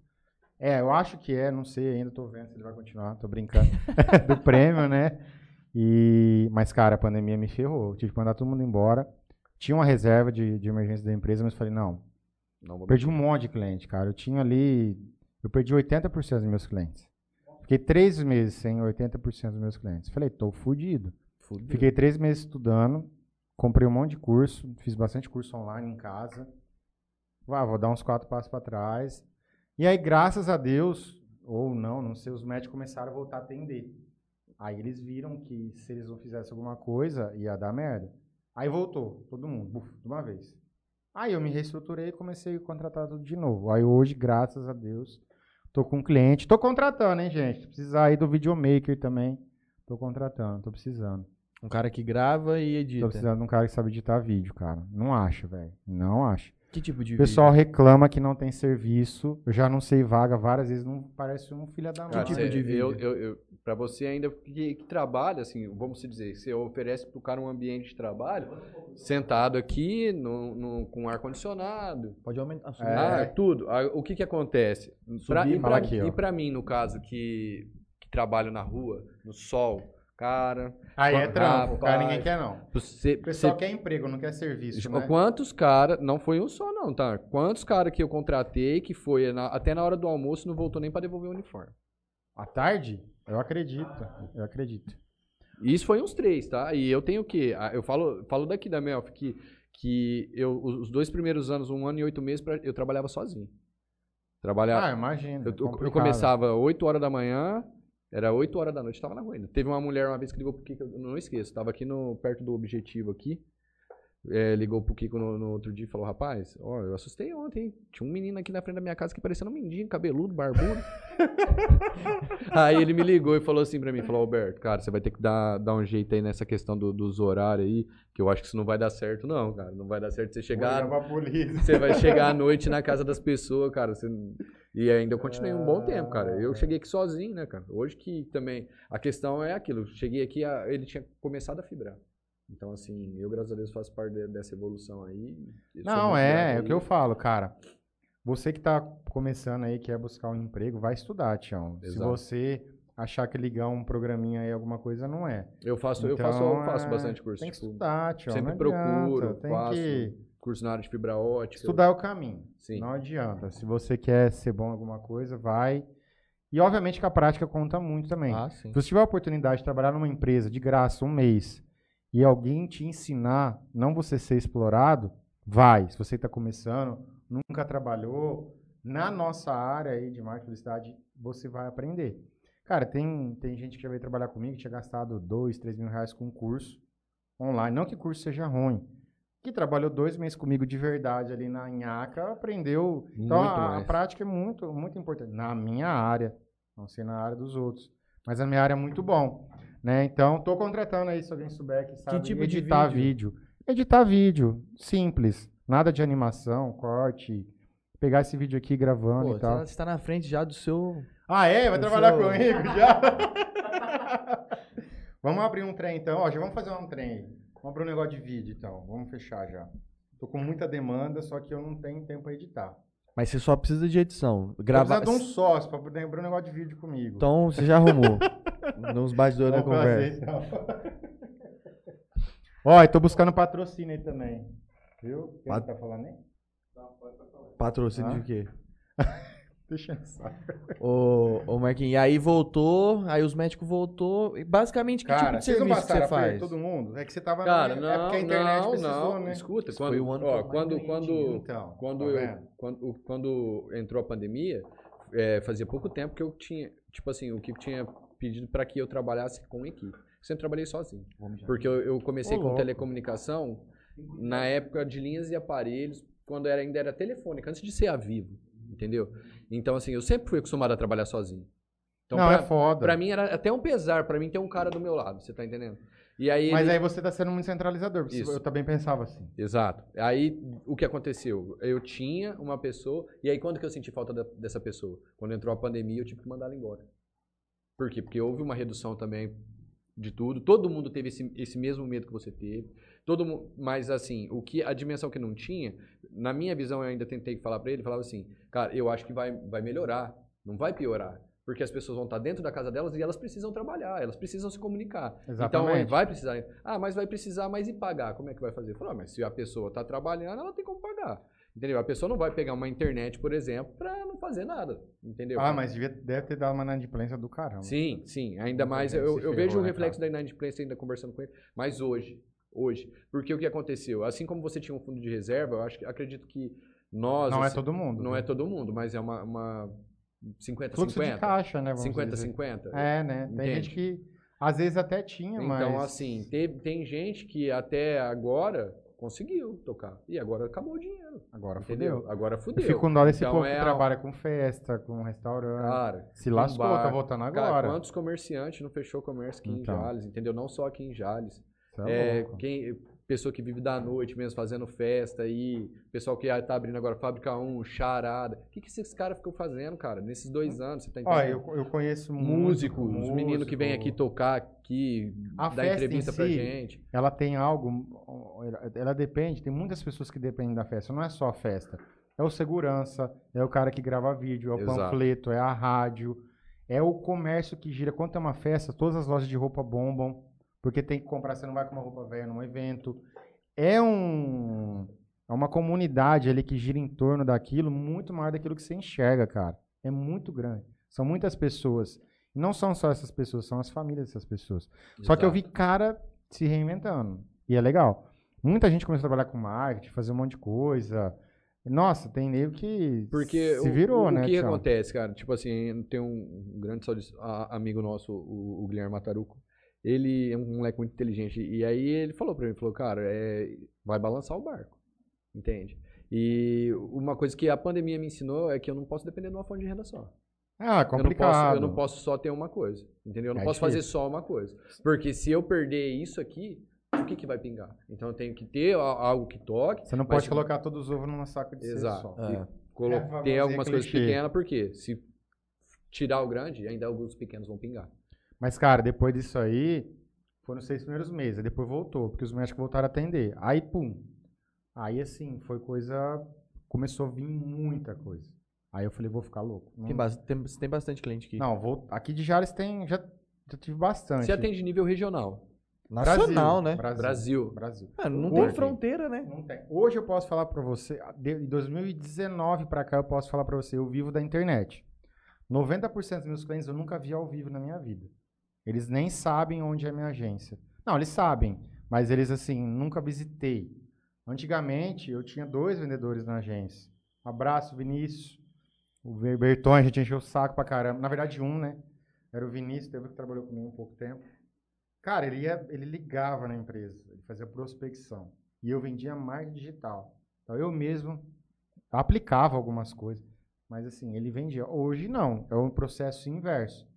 É, eu acho que é, não sei ainda, tô vendo se ele vai continuar, tô brincando. do prêmio, né? E, mas, cara, a pandemia me ferrou. Tive que mandar todo mundo embora. Tinha uma reserva de, de emergência da empresa, mas falei, não, Não perdi um monte de cliente, cara. Eu tinha ali. Eu perdi 80% dos meus clientes. Fiquei três meses sem 80% dos meus clientes. Falei, tô fudido. Fiquei três meses estudando, comprei um monte de curso, fiz bastante curso online em casa. Ah, vou dar uns quatro passos para trás. E aí, graças a Deus, ou não, não sei, os médicos começaram a voltar a atender. Aí eles viram que se eles não fizessem alguma coisa, ia dar merda. Aí voltou, todo mundo, buf, de uma vez. Aí eu me reestruturei e comecei a contratar tudo de novo. Aí hoje, graças a Deus, tô com um cliente. Tô contratando, hein, gente? Precisar aí do videomaker também. Tô contratando, tô precisando. Um cara que grava e Tô edita. precisando de um cara que sabe editar vídeo, cara. Não acho, velho. Não acho. Que tipo de O pessoal reclama que não tem serviço. Eu já não sei vaga várias vezes. Não parece um filho da mãe. Cara, tipo cê- de eu, vídeo? eu, eu, pra você ainda que, que trabalha, assim, vamos se dizer, você oferece pro cara um ambiente de trabalho, sentado aqui, no, no- com ar-condicionado, Pode aumentar. subir. É. ah, tudo. Ah, o que que acontece? Pra, Subir, e, e pra mim, no caso, que, que trabalho na rua, no sol, cara, Aí é trampo. O cara Rapaz. ninguém quer, não. você, O pessoal você- quer emprego, não quer serviço, né? Quantos caras, não foi um só não, tá? Quantos caras que eu contratei que foi na- até na hora do almoço não voltou nem pra devolver o uniforme. À tarde? Eu acredito. Eu acredito. Isso foi uns três, tá? E eu tenho o quê? Ah, Eu falo, falo daqui da Melf que, que eu, os dois primeiros anos, um ano e oito meses, eu trabalhava sozinho. Trabalhava, Ah, imagina. eu, eu- começava 8 horas da manhã, era 8 horas da noite, eu tava na rua ainda. Teve uma mulher uma vez que ligou pro Kiko, eu não esqueço, tava aqui no, perto do objetivo aqui, é, ligou pro Kiko no, no outro dia e falou, rapaz, ó, eu assustei ontem, hein? tinha um menino aqui na frente da minha casa que parecia um mendigo, cabeludo, barbudo. aí ele me ligou e falou assim pra mim, falou, Alberto, cara, você vai ter que dar, dar um jeito aí nessa questão do- dos horários aí, que eu acho que isso não vai dar certo não, cara, não vai dar certo você chegar... Você vai chegar à noite na casa das pessoas, cara. você- E ainda eu continuei um bom tempo, cara. Eu cheguei aqui sozinho, né, cara? Hoje que também. A questão é aquilo. Cheguei aqui, ele tinha começado a fibrar. Então, assim, eu, graças a Deus, faço parte de- dessa evolução aí. Eu Não, é, é o que eu falo, cara. Você que tá começando aí, quer buscar um emprego, vai estudar, Tião. Se Exato. você achar que ligar um programinha aí, alguma coisa, não é. Eu faço, eu Então, faço, eu faço é, bastante curso. Tem que tipo, estudar, Tião. sempre procuro, tem faço. que curso na área de fibra ótica. estudar é o caminho. Sim. Não adianta. Se você quer ser bom em alguma coisa, vai. E obviamente que a prática conta muito também. Ah. Se você tiver a oportunidade de trabalhar numa empresa de graça um mês e alguém te ensinar, não você ser explorado, vai. Se você está começando, nunca trabalhou, Na nossa área aí de marketing publicidade, você vai aprender. Cara, tem, tem gente que já veio trabalhar comigo que tinha gastado dois, três mil reais com um curso online. Não que o curso seja ruim. Que trabalhou dois meses comigo de verdade ali na Inhaca, aprendeu. Então a, a prática é muito, muito importante. Na minha área, não sei na área dos outros. Mas na minha área é muito bom. Né? Então, estou contratando aí, se alguém souber que sabe tipo de editar vídeo? vídeo. Editar vídeo, simples. Nada de animação, corte. Pegar esse vídeo aqui gravando Pô, e tal. você tá na frente já do seu. Ah, é? Vai trabalhar sou- comigo já? vamos abrir um trem então. Ó, já vamos fazer um trem abrir um negócio de vídeo então. Vamos fechar já. Tô com muita demanda, só que eu não tenho tempo pra editar. Mas você só precisa de edição. Gravar... De um sócio pra poder abrir um negócio de vídeo comigo. Então você já arrumou. Nos bastidores da conversa. então. Ó, e tô buscando patrocínio aí também. Viu? Quem Pat- tá falando aí? Patrocínio Ah. de quê? Deixa eu. Ô, ô Marquinhos, e aí voltou, aí os médicos voltou. E basicamente, que tipo Cara, de vocês não serviço você faz? todo mundo? É que você tava Cara, na... não, É porque a internet não, precisou, não. né? Escuta, quando, foi o ano ó, quando, quando, então, quando, tá eu, quando, quando entrou a pandemia, é, fazia pouco tempo que eu tinha, tipo assim, o que tinha pedido para que eu trabalhasse com equipe. Sempre trabalhei sozinho. Porque eu, eu comecei Ô, com louco. telecomunicação na época de linhas e aparelhos, quando era, ainda era telefônica, antes de ser a Vivo, entendeu? Então, assim, eu sempre fui acostumado a trabalhar sozinho. Então, não, pra, é foda. pra mim era até um pesar, pra mim ter um cara do meu lado, você tá entendendo? E aí Mas ele- aí você tá sendo muito centralizador, porque Isso. eu também pensava assim. Exato. Aí o que aconteceu? Eu tinha uma pessoa, e aí quando que eu senti falta da- dessa pessoa? Quando entrou a pandemia, eu tive que mandar ela embora. Por quê? Porque houve uma redução também de tudo. Todo mundo teve esse, esse mesmo medo que você teve. Todo mu- mas assim, o que a dimensão que não tinha, na minha visão eu ainda tentei falar pra ele, falava assim, cara, eu acho que vai, vai melhorar, não vai piorar. Porque as pessoas vão estar dentro da casa delas e elas precisam trabalhar, elas precisam se comunicar. Então, Exatamente. vai precisar. Ah, mas vai precisar mais e pagar. Como é que vai fazer? Falar, ah, mas se a pessoa está trabalhando, ela tem como pagar. Entendeu? A pessoa não vai pegar uma internet, por exemplo, para não fazer nada. Entendeu? Ah, mas devia, deve ter dado uma inadimplência do caramba. Sim, sim. Ainda mais, eu, eu vejo o né, reflexo da inadimplência ainda conversando com ele. Mas hoje, hoje. Porque o que aconteceu? Assim como você tinha um fundo de reserva, eu acho que acredito que nós. Não é assim, todo mundo. Não né? é todo mundo, mas é uma. uma 50-50. Fluxo de caixa, né? vamos 50-50. dizer. É, né? Tem Entende? gente que às vezes até tinha, mas... Então, assim, teve- tem gente que até agora conseguiu tocar. E agora acabou o dinheiro. Agora Entendeu? fodeu. Agora Eu fudeu. fico com dó desse Então, povo é que trabalha com festa, com restaurante. Cara, Se lascou, bar. tá voltando cara, agora. quantos comerciantes não fechou comércio aqui Então. em Jales, entendeu? Não só aqui em Jales. Cê é É, quem, pessoa que vive da noite mesmo, fazendo festa aí, pessoal que tá abrindo agora Fábrica 1, charada. O que, que esses caras ficam fazendo, cara, nesses dois anos? Você tá Ó, entendendo? eu, eu conheço Músico, muito os meninos que vêm aqui tocar aqui, A dar entrevista pra si, gente. Ela tem algo, ela- depende, tem muitas pessoas que dependem da festa, não é só a festa. É o segurança, é o cara que grava vídeo, é o Exato. panfleto, é a rádio, é o comércio que gira. Quando tem uma festa, todas as lojas de roupa bombam, porque tem que comprar, você não vai com uma roupa velha num evento. É um é uma comunidade ali que gira em torno daquilo, muito maior daquilo que você enxerga, cara. É muito grande. São muitas pessoas. E não são só essas pessoas, são as famílias dessas pessoas. Só que eu vi cara se reinventando. E é legal. Muita gente começou a trabalhar com marketing, fazer um monte de coisa. Nossa, tem nego que Porque se o- virou, o, né? O que tchau. acontece, cara? Tipo assim, tem um grande amigo nosso, o, o Guilherme Mataruco. Ele é um moleque muito inteligente. E aí ele falou pra mim, falou, cara, é, vai balançar o barco. Entende? E uma coisa que a pandemia me ensinou é que eu não posso depender de uma fonte de renda só. Ah, Eu não, posso, complicado. eu não posso só ter uma coisa. Entendeu? Eu não É posso fazer difícil. só uma coisa. Porque se eu perder isso aqui, o que, que vai pingar? Então eu tenho que ter algo que toque. Você não pode se- colocar todos os ovos numa saco de Exato. só. É. Colo- É, ter algumas coisas clichê. pequenas, porque se tirar o grande, ainda alguns pequenos vão pingar. Mas, cara, depois disso aí, foram os seis primeiros meses. aí Depois voltou, porque os médicos voltaram a atender. Aí, pum. Aí, assim, foi coisa... Começou a vir muita coisa. Aí eu falei, vou ficar louco. Não, Tem, bas- tem, tem bastante cliente aqui. não vou... Aqui de Jales tem... Já, já tive bastante. Você atende nível regional. Nacional, né? Brasil. Brasil. Brasil. Ah, não Hoje- tem fronteira, né? Não tem. Hoje eu posso falar pra você, de 2019 pra cá eu posso falar pra você, eu vivo da internet. 90% dos meus clientes eu nunca vi ao vivo na minha vida. Eles nem sabem onde é a minha agência. Não, eles sabem, mas eles assim, nunca visitei. Antigamente eu tinha dois vendedores na agência. Abraço, Vinícius. O Berton, a gente encheu o saco pra caramba. Na verdade, um, né? Era o Vinícius, teve que trabalhou comigo um pouco tempo. Cara, ele, ia, ele ligava na empresa, ele fazia prospecção. E eu vendia marketing digital. Então eu mesmo aplicava algumas coisas. Mas assim, ele vendia. Hoje não, é um processo inverso.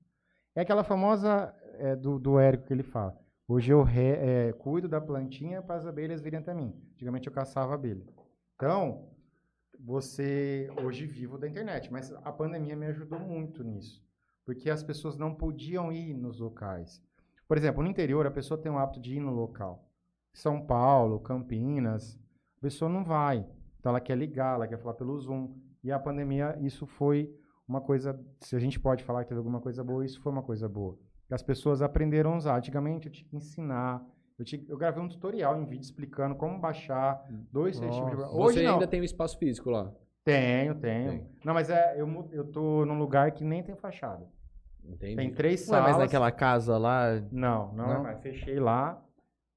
É aquela famosa é, do, do Érico que ele fala. Hoje eu re- é, cuido da plantinha para as abelhas virem até mim. Antigamente eu caçava abelha. Então, você hoje vivo da internet, mas a pandemia me ajudou muito nisso, porque as pessoas não podiam ir nos locais. Por exemplo, no interior a pessoa tem o hábito de ir no local. São Paulo, Campinas, a pessoa não vai. Então ela quer ligar, ela quer falar pelo Zoom. E a pandemia, isso foi uma coisa, se a gente pode falar que teve alguma coisa boa, isso foi uma coisa boa. As pessoas aprenderam a usar. Antigamente eu tinha que ensinar. Eu, tinha- eu gravei um tutorial em vídeo explicando como baixar dois, três tipos de... Hoje Você não. ainda tem um espaço físico lá. Tenho, tenho. Tem. Não, mas é, eu, eu tô num lugar que nem tem fachada. Entendi. Tem três Ué, salas. mas naquela casa lá. Não, não, é Não? mais. Fechei lá.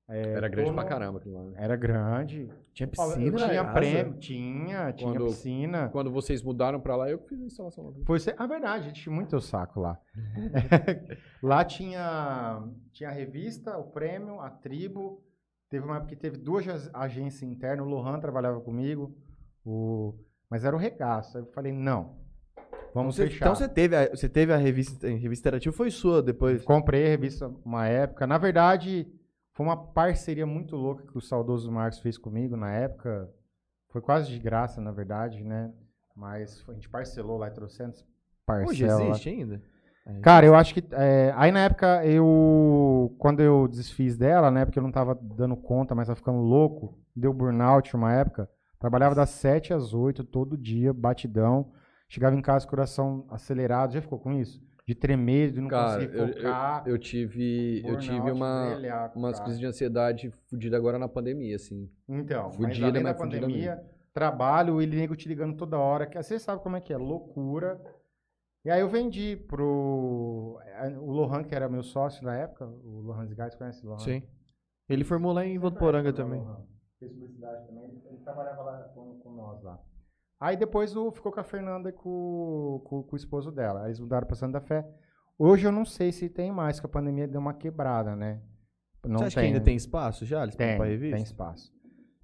Era grande tô pra caramba aquilo lá. né? Era grande. Tinha piscina? tinha casa? prêmio, tinha, tinha Quando- piscina. Quando vocês mudaram pra lá, eu fiz a instalação lá. Foi ser, ah, verdade, a gente tinha muito teu saco lá. lá tinha, tinha a revista, o prêmio, a tribo. Teve uma época que teve duas ag- agências internas, o Lohan trabalhava comigo, o, mas era o regaço. Aí eu falei, não, vamos Você- fechar. então você teve, a, você teve a revista, a revista interativa, foi sua depois? Comprei a revista uma época. Na verdade, foi uma parceria muito louca que o saudoso Marcos fez comigo na época. Foi quase de graça, na verdade, né? Mas a gente parcelou lá, trocentos Hoje parcelas. existe ainda? Cara, eu acho que. é, aí na época eu. Quando eu desfiz dela, na época eu não tava dando conta, mas tava ficando louco. Deu burnout uma época. Trabalhava das 7 às 8 todo dia, batidão. Chegava em casa coração acelerado. Já ficou com isso? De tremer, de não Cara, conseguir eu, focar. eu, eu tive, eu tive uma, o umas crises de ansiedade fodida agora na pandemia, assim. Então, mas Fudida, além da mas fudida pandemia, trabalho, ele nego te ligando toda hora, que você sabe como é que é, loucura. E aí eu vendi pro eh, o Lohan, que era meu sócio na época, o Lohan Zgais, conhece o Lohan? Sim. Ele formou lá em Votuporanga também. Fez publicidade também, ele, ele trabalhava lá com, com nós lá. Aí depois o, ficou com a Fernanda e com, com, com o esposo dela. Aí eles mudaram pra Santa Fé. Hoje eu não sei se tem mais, que a pandemia deu uma quebrada, né? Não Você acha que ainda tem espaço já? Eles Tem, pra revista? tem espaço.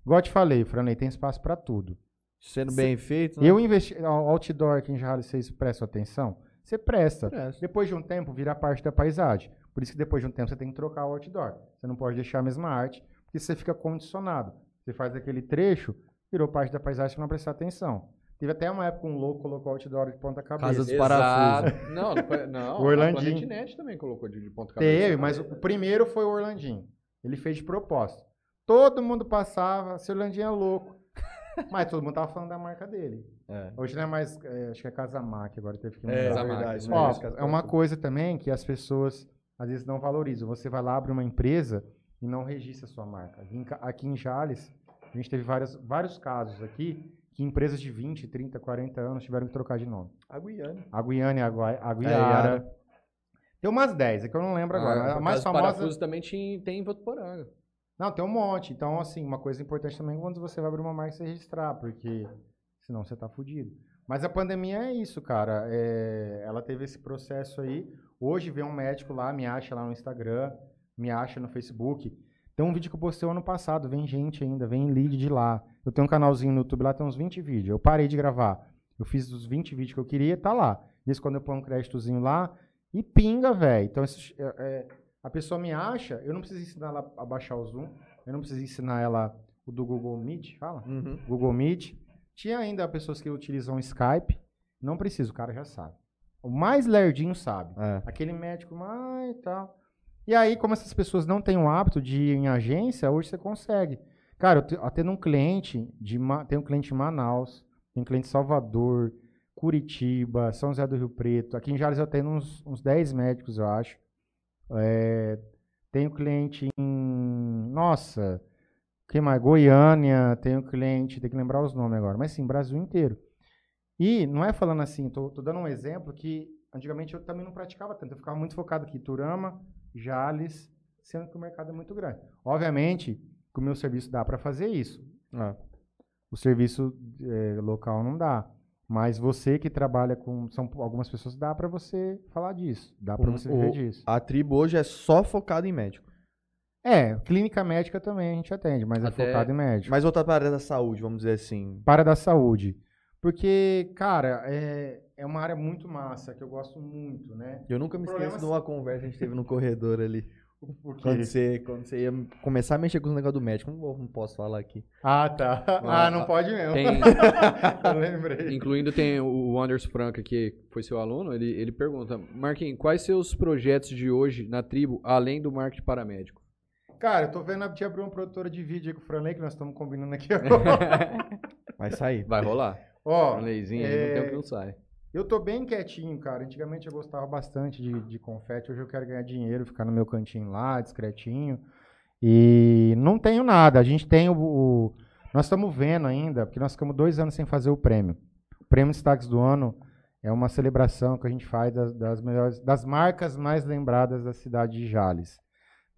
Igual eu te falei, Franley, tem espaço pra tudo. Sendo bem feito, né? Eu investi. Outdoor aqui em Jales, vocês prestam atenção? Você presta. Presta. Depois de um tempo, vira parte da paisagem. Por isso que depois de um tempo você tem que trocar o outdoor. Você não pode deixar a mesma arte, porque você fica condicionado. Você faz aquele trecho, virou parte da paisagem, você não prestar atenção. Teve até uma época um louco colocou outdoor de ponta cabeça. Casa dos parafusos. Exato. Não, não, O Orlandinho. a também colocou de, de ponta cabeça. Teve, mas o primeiro foi o Orlandinho. Ele fez de propósito. Todo mundo passava, seu Orlandinho é louco. Mas todo mundo tava falando da marca dele. É. Hoje não é mais, é, acho que é Casamac, agora teve que É, mudar. verdade, né? Ó, caso- é uma coisa também que as pessoas às vezes não valorizam. Você vai lá, abre uma empresa e não registra a sua marca. Aqui em, Ca- aqui em Jales, a gente teve várias, vários casos aqui que empresas de 20, 30, 40 anos tiveram que trocar de nome. A Guiana. A Guiana, a, a É, Guiara. Yara. tem umas 10, é que eu não lembro agora. Ah, a por mais famosa... parafusos também tinha, tem em Votuporanga. Não, tem um monte. Então, assim, uma coisa importante também é quando você vai abrir uma marca, você registrar, porque senão você tá fudido. Mas a pandemia é isso, cara. É, ela teve esse processo aí. Hoje vem um médico lá, me acha lá no Instagram, me acha no Facebook. Tem um vídeo que eu postei ano passado, vem gente ainda, vem lead de lá. Eu tenho um canalzinho no YouTube lá, tem uns 20 vídeos. Eu parei de gravar. Eu fiz os 20 vídeos que eu queria, tá lá. Isso quando eu ponho um créditozinho lá e pinga, velho. Então, é, é, a pessoa me acha, eu não preciso ensinar ela a baixar o Zoom, eu não preciso ensinar ela o do Google Meet, fala? Uhum. Google Meet. Tinha ainda pessoas que utilizam Skype, não precisa, o cara já sabe. O mais lerdinho sabe. É. Aquele médico mais e tal. E aí, como essas pessoas não têm o hábito de ir em agência, hoje você consegue. Cara, eu te- atendo um cliente, de, tem um cliente em Manaus, tem um cliente em Salvador, Curitiba, São José do Rio Preto. Aqui em Jales eu tenho uns, uns 10 médicos, eu acho. É, tenho cliente em. Nossa, que mais? Goiânia, tenho cliente, tem que lembrar os nomes agora, mas sim, Brasil inteiro. E não é falando assim, tô, tô dando um exemplo que antigamente eu também não praticava tanto, eu ficava muito focado aqui, Turama, Jales, sendo que o mercado é muito grande. Obviamente que o meu serviço dá para fazer isso, Ah. o serviço eh, local não dá. Mas você que trabalha com são algumas pessoas, dá pra você falar disso. Dá pra O- você viver o- disso. A tribo hoje é só focada em médico. É, clínica médica também a gente atende, mas Até- é focado em médico. Mas voltar para a área da saúde, vamos dizer assim. Para da saúde. Porque, cara, é, é uma área muito massa, que eu gosto muito, né? Eu nunca me Problemas- esqueço de uma conversa que a gente teve no corredor ali. Quando você, quando você ia começar a mexer com o negócio do médico. Não, não posso falar aqui. Ah, tá. Ah, não pode mesmo. Tem, eu lembrei. incluindo tem o Anderson Franca, que foi seu aluno, ele, ele pergunta, Marquinhos, quais seus projetos de hoje na tribo, além do marketing paramédico? Cara, eu tô vendo a de abrir uma produtora de vídeo aí com o Franley, que nós estamos combinando aqui agora. Vai sair. Vai rolar. Ó, Um aí, é, não tem o que não sai. Eu tô bem quietinho, cara. Antigamente eu gostava bastante de, de confete. Hoje eu quero ganhar dinheiro, ficar no meu cantinho lá, discretinho. E não tenho nada. A gente tem o. o- nós estamos vendo ainda, porque nós ficamos dois anos sem fazer o prêmio. O prêmio Destaques do Ano é uma celebração que a gente faz das, das melhores, das marcas mais lembradas da cidade de Jales,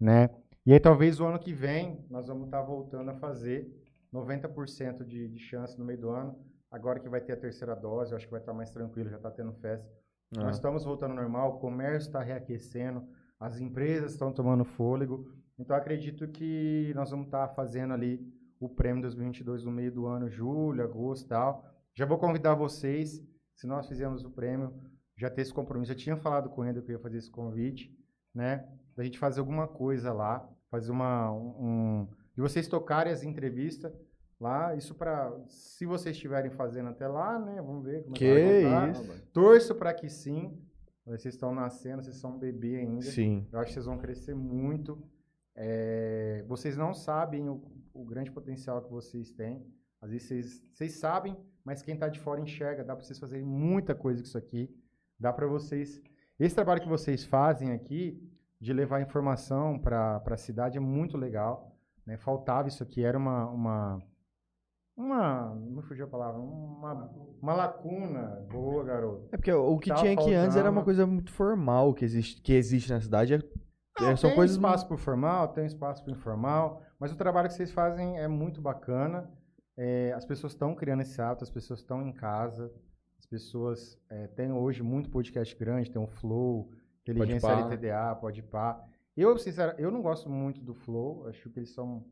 né? E aí talvez o ano que vem nós vamos estar voltando a fazer 90% de, de chance no meio do ano. Agora que vai ter a terceira dose, eu acho que vai estar mais tranquilo, já está tendo festa. Ah. Nós estamos voltando ao normal, o comércio está reaquecendo, as empresas estão tomando fôlego. Então, acredito que nós vamos estar fazendo ali o prêmio 2022 no meio do ano, julho, agosto e tal. Já vou convidar vocês, se nós fizermos o prêmio, já ter esse compromisso. Eu tinha falado com ele que eu ia fazer esse convite, né? Da gente fazer alguma coisa lá, fazer uma. Um, de vocês tocarem as entrevistas lá. Isso para. Se vocês estiverem fazendo até lá, né? Vamos ver como é Que que vai isso. Torço para que sim. Vocês estão nascendo, vocês são um bebê ainda. Sim. Eu acho que vocês vão crescer muito. É, vocês não sabem o, o grande potencial que vocês têm. Às vezes vocês, vocês sabem, mas quem está de fora enxerga. Dá para vocês fazerem muita coisa com isso aqui. Dá para vocês. Esse trabalho que vocês fazem aqui, de levar informação para a cidade, é muito legal. Né? Faltava isso aqui, era uma. uma uma, não fugiu a palavra, uma, uma lacuna. Boa, garoto. É porque o que Tava tinha aqui antes era uma coisa muito formal que existe, que existe na cidade. É, Não, é- são tem coisas espaço para o formal, tem espaço para o informal, mas o trabalho que vocês fazem é muito bacana. É, as pessoas estão criando esse hábito, as pessoas estão em casa, as pessoas é, têm hoje muito podcast grande, tem o Flow, Inteligência Podpah. LTDA, Podpah. Eu, sinceramente, eu não gosto muito do Flow, acho que eles são,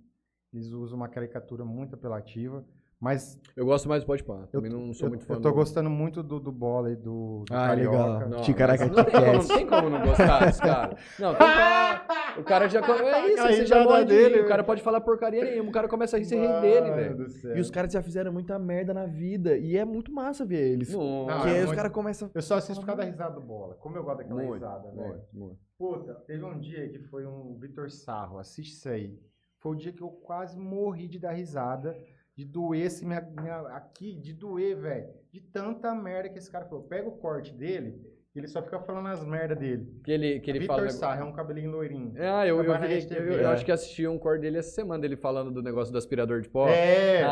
eles usam uma caricatura muito apelativa, mas Eu gosto mais do Podpah, eu, também não sou eu, muito fã eu tô do... gostando muito do, do Bola e do, do Ah, Carioca. legal. Não, mas não, tem como, Cast. não tem como não gostar desse cara. Não, tem como. O cara já. É isso, você já pode dele, O cara pode falar porcaria nenhuma. O cara começa a rir, você ri dele, velho. E os caras já fizeram muita merda na vida. E é muito massa ver eles. Não, Não, Porque é aí os muito- caras começam. Eu só assisto por causa da risada do Bola. Como eu gosto daquela muito, risada, velho. muito, muito. Puta, teve um dia que foi um Vitor Sarro, assiste isso aí. Foi o dia que eu quase morri de dar risada, de doer esse minha, minha- aqui, de doer, velho. De tanta merda que esse cara falou. Pega o corte dele, ele só fica falando as merdas dele. Que ele, que ele fala. Vitor negócio- Sarro, é um cabelinho loirinho. Ah, eu, eu, eu, eu é. acho que assisti um corte dele essa semana, dele falando do negócio do aspirador de pó. É,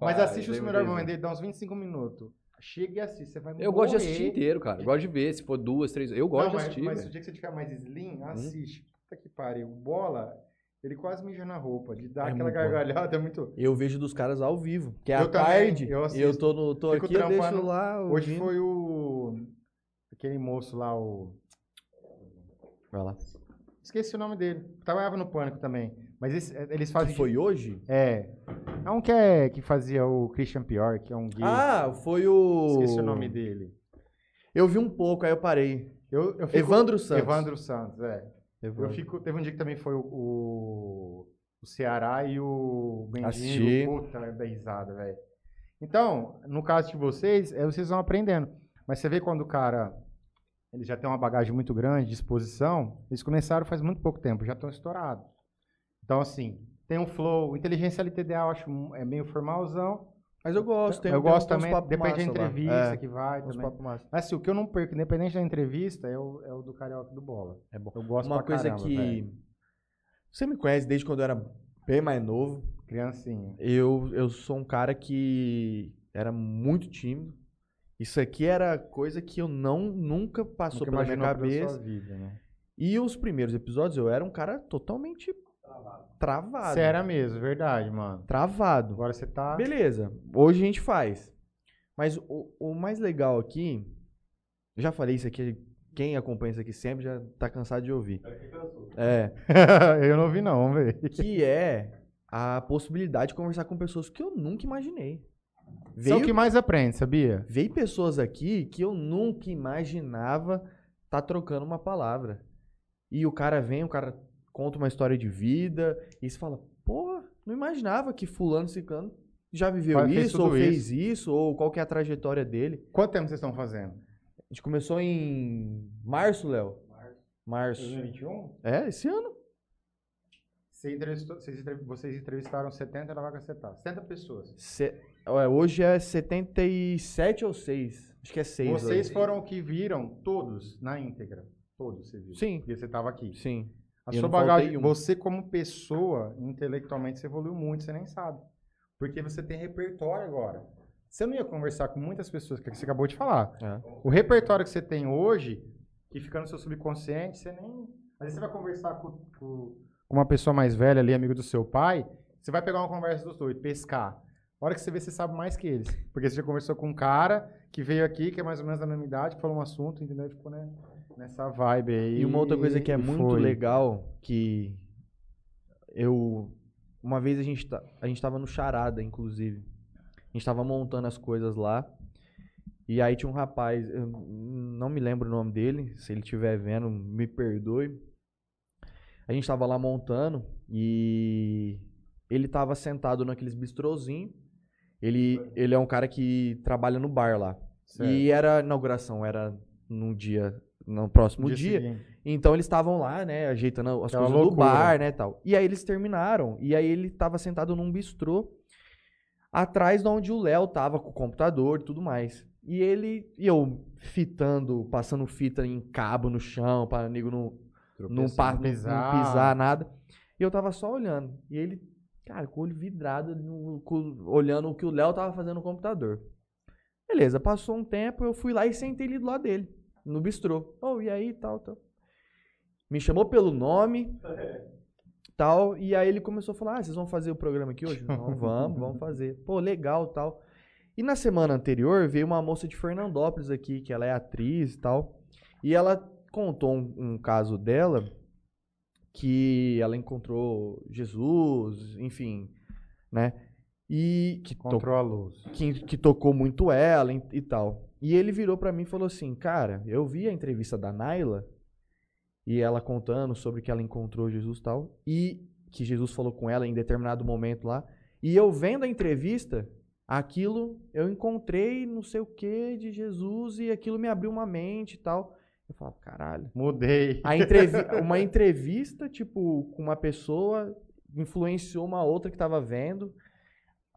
mas assiste os melhores momentos dele, dá uns 25 minutos. Chega e assiste, você vai Eu gosto de morrer. assistir inteiro, cara. Eu gosto de ver, se for duas, três. Eu gosto de mas, assistir, mas o velho. dia que você tiver mais slim, assiste. Puta que pariu. O Bola, ele quase mija na roupa. De dar É aquela gargalhada é muito... Eu vejo dos caras ao vivo. Que é Eu à também, tarde. eu Eu, assisto. tô, no, tô aqui, eu deixo lá. Hoje foi o... Aquele moço lá, o... Vai lá. Esqueci o nome dele. Trabalhava no Pânico também. Mas esse- eles fazem... Que foi hoje? É. É um que, é, que fazia o Christian Pior, que é um gay. Ah, foi o. Esqueci o nome dele. Eu vi um pouco, aí eu parei. Eu, eu fico- Evandro Santos. Evandro Santos, é. Eu fico, teve um dia que também foi o, o, o Ceará e o. Bendigo. Puta, da risada, velho. Então, no caso de vocês, é, vocês vão aprendendo. Mas você vê quando o cara ele já tem uma bagagem muito grande, de exposição, eles começaram faz muito pouco tempo, já estão estourados. Então, assim, tem um flow, inteligência LTDA eu acho é meio formalzão. Mas eu gosto. Tem, eu tem gosto também, depende da entrevista É, que vai uns também. Mas assim, o que eu não perco, independente da entrevista, é o, é o do Carioca do Bola. É bom. Eu gosto Uma coisa caramba, que. velho. Você me conhece desde quando eu era bem mais novo. Criancinha. Eu, eu sou um cara que era muito tímido. Isso aqui era coisa que eu não nunca passou Nunca pela minha cabeça. sua vida, né? E os primeiros episódios eu era um cara totalmente travado. Você era mesmo, verdade, mano. Travado. Agora você tá. Beleza. Hoje a gente faz. Mas o, o mais legal aqui, eu já falei isso aqui, quem acompanha isso aqui sempre já tá cansado de ouvir. É, eu não vi não, velho. que é a possibilidade de conversar com pessoas que eu nunca imaginei. Isso é o que mais aprende, sabia? Veio pessoas aqui que eu nunca imaginava tá trocando uma palavra. E o cara vem, o cara conta uma história de vida, e você fala, porra, não imaginava que fulano ciclano já viveu Faz- fez isso, ou fez isso. ou qual que é a trajetória dele. Quanto tempo vocês estão fazendo? A gente começou em março, Léo? Março. 2021? É, esse ano. Você entrevistou- vocês, entrev- vocês entrevistaram 70 na vaga tá. 70 pessoas. Se- Ué, hoje é 77 ou 6. Acho que é 6. Vocês foram o que viram todos na íntegra. Todos você viu. Sim. Porque você estava aqui. Sim. A sua bagagem, um. você como pessoa, intelectualmente, você evoluiu muito, você nem sabe. Porque você tem repertório agora. Você não ia conversar com muitas pessoas, que você acabou de falar. É. O repertório que você tem hoje, que fica no seu subconsciente, você nem... Às vezes você vai conversar com, com uma pessoa mais velha ali, amigo do seu pai, você vai pegar uma conversa dos dois, pescar. A hora que você vê, você sabe mais que eles. Porque você já conversou com um cara que veio aqui, que é mais ou menos da mesma idade, que falou um assunto, entendeu? Ficou né, nessa vibe aí. E uma outra coisa que é muito foi. legal, que eu. Uma vez a gente, tá, a gente tava no Charada, inclusive. A gente tava montando as coisas lá. E aí tinha um rapaz, eu não me lembro o nome dele, se ele estiver vendo, me perdoe. A gente tava lá montando e ele tava sentado naqueles bistrozinhos. Ele, ele é um cara que trabalha no bar lá. Certo. E era inauguração, era no dia, no próximo dia. seguinte. Então eles estavam lá, né, ajeitando as Aquela coisas do bar, né, tal. E aí eles terminaram, e aí ele tava sentado num bistrô, atrás de onde o Léo tava com o computador e tudo mais. E ele, e eu fitando, passando fita em cabo no chão, para nego não, não, pa- não- não pisar. pisar. nada. E eu tava só olhando. E ele, cara, com o olho vidrado, no- com- olhando o que o Léo tava fazendo no computador. Beleza, passou um tempo, eu fui lá e sentei ali do lado dele, no bistrô. Oh, e aí, tal, tal. Me chamou pelo nome, tal, e aí ele começou a falar, ah, vocês vão fazer o programa aqui hoje? Não, vamos, vamos fazer. Pô, legal, tal. E na semana anterior veio uma moça de Fernandópolis aqui, que ela é atriz e tal, e ela contou um, um caso dela, que ela encontrou Jesus, enfim, né? E que to- a luz. que, que tocou muito ela e, e tal. E ele virou pra mim e falou assim: Cara, eu vi a entrevista da Naila e ela contando sobre que ela encontrou Jesus e tal, e que Jesus falou com ela em determinado momento lá. E eu vendo a entrevista, aquilo eu encontrei não sei o que de Jesus e aquilo me abriu uma mente e tal. Eu falava, caralho. Mudei. A entrevi- uma entrevista, tipo, com uma pessoa influenciou uma outra que tava vendo.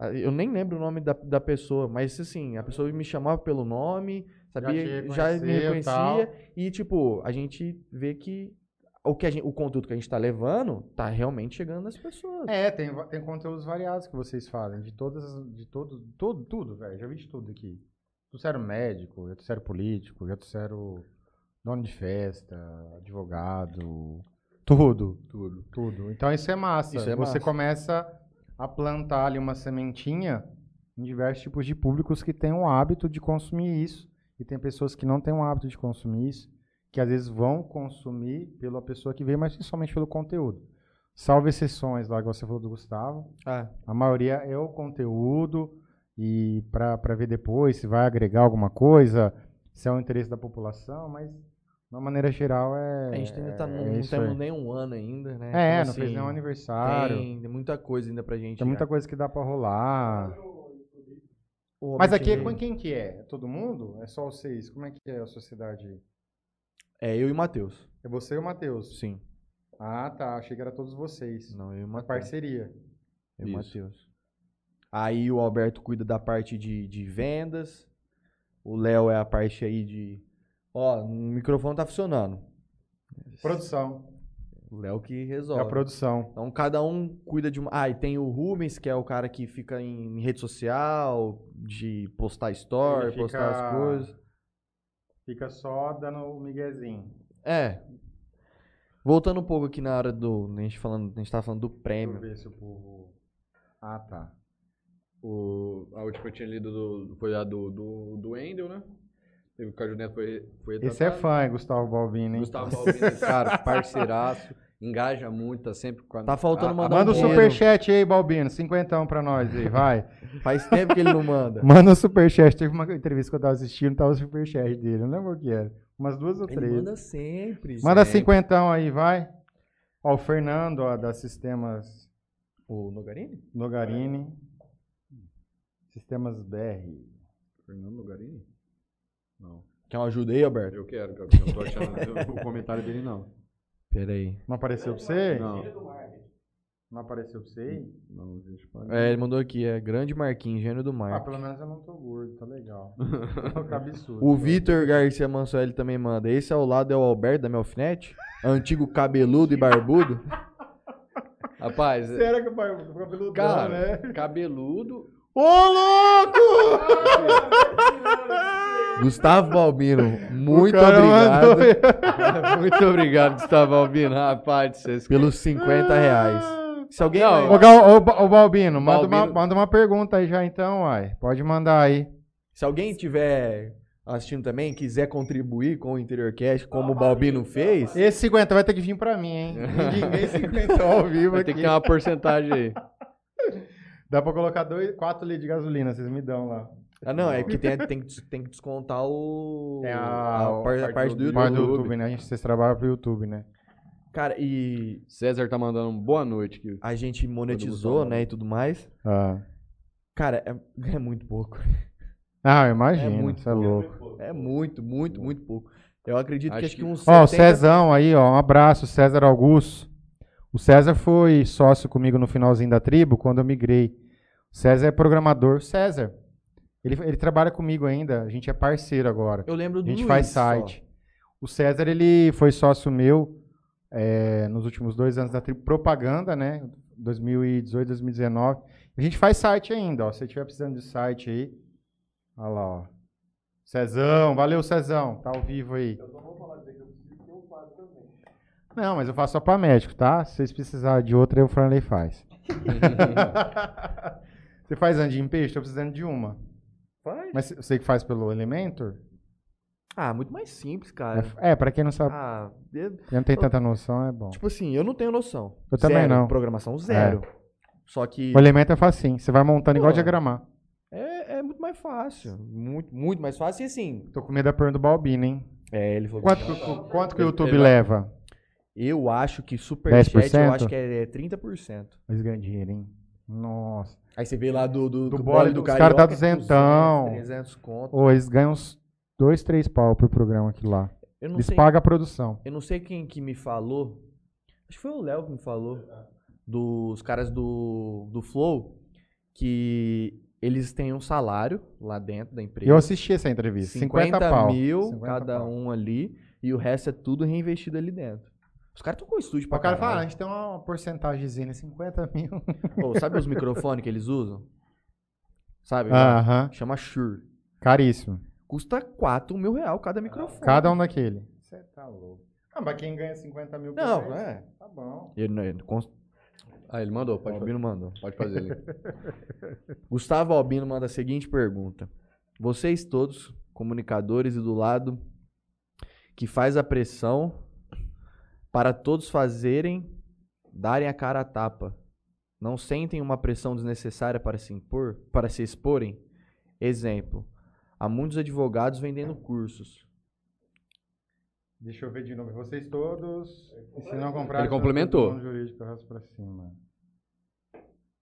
Ah, Eu nem lembro o nome da, da pessoa, mas assim, a pessoa me chamava pelo nome, sabia, te já, me reconhecia. tal. E, tipo, a gente vê que o, que gente- o conteúdo que a gente tá levando tá realmente chegando nas pessoas. É, tem, tem conteúdos variados que vocês fazem, de todas, as- de todo, tudo, tudo, velho, já vi de tudo aqui. Já trouxeram médico, já trouxeram político, já trouxeram dono de festa, advogado, tudo, tudo, tudo. Então isso é massa. Isso é Você massa. começa a plantar ali uma sementinha em diversos tipos de públicos que têm o hábito de consumir isso. E tem pessoas que não têm o hábito de consumir isso, que às vezes vão consumir pela pessoa que veio, mas principalmente pelo conteúdo. Salve exceções lá que você falou do Gustavo. Ah, A maioria é o conteúdo e para ver depois se vai agregar alguma coisa, se é o interesse da população, mas uma maneira geral é. a gente ainda tá, não, é não temos nem um ano ainda, né? É, Então, não fez assim, nenhum aniversário. Tem, Tem, tem muita coisa ainda pra gente. muita já. coisa que dá para rolar. O Mas aqui é com quem que é? É todo mundo? É só vocês? Como é que é a sociedade? É eu e o Matheus. É você e o Matheus? Sim. Ah, tá. Achei que era todos vocês. Não, eu e o Uma Matheus. parceria. Eu e o. Matheus. Aí o Alberto cuida da parte de, de vendas. O Léo é a parte aí de. Ó, o microfone tá funcionando. Produção. O Léo que É a resolve. produção. Então cada um cuida de uma. Ah, e tem o Rubens, que é o cara que fica em, rede social, de postar story, Ele postar fica- as coisas. Fica só dando o miguezinho. É. Voltando um pouco aqui na hora do. A gente, falando, a gente tava falando do Deixa eu prêmio. ver se o povo. Ah, tá. O, a última que eu tinha lido do, foi a do, do, do Wendel, né? Teve o Neto foi, foi Esse é fã, hein, Gustavo Balbini. hein? Gustavo Balbini, cara, parceiraço, engaja muito, tá sempre com a... Tá faltando mandar a- Manda o um superchat aí, Balbino. Cinquentão pra nós aí, vai. Faz tempo que ele não manda. Manda o superchat. Teve uma entrevista que eu tava assistindo, tava o superchat dele. Não lembro o que era. Umas duas ou Ele três. manda sempre. Manda sempre. cinquentão aí, vai. Ó, o Fernando, ó, da Sistemas O Nogarini? Nogarini. Sistemas BR. Fernando Lugarini? Não. Quer uma ajuda aí, Alberto? Eu quero, eu não tô achando o comentário dele, não. Pera aí. Não apareceu pra você? Não. Não apareceu pra você aí? Não, gente. É, ele mandou aqui, é Grande Marquinhos, gênio do Ah, mar. pelo menos eu não tô gordo, tá legal. que absurdo. O Vitor Garcia Mansueli também manda. Esse ao lado é o Alberto da Melfinete? Antigo cabeludo e barbudo? Rapaz, é- Será que o pai- o cabeludão, cara, né? cabeludo. Ô, louco! Gustavo Balbino, muito O cara obrigado mandou- Muito obrigado, Gustavo Albino. Rapaz, vocês... pelos 50 reais. Se alguém. Não, ô, Ba- ô, Balbino, manda, Uma, Balbino. manda uma pergunta aí já então, uai. Pode mandar aí. Se alguém tiver assistindo também, quiser contribuir com o Interior Cast, como o Balbino fez, Esse 50 vai ter que vir pra mim, hein? Ninguém 50 ao vivo Vai aqui. ter que ter uma porcentagem aí. Dá pra colocar dois, 4 litros de gasolina, vocês me dão lá. Ah, não, é porque tem, tem, que, tem que descontar o. É a- par- parte parte do do- do YouTube. YouTube, né? A gente, vocês trabalham pro YouTube, né? Cara, e César tá mandando um boa noite aqui. a gente monetizou, mundo né, e tudo mais. Ah, Cara, é, é muito pouco. ah eu imagino. É muito Você é louco. É muito, muito, muito pouco. Eu acredito que Acho acho que que- uns Ó, o 70 Cezão aí, ó. Um abraço, César Augusto. O César foi sócio comigo no finalzinho da tribo, quando eu migrei. O César é programador. César, ele, ele trabalha comigo ainda. A gente é parceiro agora. Eu lembro A do gente Luiz faz só. site. O César, ele foi sócio meu é, nos últimos dois anos da tribo propaganda, né? 2018, 2019. A gente faz site ainda, ó. Se você estiver precisando de site aí. Olha lá, ó. Cezão, valeu, Cezão. Tá ao vivo aí. Não, mas eu faço só pra médico, tá? Se vocês precisarem de outra, aí o Franley faz. você faz andy em peixe? Tô precisando de uma. Faz? Mas você que faz pelo Elementor? Ah, muito mais simples, cara. É, é, pra quem não sabe, Ah, eu- quem não tem tanta noção, é bom. tipo assim, eu não tenho noção. Eu também Zero. não. Programação zero. Só que O Elementor é facinho. Você vai montando igual Pô. diagramar. é, é muito mais fácil. Muito, muito mais fácil. E assim, Tô com medo da perna do Balbino, hein? é, ele falou Quanto, que quanto que o YouTube ele- leva? Eu acho que Superchat, 10%? eu acho que é 30%. Eles ganham dinheiro, hein? Nossa. Aí você vê lá do, do, Do do bole, bole do os Carioca, cara tá é duzentão. 200, 300 conto. Ô, eles ganham uns dois, três pau por programa aqui lá. Eu não Eles sei, pagam a produção. eu não sei quem que me falou. Acho que foi o Léo que me falou. Dos caras do, do Flow. Que eles têm um salário lá dentro da empresa. Eu assisti essa entrevista. 50, 50 pau. mil 50 cada pau. um ali. E o resto é tudo reinvestido ali dentro. Os caras estão com estúdio pra O cara fala, ah, a caralho. gente tem uma porcentagemzinha, 50 mil. Ô, sabe os microfones que eles usam? Sabe? Aham. Chama Shure. Caríssimo. Custa 4 mil real cada microfone. Cada um daquele. Você tá louco. Ah, mas quem ganha 50 mil por Não, mês, é. Tá bom. Ele, não- ele, cons- Ah, ele mandou, o pode. Albino mandou. Pode fazer ali. Gustavo Albino manda a seguinte pergunta. Vocês todos, comunicadores e do lado que faz a pressão para todos fazerem, darem a cara a tapa. Não sentem uma pressão desnecessária para se impor, para se exporem? Exemplo, há muitos advogados vendendo cursos. Deixa eu ver de novo. Vocês todos, se não comprar... Ele complementou. Jurídico, pra cima.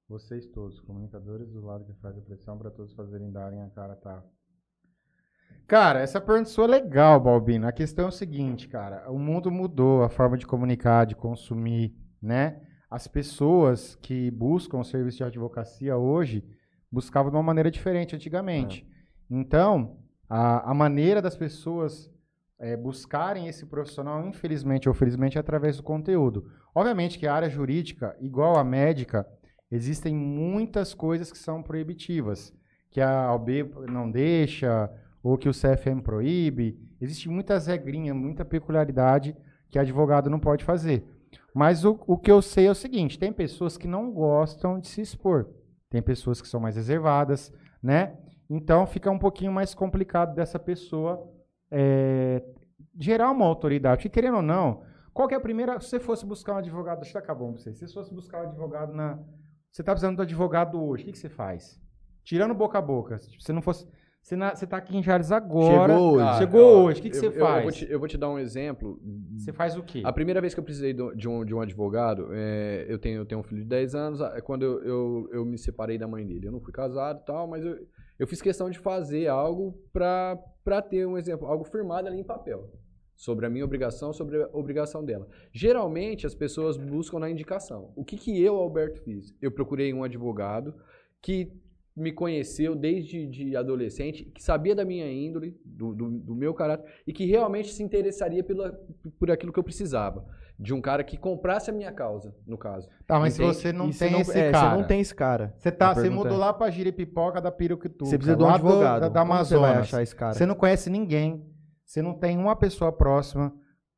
Vocês todos, comunicadores do lado que faz a pressão para todos fazerem darem a cara tá. Cara, essa pergunta sua é legal, Balbino. A questão é o seguinte, cara. O mundo mudou, a forma de comunicar, de consumir, né? As pessoas que buscam o serviço de advocacia hoje buscavam de uma maneira diferente antigamente. Então, a, a maneira das pessoas é, buscarem esse profissional, infelizmente ou felizmente, é através do conteúdo. Obviamente que a área jurídica, igual a médica, existem muitas coisas que são proibitivas, que a OB não deixa, ou que o CFM proíbe. Existem muitas regrinhas, muita peculiaridade que advogado não pode fazer. Mas o, o que eu sei é o seguinte: tem pessoas que não gostam de se expor. tem pessoas que são mais reservadas, né? Então fica um pouquinho mais complicado dessa pessoa é, gerar uma autoridade. Porque querendo ou não, qual que é a primeira. Se você fosse buscar um advogado, deixa eu acabar com você. Se você fosse buscar um advogado na. Você está precisando do advogado hoje, o que, que você faz? Tirando boca a boca. Se você não fosse. Você, na, você tá aqui em Jales agora. Chegou hoje. Cara, Chegou ó, hoje, o que, que eu- você faz? Eu vou, te, eu vou te dar um exemplo. Você faz o quê? A primeira vez que eu precisei de um, de um advogado, é, eu, tenho, eu tenho um filho de 10 anos, é quando eu, eu, eu me separei da mãe dele. Eu não fui casado e tal, mas eu, eu fiz questão de fazer algo pra ter um exemplo, algo firmado ali em papel. Sobre a minha obrigação, sobre a obrigação dela. Geralmente, as pessoas buscam na indicação. O que, que eu, Alberto, fiz? Eu procurei um advogado que me conheceu desde de adolescente, que sabia da minha índole, do, do, do meu caráter, e que realmente se interessaria pela, por aquilo que eu precisava. De um cara que comprasse a minha causa, no caso. Tá, mas Entende? você não E tem esse é, cara. Você não tem esse cara. Você, tá, você mudou é- lá pra Giripipoca da Piruquituba. Você precisa de um do- advogado. Da, da Como você vai achar esse cara? Você não conhece ninguém. Você não tem uma pessoa próxima.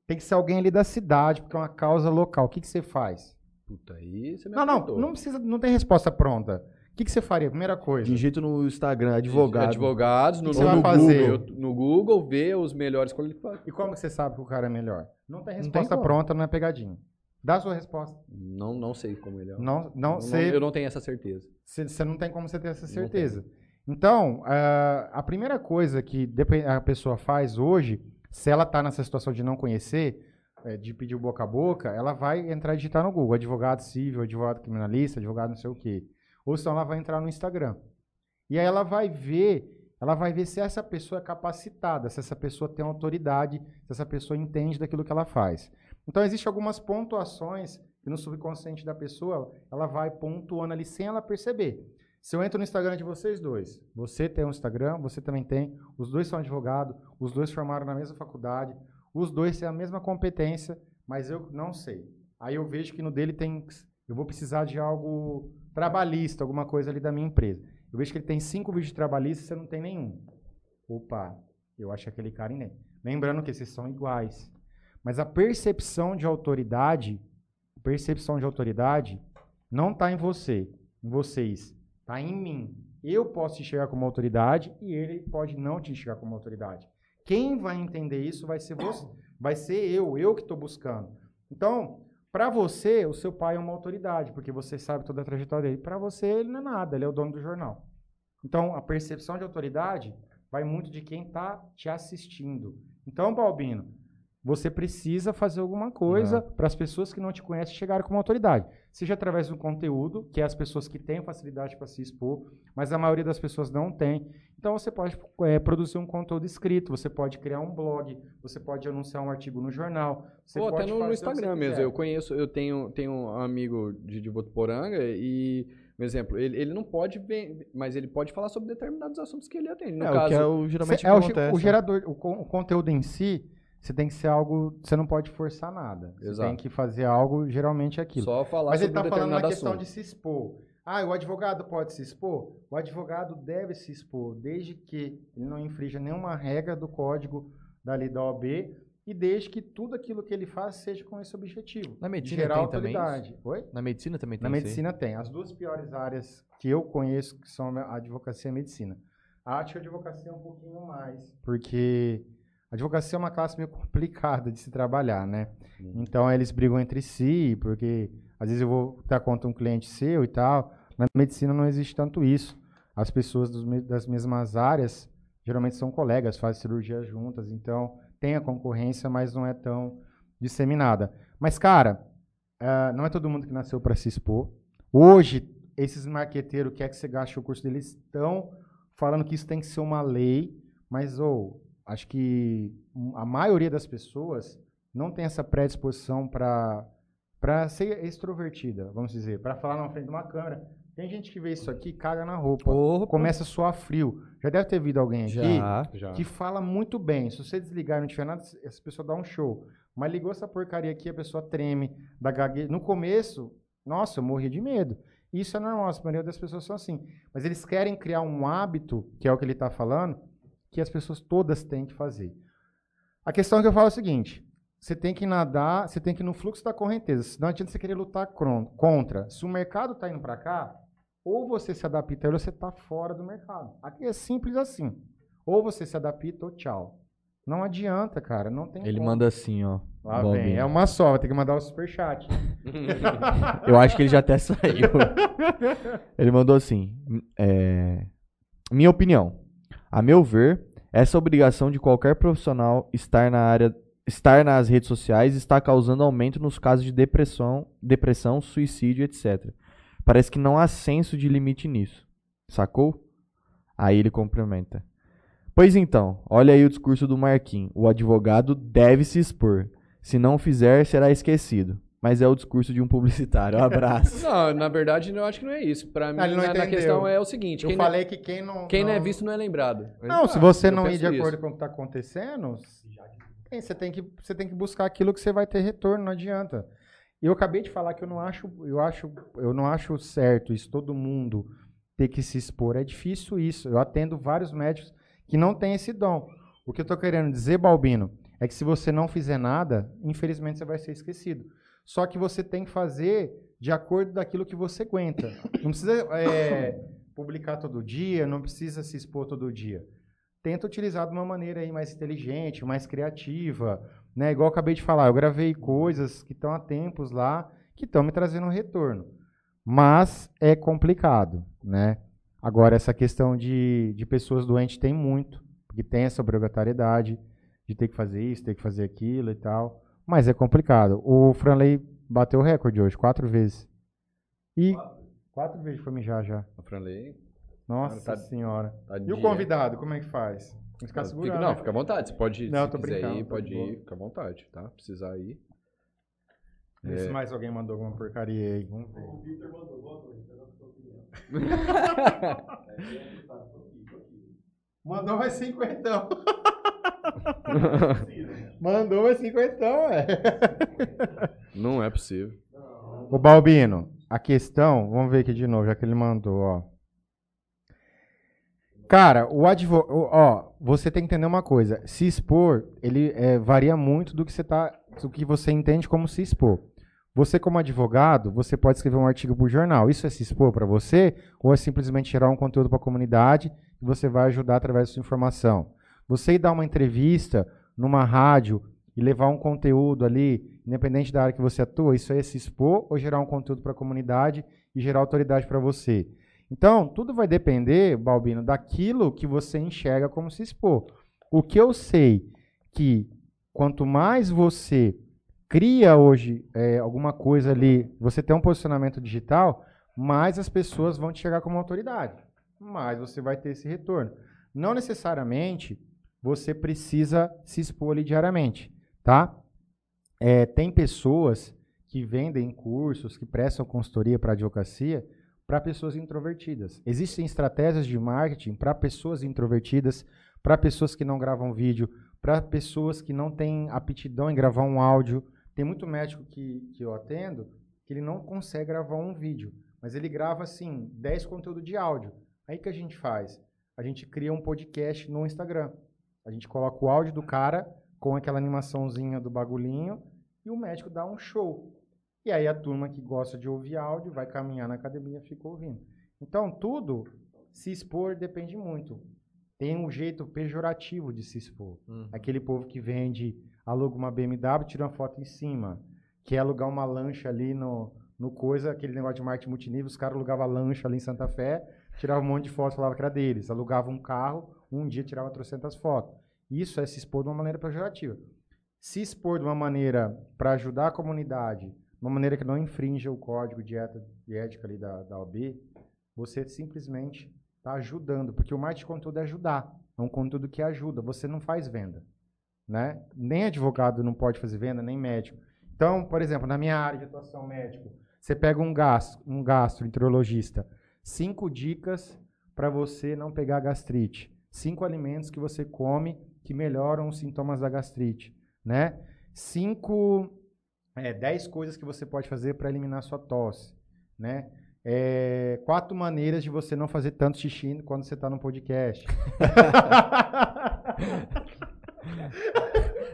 Tem que ser alguém ali da cidade, porque é uma causa local. O que, que você faz? Puta, aí você me Não, não, apertou. não precisa, não tem resposta pronta. O que, que você faria? Primeira coisa. Digito no Instagram, advogado. Advogados, no, você no vai fazer? Google, no Google, ver os melhores qualificados. E como que você sabe que o cara é melhor? Não tem Não tem resposta pronta, não é pegadinha. Dá a sua resposta. Não, não sei como ele é. Não, não, Não- você, eu não tenho essa certeza. você, você não tem como você ter essa Não certeza. Então, ah, a primeira coisa que a pessoa faz hoje, se ela está nessa situação de não conhecer, eh, de pedir o boca a boca, ela vai entrar e digitar no Google, advogado civil, advogado criminalista, advogado não sei o quê. Ou senão ela vai entrar no Instagram. E aí ela vai ver, ela vai ver se essa pessoa é capacitada, se essa pessoa tem autoridade, se essa pessoa entende daquilo que ela faz. Então existem algumas pontuações que no subconsciente da pessoa, ela vai pontuando ali sem ela perceber. Se eu entro no Instagram de vocês dois, você tem um Instagram, você também tem, os dois são advogados, os dois formaram na mesma faculdade, os dois têm a mesma competência, mas eu não sei. Aí eu vejo que no dele tem, eu vou precisar de algo trabalhista, alguma coisa ali da minha empresa. Eu vejo que ele tem cinco vídeos trabalhistas e você não tem nenhum. Opa, eu acho que aquele cara nem. Lembrando que esses são iguais. Mas a percepção de autoridade, percepção de autoridade não está em você, em vocês, está em mim. Eu posso te enxergar como autoridade e ele pode não te enxergar como autoridade. Quem vai entender isso vai ser você, vai ser eu, eu que estou buscando. Então, para você, o seu pai é uma autoridade, porque você sabe toda a trajetória dele. Para você, ele não é nada, ele é o dono do jornal. Então, a percepção de autoridade vai muito de quem está te assistindo. Então, Balbino, você precisa fazer alguma coisa para as pessoas que não te conhecem chegarem como autoridade. Seja através do conteúdo, que é as pessoas que têm facilidade para se expor, mas a maioria das pessoas não tem. Então você pode é, produzir um conteúdo escrito, você pode criar um blog, você pode anunciar um artigo no jornal. Você Ou até pode no, no Instagram mesmo. Eu conheço, eu tenho, tenho um amigo de, de Votuporanga e, por exemplo, ele, ele não pode ver, mas ele pode falar sobre determinados assuntos que ele atende. No é, caso, o que é o, geralmente Cê- é o, acontece. o gerador, o, o conteúdo em si, você tem que ser algo, você não pode forçar nada. Você Exato. tem que fazer algo, geralmente é aquilo. só falar Mas ele está um falando na questão assunto. de se expor. Ah, o advogado pode se expor? O advogado deve se expor, desde que ele não infrinja nenhuma regra do código da lei da OAB e desde que tudo aquilo que ele faz seja com esse objetivo. Na de medicina gerar tem também autoridade. Oi? Na medicina também tem Na medicina tem. As duas piores áreas que eu conheço, que são a advocacia e a medicina. Acho que a advocacia é um pouquinho mais, porque advocacia é uma classe meio complicada de se trabalhar, né? Então eles brigam entre si, porque às vezes eu vou estar contra um cliente seu e tal. Na medicina não existe tanto isso. As pessoas dos das mesmas áreas geralmente são colegas, fazem cirurgia juntas, então tem a concorrência, mas não é tão disseminada. Mas, cara, ah, não é todo mundo que nasceu para se expor. Hoje, esses marqueteiros que é que você gaste o curso deles estão falando que isso tem que ser uma lei, mas ou acho que a maioria das pessoas não tem essa predisposição para para ser extrovertida, vamos dizer, para falar na frente de uma câmera. Tem gente que vê isso aqui caga na roupa, Opa. começa a suar frio. Já deve ter vindo alguém aqui Já. Já. que fala muito bem. Se você desligar e não tiver nada, essa pessoa dá um show. Mas ligou essa porcaria aqui, a pessoa treme, dá gagueira. No começo, nossa, eu morria de medo. Isso é normal, a maioria das pessoas são assim. Mas eles querem criar um hábito, que é o que ele está falando, que as pessoas todas têm que fazer. A questão que eu falo é o seguinte: você tem que nadar, você tem que ir no fluxo da correnteza. Não adianta você querer lutar contra. Se o mercado está indo para cá, Ou você se adapta ou você está fora do mercado. Aqui é simples assim. Ou você se adapta ou tchau. Não adianta, cara. Não tem Ele como. manda assim, ó. Lá vem. É uma só, vai ter que mandar o superchat. Eu acho que ele já até saiu. ele mandou assim: é, Minha opinião. A meu ver, essa obrigação de qualquer profissional estar na área, estar nas redes sociais está causando aumento nos casos de depressão, depressão, suicídio, etc. Parece que não há senso de limite nisso. Sacou? Aí ele complementa. Pois então, olha aí o discurso do Marquinhos. O advogado deve se expor. Se não fizer, será esquecido. Mas é o discurso de um publicitário. Um abraço. Não, na verdade, eu acho que não é isso. Pra mim, ele não na, na questão é o seguinte: Eu quem, falei que quem não. não, quem não é visto não é lembrado. Não, se Ah, você eu não ir de acordo isso. com o que está acontecendo, você tem, que, você tem que buscar aquilo que você vai ter retorno, não adianta. Eu acabei de falar que eu não acho, eu acho, eu não acho certo isso, todo mundo ter que se expor. É difícil isso. Eu atendo vários médicos que não têm esse dom. O que eu estou querendo dizer, Balbino, é que se você não fizer nada, infelizmente você vai ser esquecido. Só que você tem que fazer de acordo daquilo que você aguenta. Não precisa é, publicar todo dia, não precisa se expor todo dia. Tenta utilizar de uma maneira aí mais inteligente, mais criativa, né? Igual eu acabei de falar, eu gravei coisas que estão há tempos lá, que estão me trazendo um retorno. Mas é complicado, né? Agora, essa questão de, de pessoas doentes tem muito, porque tem essa obrigatoriedade de ter que fazer isso, ter que fazer aquilo e tal. Mas é complicado. O Franley bateu o recorde hoje, quatro vezes. E quatro vezes foi mijar já. O Franley. Nossa tá- senhora. tá E o convidado, como é que faz? Tem ficar Fica- segurando. não, né? fica à vontade. Você pode, Não, se tô quiser brincando, ir, pode ir, fica à vontade, tá? Precisar ir. Vê se É. mais alguém mandou alguma porcaria aí. Vamos ver. O Victor mandou, boa noite, Mandou mais cinquentão. Mandou mais cinquentão, é. Não é possível. Ô Balbino, a questão, vamos ver aqui de novo, já que ele mandou, ó. Cara, o advogado, ó, você tem que entender uma coisa. Se expor, ele é, varia muito do que você tá, do que você entende como se expor. Você como advogado, você pode escrever um artigo para o jornal. Isso é se expor para você ou é simplesmente gerar um conteúdo para a comunidade você vai ajudar através da sua informação? Você ir dar uma entrevista numa rádio e levar um conteúdo ali, independente da área que você atua, isso é se expor ou gerar um conteúdo para a comunidade e gerar autoridade para você? Então, tudo vai depender, Balbino, daquilo que você enxerga como se expor. O que eu sei que quanto mais você cria hoje é, alguma coisa ali, você tem um posicionamento digital, mais as pessoas vão te chegar como autoridade. Mais você vai ter esse retorno. Não necessariamente você precisa se expor diariamente, tá? É, tem pessoas que vendem cursos, que prestam consultoria para advocacia, para pessoas introvertidas. Existem estratégias de marketing para pessoas introvertidas, para pessoas que não gravam vídeo, para pessoas que não têm aptidão em gravar um áudio. Tem muito médico que, que eu atendo que ele não consegue gravar um vídeo, mas ele grava assim 10 conteúdos de áudio. Aí que a gente faz? A gente cria um podcast no Instagram. A gente coloca o áudio do cara com aquela animaçãozinha do bagulhinho e o médico dá um show. E aí a turma que gosta de ouvir áudio vai caminhar na academia e fica ouvindo. Então, tudo, se expor depende muito. Tem um jeito pejorativo de se expor. Aquele povo que vende, aluga uma BMW, tira uma foto em cima. Quer alugar uma lancha ali no, no coisa, aquele negócio de marketing multinível, os caras alugavam lancha ali em Santa Fé, tiravam um monte de fotos, falava que era deles. Alugavam um carro, um dia tirava trocentas fotos. Isso é se expor de uma maneira pejorativa. Se expor de uma maneira para ajudar a comunidade, de uma maneira que não infrinja o código de, ética ali da, da OB, você simplesmente está ajudando, porque o marketing conteúdo é ajudar, é um conteúdo que ajuda, você não faz venda. Né? Nem advogado não pode fazer venda, nem médico. Então, por exemplo, na minha área de atuação médico, você pega um, gas, um gastroenterologista, cinco dicas para você não pegar gastrite, cinco alimentos que você come que melhoram os sintomas da gastrite, né? Cinco, é, dez coisas que você pode fazer para eliminar sua tosse, né? É, quatro maneiras de você não fazer tanto xixi quando você está no podcast.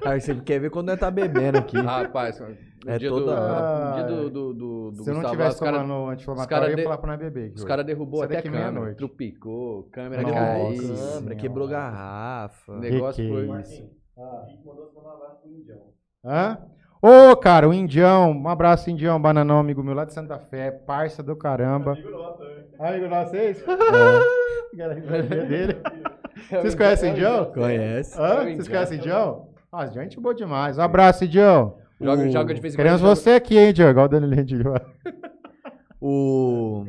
Aí você quer ver quando nós tá bebendo aqui. Rapaz, No É dia toda do, hora. no dia do, do, do, do Se eu não Gustavo lá, tivesse cara- tomando anti-inflamatório, eu ia de- falar pra nós beber. Os caras derrubou Sai até daqui câmera, meia-noite. trupicou, câmera Nossa caiu. câmera, quebrou garrafa. O Que negócio que é foi... isso? Marquinhos, o Rick mandou você mandar um abraço pro Indião. Hã? Ô, cara, o Indião, um abraço, Indião, bananão, amigo meu lá de Santa Fé, parça do caramba. Amigo nosso também. Amigo de vocês? É. Galera dele. Vocês conhecem o Indião? Conhece? Hã? É o Vocês conhecem o Indião? Ah, Indião é gente boa demais. Um abraço, Indião. Joga, O- joga de vez em Queremos quando. você aqui, hein, Indião? Igual o Danilo de O.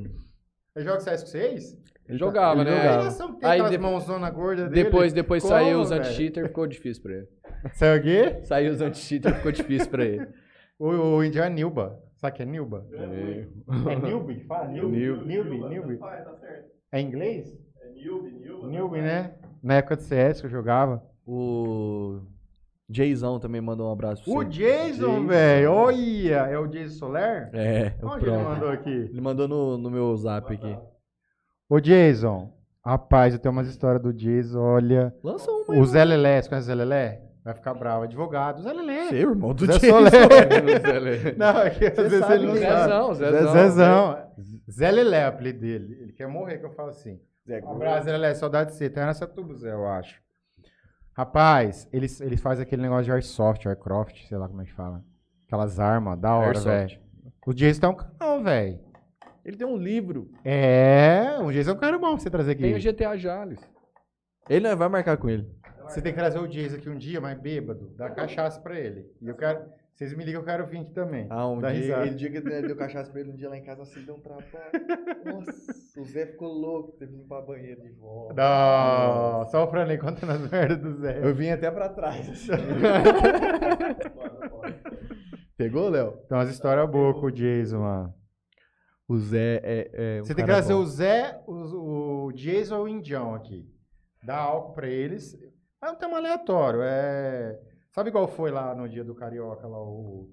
Ele joga CS com vocês? Ele jogava, Ele né? jogava. Aí aquelas de- mãozona gorda dele. Depois, depois Como, saiu os anti-cheater, ficou difícil pra ele. Saiu o quê? Saiu os anti-cheater, ficou difícil pra ele. O, o é Nilba. Sabe que é Nilba? É. É Nilby que fala? Nilby, Nilby. Nilby, tá. É inglês? É Nilby, Nilby. Nilby, né? Na época de CS que eu jogava. O. Jayzão também mandou um abraço pra O você. Jason, velho. Olha, é o Jason Soler? É, o Onde ele mandou aqui? Ele mandou no, no meu zap aqui. Ô Jason, rapaz, eu tenho umas histórias do Jason, olha. Lança uma. O Zé Lelé, você conhece o Zé Lelé? Vai ficar bravo, advogado. Zé Lelé. Você, irmão do Zé Jayson. Soler. Não, é que às vezes sabe ele não quem é. sabe. Zezão, Zé- Zezão. Zezão. Zé Lelé é o apelido dele. Ele quer morrer que eu falo assim. Um abraço, Zé Lelé, saudade de você. Tá nessa tubo, Zé, eu acho. Rapaz, eles, eles fazem aquele negócio de airsoft, aircraft, sei lá como é que fala. Aquelas armas, da hora, velho. O Jason tem um canal, velho. Ele tem um livro. É, o Jason é um cara bom pra você trazer aqui. Tem o GTA Jales. Ele não vai marcar com ele. Você tem que trazer o Jason aqui um dia, mais bêbado. Dá cachaça pra ele. E eu quero. Vocês me ligam, eu quero vir aqui também. Ah, um Dá dia, risada. ele, dia que ele deu cachaça pra ele, um dia lá em casa assim, deu um trabalho. Nossa, o Zé ficou louco, teve que limpar a banheira de volta. Não, só o Franley contando as merdas do Zé. Eu vim até pra trás. assim. Pegou, Léo? Tem umas histórias boas com o Jason, mano. O Zé é. é um Você tem que cara trazer bom. o Zé, o, o Jason ou o Indião aqui. Dá álcool pra eles. É um tema aleatório. É... Sabe igual foi lá no dia do Carioca, lá o,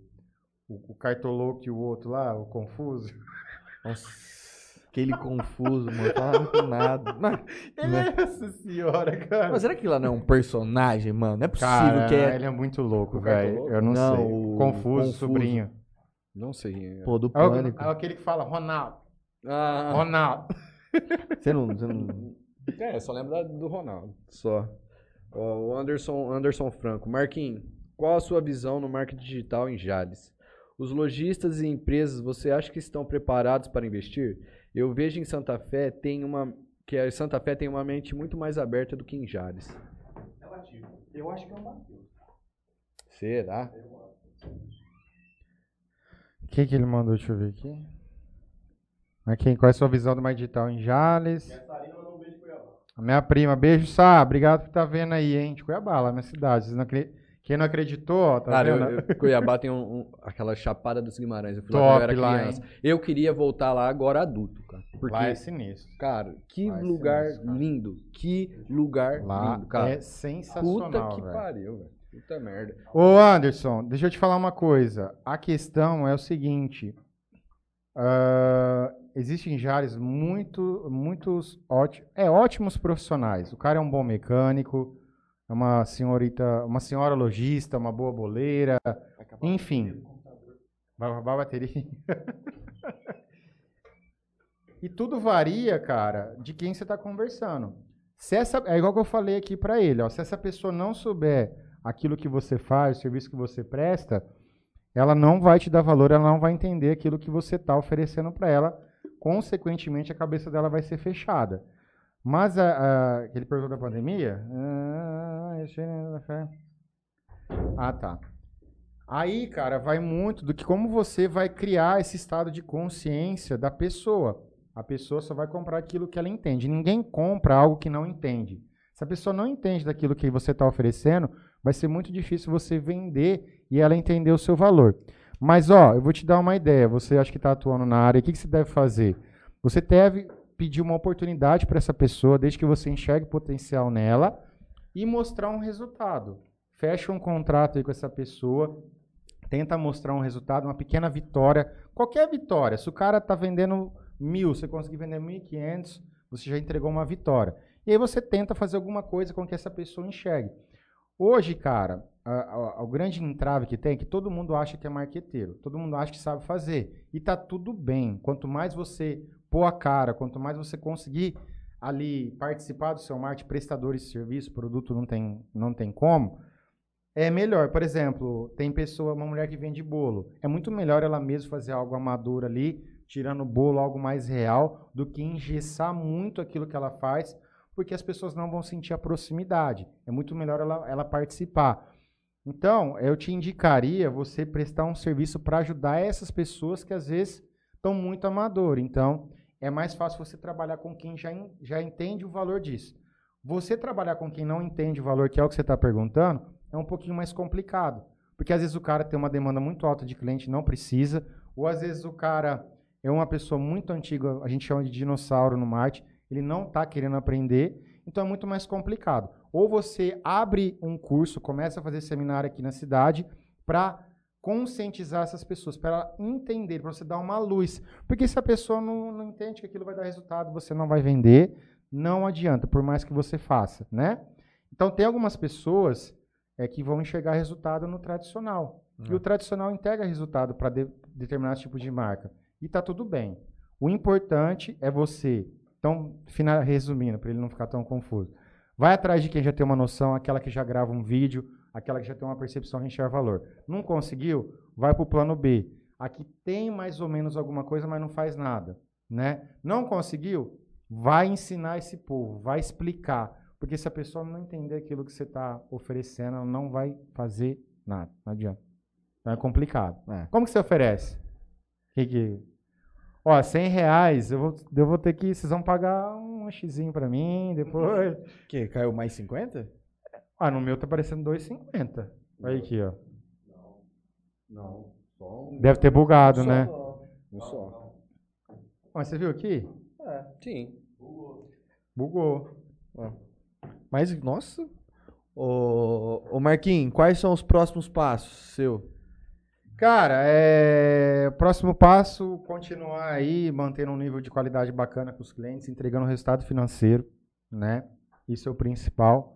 o, o Cartoloco e o outro lá, o Confuso? Nossa, aquele confuso, mano. Falava com nada. Mas, Nossa senhora, cara. mas será que lá não é um personagem, mano? Não é possível Cara, que é. ele é muito louco, velho. Eu não, Não, sei. o Confuso, Confuso. sobrinho. Não sei quem é. Pô, do É, o- pânico. é aquele que fala Ronaldo. Ah, Ronaldo. Você não. Você não... é, só lembro da- do Ronaldo. Só. Ó, o Anderson, Anderson Franco. Marquinhos, qual a sua visão no marketing digital em Jales? Os lojistas e empresas, você acha que estão preparados para investir? Eu vejo em Santa Fé tem uma que a Santa Fé tem uma mente muito mais aberta do que em Jales. Eu acho que é o Matheus. Será? O que, que ele mandou? Deixa eu ver aqui. Aqui, qual é a sua visão do mais digital em Jales? Sarina mandou um beijo pro Cuiabá. A minha prima, beijo, Sá. Obrigado por estar vendo aí, hein? De Cuiabá, lá na minha cidade. Não acre- Quem não acreditou, ó, tá Cara, vendo? eu, eu- Cuiabá tem um, um- aquela chapada dos Guimarães. Eu fui lá Top quando eu era lá, criança. Eu queria voltar lá agora adulto, cara. Porque, Lá é sinistro. cara, que Lá é lugar sinistro, cara. lindo. Que lugar Lá lindo, cara. é Puta sensacional, que velho. pariu, velho. Puta merda. Ô, Anderson, deixa eu te falar uma coisa. A questão é o seguinte. ah, existem em Jales muito, muitos ótimos, é, ótimos profissionais. O cara é um bom mecânico, é uma senhorita, uma senhora lojista, uma boa boleira, enfim. Vai roubar a bateria. e tudo varia, cara, de quem você está conversando. Se essa, é igual que eu falei aqui para ele, ó, se essa pessoa não souber aquilo que você faz, o serviço que você presta, ela não vai te dar valor, ela não vai entender aquilo que você está oferecendo para ela. Consequentemente, a cabeça dela vai ser fechada. Mas a, a, aquele perguntou da pandemia. Ah, é. Ah, tá. Aí, cara, vai muito do que como você vai criar esse estado de consciência da pessoa. A pessoa só vai comprar aquilo que ela entende. Ninguém compra algo que não entende. Se a pessoa não entende daquilo que você está oferecendo, vai ser muito difícil você vender e ela entender o seu valor. Mas, ó, eu vou te dar uma ideia. Você acha que está atuando na área, o que, que você deve fazer? Você deve pedir uma oportunidade para essa pessoa, desde que você enxergue potencial nela, e mostrar um resultado. Fecha um contrato aí com essa pessoa, tenta mostrar um resultado, uma pequena vitória, qualquer vitória. Se o cara está vendendo mil, você conseguir vender mil e quinhentos, você já entregou uma vitória. E aí você tenta fazer alguma coisa com que essa pessoa enxergue. Hoje, cara, a- o grande entrave que tem é que todo mundo acha que é marqueteiro, todo mundo acha que sabe fazer. E tá tudo bem. Quanto mais você pôr a cara, quanto mais você conseguir ali participar do seu marketing, prestadores de serviço, produto não tem, não tem como, é melhor. Por exemplo, tem pessoa, uma mulher que vende bolo. É muito melhor ela mesma fazer algo amador ali, tirando o bolo, algo mais real, do que engessar muito aquilo que ela faz, porque as pessoas não vão sentir a proximidade. É muito melhor ela, ela participar. Então, eu te indicaria você prestar um serviço para ajudar essas pessoas que às vezes estão muito amador. Então, é mais fácil você trabalhar com quem já, já entende o valor disso. Você trabalhar com quem não entende o valor, que é o que você está perguntando, é um pouquinho mais complicado. Porque às vezes o cara tem uma demanda muito alta de cliente, não precisa, ou às vezes o cara é uma pessoa muito antiga, a gente chama de dinossauro no marketing, ele não está querendo aprender, então é muito mais complicado. Ou você abre um curso, começa a fazer seminário aqui na cidade, para conscientizar essas pessoas, para entender, para você dar uma luz. Porque se a pessoa não, não entende que aquilo vai dar resultado, você não vai vender, não adianta, por mais que você faça, né? Então tem algumas pessoas é, que vão enxergar resultado no tradicional. E o tradicional entrega resultado para de, determinado tipo de marca. E está tudo bem. O importante é você. Então, final, resumindo, para ele não ficar tão confuso. Vai atrás de quem já tem uma noção, aquela que já grava um vídeo, aquela que já tem uma percepção de enxergar valor. Não conseguiu? Vai para o plano B. Aqui tem mais ou menos alguma coisa, mas não faz nada. Né? Não conseguiu? Vai ensinar esse povo, vai explicar. Porque se a pessoa não entender aquilo que você está oferecendo, ela não vai fazer nada. Não adianta. Então é complicado. É. Como que você oferece? Que que... Ó, 100 reais, eu vou, eu vou ter que... Vocês vão pagar um xizinho pra mim, depois... Que, caiu mais 50? Ah, no meu tá parecendo 2,50. Olha aqui, ó. Não, só um, Deve ter bugado, né? um só. Mas você viu aqui? Sim. Bugou. Mas, nossa. Ô, ô Marquinhos, quais são os próximos passos seu? Cara, é... próximo passo, continuar aí, mantendo um nível de qualidade bacana com os clientes, entregando resultado financeiro, né? Isso é o principal.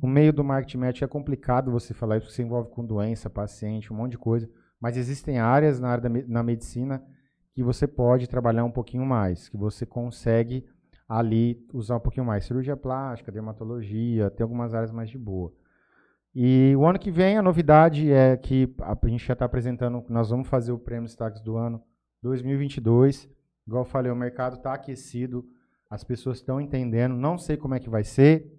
O meio do marketing médico é complicado você falar isso, porque você envolve com doença, paciente, um monte de coisa. Mas existem áreas na área da na medicina que você pode trabalhar um pouquinho mais, que você consegue ali usar um pouquinho mais. Cirurgia plástica, dermatologia, tem algumas áreas mais de boa. E o ano que vem a novidade é que a gente já está apresentando, nós vamos fazer o prêmio Destaques do ano 2022. Igual eu falei, o mercado está aquecido, as pessoas estão entendendo, não sei como é que vai ser,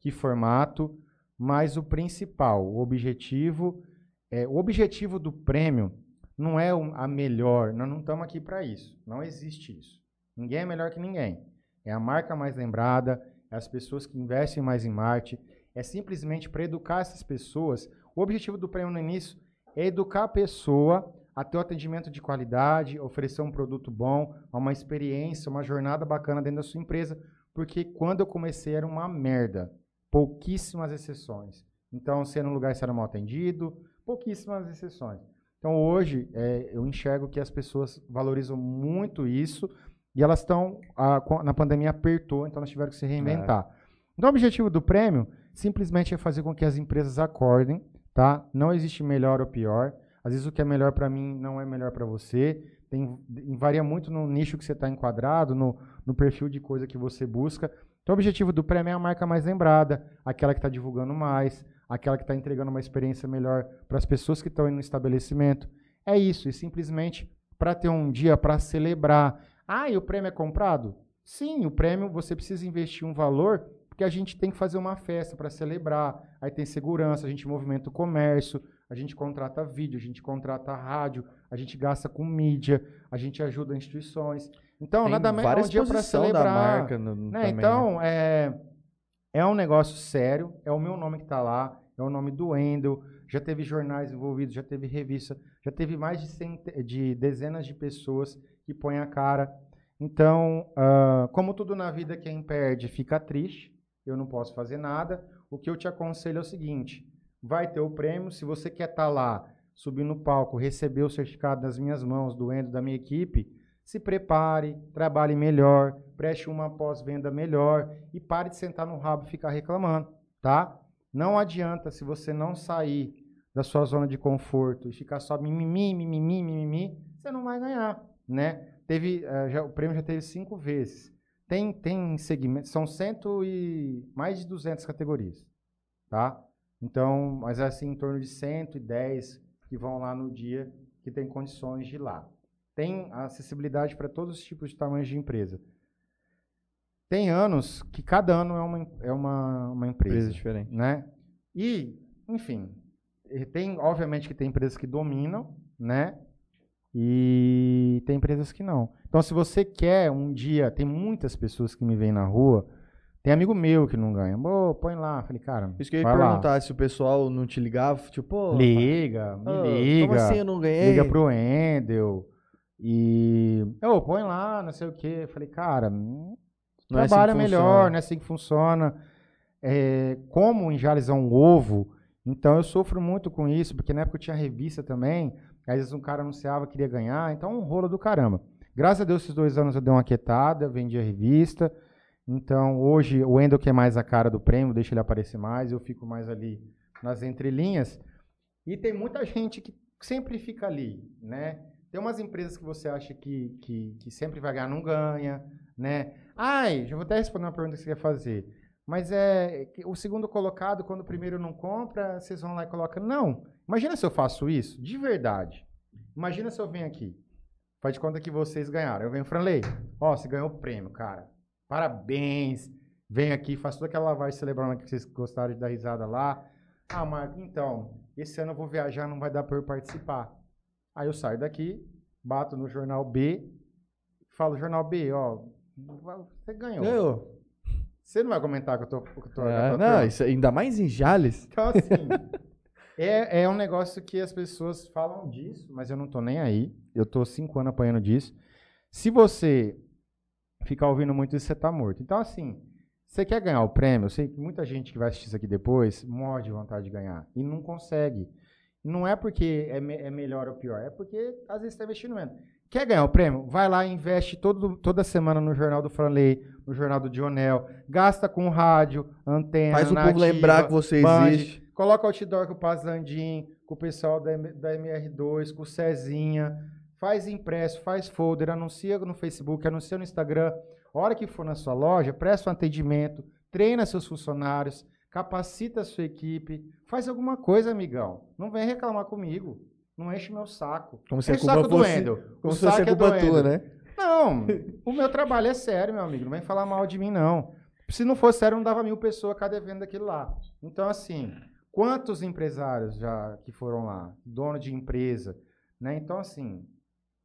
que formato, mas o principal, o objetivo, é, o objetivo do prêmio não é a melhor, nós não estamos aqui para isso, não existe isso. Ninguém é melhor que ninguém. É a marca mais lembrada, é as pessoas que investem mais em marketing, é simplesmente para educar essas pessoas. O objetivo do prêmio no início é educar a pessoa a ter um atendimento de qualidade, oferecer um produto bom, uma experiência, uma jornada bacana dentro da sua empresa, porque quando eu comecei era uma merda. Pouquíssimas exceções. Então, se era um lugar, se era mal atendido, pouquíssimas exceções. Então, hoje, é, eu enxergo que as pessoas valorizam muito isso e elas estão, a- com- na pandemia apertou, então elas tiveram que se reinventar. Então, o objetivo do prêmio simplesmente é fazer com que as empresas acordem, tá? Não existe melhor ou pior. Às vezes o que é melhor para mim não é melhor para você. Tem, varia muito no nicho que você está enquadrado, no, no perfil de coisa que você busca. Então, o objetivo do prêmio é a marca mais lembrada, aquela que está divulgando mais, aquela que está entregando uma experiência melhor para as pessoas que estão indo no estabelecimento. É isso, e simplesmente para ter um dia para celebrar. Ah, e o prêmio é comprado? Sim, o prêmio você precisa investir um valor, porque a gente tem que fazer uma festa para celebrar. Aí tem segurança, a gente movimenta o comércio, a gente contrata vídeo, a gente contrata rádio, a gente gasta com mídia, a gente ajuda instituições. Então, Tem nada menos é um dia para celebrar. da marca no, Né, também, né? Então, é, é um negócio sério, é o meu nome que está lá, é o nome do Wendel, já teve jornais envolvidos, já teve revista, já teve mais de, cente- de dezenas de pessoas que põem a cara. Então, ah, como tudo na vida, quem perde fica triste, eu não posso fazer nada. O que eu te aconselho é o seguinte: vai ter o prêmio, se você quer estar lá, subir no palco, receber o certificado das minhas mãos, do Wendel, da minha equipe, se prepare, trabalhe melhor, preste uma pós-venda melhor e pare de sentar no rabo e ficar reclamando, tá? Não adianta se você não sair da sua zona de conforto e ficar só mimimi, mimimi, mimimi, você não vai ganhar, né? Teve, eh, já, o prêmio já teve cinco vezes. Tem, tem segmentos, são cento e mais de 200 categorias, tá? Então, mas é assim, em torno de 110 que vão lá no dia que tem condições de ir lá. Tem acessibilidade para todos os tipos de tamanhos de empresa. Tem anos que cada ano é uma, é uma, uma empresa Empresa diferente. né? E, enfim, eh, tem, obviamente que tem empresas que dominam, né? E tem empresas que não. Então, se você quer um dia, tem muitas pessoas que me veem na rua, tem amigo meu que não ganha. Pô, põe lá. Falei, cara, Isso que eu ia vai lá. perguntar, se o pessoal não te ligava, tipo, pô, Liga, me ô, liga. Como assim eu não ganhei? Liga pro Endel. E. Ô, põe lá, não sei o quê. Falei, cara, hum, Não é assim trabalha melhor, funciona. não é assim que funciona. É, como em Jales é um ovo, então eu sofro muito com isso, porque na época eu tinha revista também, às vezes um cara anunciava que queria ganhar, então um rolo do caramba. Graças a Deus, esses dois anos eu dei uma quietada, vendi a revista. Então, hoje, o Endel, que é mais a cara do prêmio, deixa ele aparecer mais, eu fico mais ali nas entrelinhas. E tem muita gente que sempre fica ali, né? Tem umas empresas que você acha que, que, que sempre vai ganhar, não ganha, né? Ai, já vou até responder uma pergunta que você quer fazer. Mas é o segundo colocado, quando o primeiro não compra, vocês vão lá e colocam. Não. Imagina se eu faço isso, de verdade. Imagina se eu venho aqui. Faz de conta que vocês ganharam. Eu venho, Franley, ó, você ganhou o prêmio, cara. Parabéns. Venho aqui, faço toda aquela lavagem celebrando que vocês gostaram de dar risada lá. Ah, Marco, então, esse ano eu vou viajar, não vai dar para eu participar. Aí eu saio daqui, bato no jornal B, falo, jornal B, ó, você ganhou. Ganhou. Você não vai comentar que eu tô. Que eu tô É, não, isso, ainda mais em Jales. Então, assim, é, é um negócio que as pessoas falam disso, mas eu não tô nem aí. Eu tô cinco anos apanhando disso. Se você ficar ouvindo muito isso, você tá morto. Então, assim, você quer ganhar o prêmio? Eu sei que muita gente que vai assistir isso aqui depois morre de vontade de ganhar e não consegue. Não é porque é, me- é melhor ou pior, é porque às vezes está investindo menos. Quer ganhar o prêmio? Vai lá e investe todo, toda semana no Jornal do Franley, no Jornal do Dionel. Gasta com rádio, antena, Faz o povo nativa, lembrar que você Band, existe. Coloca outdoor com o Pazandim, com o pessoal da, da MR2, com o Cezinha. Faz impresso, faz folder, anuncia no Facebook, anuncia no Instagram. A hora que for na sua loja, presta um atendimento, treina seus funcionários, capacita a sua equipe. Faz alguma coisa, amigão. Não vem reclamar comigo. Não enche meu saco. Como se a Enche culpa saco fosse, como O se fosse saco a é culpa tua, Wendel. né? Não, o meu trabalho é sério, meu amigo. Não vem falar mal de mim, não. Se não fosse sério, não dava mil pessoas cada evento daquilo lá. Então, assim, quantos empresários já que foram lá? Dono de empresa, né? Então, assim,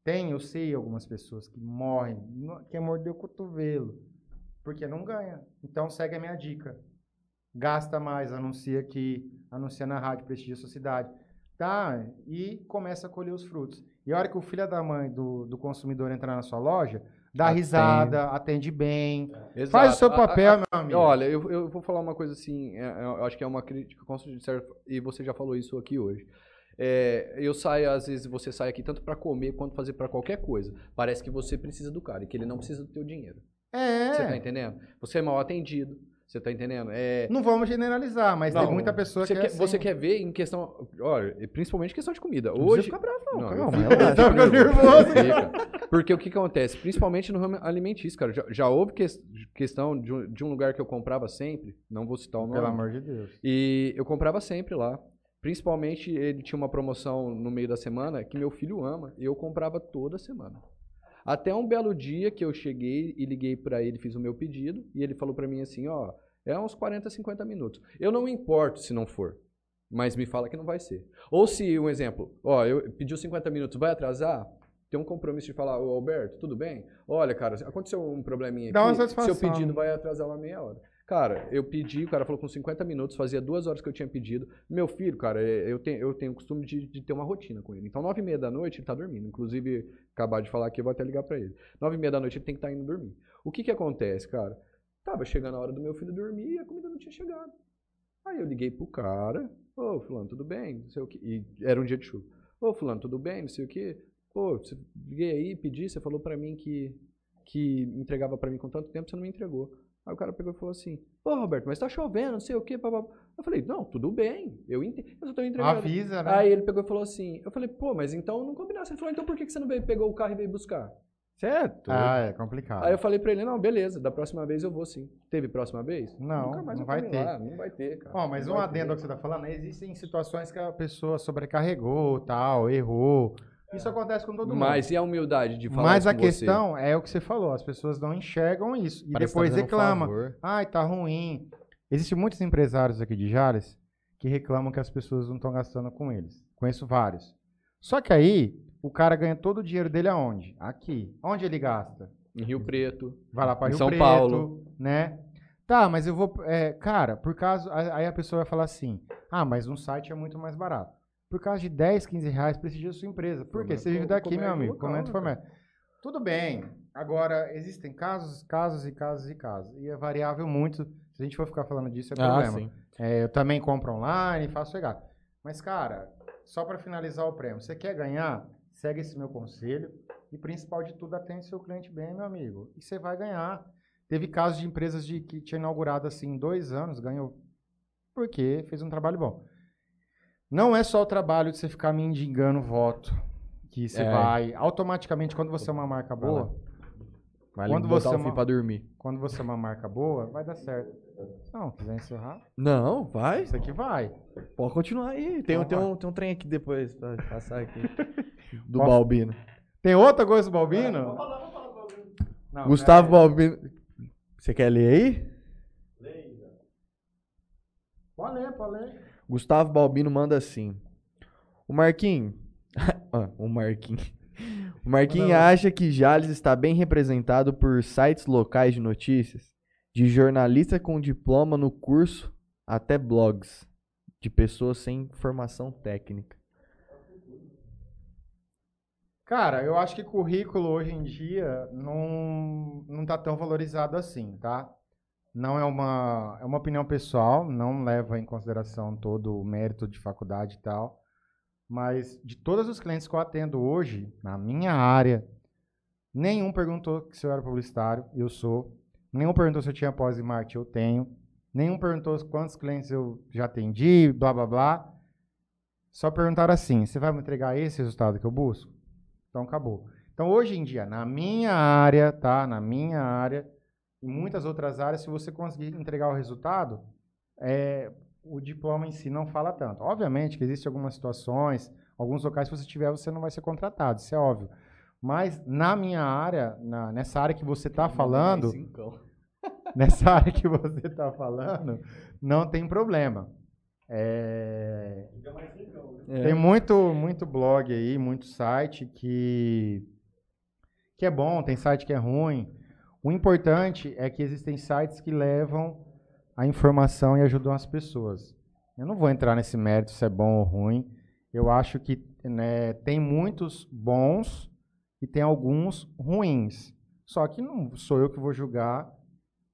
tem, eu sei algumas pessoas que morrem, no- quer morder o cotovelo, porque não ganha. Então, segue a minha dica. Gasta mais, anuncia aqui, anuncia na rádio, prestigia a sua cidade. Tá? E começa a colher os frutos. E a hora que o filho da mãe do, do consumidor entrar na sua loja, dá Atende. risada, atende bem. Exato. Faz o seu A- a- papel, a- meu amigo. Olha, eu, eu vou falar uma coisa assim, é, é, eu acho que é uma crítica construtiva, e você já falou isso aqui hoje. É, eu saio, às vezes você sai aqui tanto pra comer quanto fazer pra qualquer coisa. Parece que você precisa do cara e que ele não precisa do teu dinheiro. É. Você tá entendendo? Você é mal atendido, você tá entendendo? É, Não vamos generalizar, mas tem Não, muita pessoa você que é assim. você quer ver em questão, olha, principalmente questão de comida. Não Hoje, ficar bravo, não, Não, calma, fico- relaxa. Tá nervoso. Fica. Porque o que, que acontece? Principalmente no ramo alimentício, cara. Já, já houve ques- questão de um, de um lugar que eu comprava sempre, não vou citar o nome. Pelo amor de Deus. E eu comprava sempre lá. Principalmente ele tinha uma promoção no meio da semana que meu filho ama, e eu comprava toda semana. Até um belo dia que eu cheguei e liguei pra ele, fiz o meu pedido, e ele falou pra mim assim, ó, é uns 40, 50 minutos. Eu não me importo se não for, mas me fala que não vai ser. Ou se, um exemplo, ó, eu pediu 50 minutos, vai atrasar? Tem um compromisso de falar, ô Alberto, tudo bem? Olha, cara, aconteceu um probleminha aqui, Dá uma seu pedido vai atrasar uma meia hora. Cara, eu pedi, o cara falou com 50 minutos, fazia duas horas que eu tinha pedido. Meu filho, cara, é, eu tenho, eu tenho o costume de, de ter uma rotina com ele. Então, nove e meia da noite ele tá dormindo. Inclusive, acabar de falar aqui, eu vou até ligar pra ele. Nove e meia da noite ele tem que estar indo dormir. O que que acontece, cara? Tava chegando a hora do meu filho dormir e a comida não tinha chegado. Aí eu liguei pro cara, ô, fulano, tudo bem? Não sei o que. E era um dia de chuva. Ô, fulano, tudo bem? Não sei o que. Pô, liguei aí, pedi, você falou pra mim que, que entregava pra mim com tanto tempo, você não me entregou. Aí o cara pegou e falou assim, pô, Roberto, mas tá chovendo, não sei o quê, papapá. Eu falei, não, tudo bem, eu entendo, eu só tô entregando. Avisa, né? Aí ele pegou e falou assim, eu falei, pô, mas então não combinasse. Ele falou, então por que você não veio, pegou o carro e veio buscar? Certo. Ah, é complicado. Aí eu falei pra ele, não, beleza, da próxima vez eu vou sim. Teve próxima vez? Não, Nunca mais não vai ter. lá, não vai ter, cara. Ó, mas Não um adendo ter. ao que você tá falando, né? existem situações que a pessoa sobrecarregou, tal, errou. Isso acontece com todo mundo. Mas e a humildade de falar Mas a com você? questão é o que você falou, as pessoas não enxergam isso. E Parece tá depois um reclamam. favor. Ai, tá ruim. Existem muitos empresários aqui de Jales que reclamam que as pessoas não estão gastando com eles. Conheço vários. Só que aí, o cara ganha todo o dinheiro dele aonde? Aqui. Onde ele gasta? Em Rio Preto. Vai lá para Em Rio São Preto, Paulo. né? Tá, mas eu vou. é, cara, por causa. Aí a pessoa vai falar assim: ah, mas um site é muito mais barato. Por causa de 10, 15 reais, prestigia a sua empresa. Por quê? Fomento Você vive daqui, meu amigo. local, Comércio né, fomento. Tudo bem. Agora, existem casos, casos e casos e casos. E é variável muito. Se a gente for ficar falando disso, é Ah, problema. sim. É, eu também compro online, faço regata. Mas, cara, só para finalizar o prêmio, você quer ganhar? Segue esse meu conselho. E principal de tudo, atende seu cliente bem, meu amigo. E você vai ganhar. Teve casos de empresas de, que tinha inaugurado assim em dois anos, ganhou. Porque fez um trabalho bom. Não é só o trabalho de você ficar me indigando voto. Que você É. vai. Automaticamente, quando você é uma marca Vai lá. boa, Vai Quando botar você o é pra dormir. quando você é uma marca boa, vai dar certo. Não, quiser encerrar, Não, vai. isso aqui vai. Pode continuar aí. Tem, Então tem, vai. um, tem um trem aqui depois pra passar aqui. Do Posso- Balbino. Tem outra coisa do Balbino? Não, Gustavo. Balbino. Você quer ler aí? Pode ler, pode ler. Gustavo Balbino manda assim. O Marquinho. Ah, o Marquinho. O Marquinho Manda lá. acha que Jales está bem representado por sites locais de notícias, de jornalista com diploma no curso até blogs, de pessoas sem formação técnica. Cara, eu acho que currículo hoje em dia não, não tá tão valorizado assim, tá? Não é uma, é uma opinião pessoal, não leva em consideração todo o mérito de faculdade e tal. Mas de todos os clientes que eu atendo hoje, na minha área, nenhum perguntou se eu era publicitário, eu sou. Nenhum perguntou se eu tinha pós em marketing, eu tenho. Nenhum perguntou quantos clientes eu já atendi, blá blá blá. Só perguntaram assim: você vai me entregar esse resultado que eu busco? Então acabou. Então hoje em dia, na minha área, tá? Na minha área, em muitas outras áreas, se você conseguir entregar o resultado, é, o diploma em si não fala tanto. Obviamente que existem algumas situações, alguns locais que você tiver, você não vai ser contratado, isso é óbvio. Mas na minha área, na- nessa área que você está falando, nessa área que você está falando, não tem problema. É, Tem muito, muito blog aí, muito site que, que é bom, tem site que é ruim. O importante é que existem sites que levam a informação e ajudam as pessoas. Eu não vou entrar nesse mérito se é bom ou ruim. Eu acho que né, tem muitos bons e tem alguns ruins. Só que não sou eu que vou julgar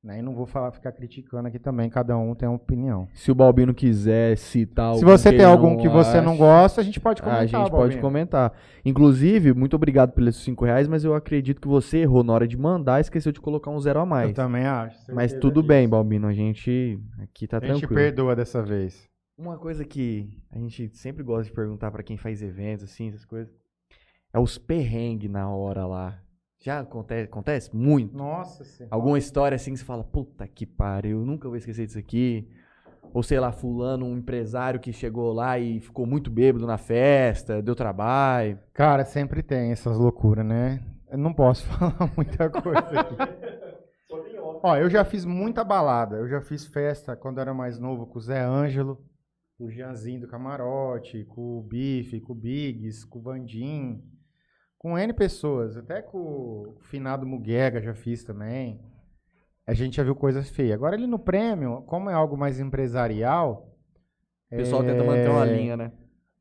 né, e não vou falar, ficar criticando aqui também. Cada um tem uma opinião. Se o Balbino quiser citar Se você tem algum não que você não acha- gosta, a gente pode comentar. a gente pode Balbino. comentar. Inclusive, muito obrigado pelos 5 reais, mas eu acredito que você errou na hora de mandar e esqueceu de colocar um zero a Eu mais. também acho. Mas tudo disso. bem, Balbino. A gente aqui tá A gente tranquilo. perdoa dessa vez. Uma coisa que a gente sempre gosta de perguntar pra quem faz eventos, assim, essas coisas, é os perrengues na hora lá. Já acontece, acontece muito? Nossa senhora. Alguma história assim que você fala, puta que pariu, nunca vou esquecer disso aqui. Ou sei lá, fulano, um empresário que chegou lá e ficou muito bêbado na festa, deu trabalho. Cara, sempre tem essas loucuras, né? Eu não posso falar muita coisa aqui. Ó, eu já fiz muita balada. Eu já fiz festa quando era mais novo com o Zé Ângelo, com o Jeanzinho do Camarote, com o Bife, com o Biggs, com o Vandim. Com N pessoas. Até com o finado Muguega já fiz também. A gente já viu coisas feias. Agora ali no prêmio, como é algo mais empresarial... O pessoal tenta é, manter uma linha, né?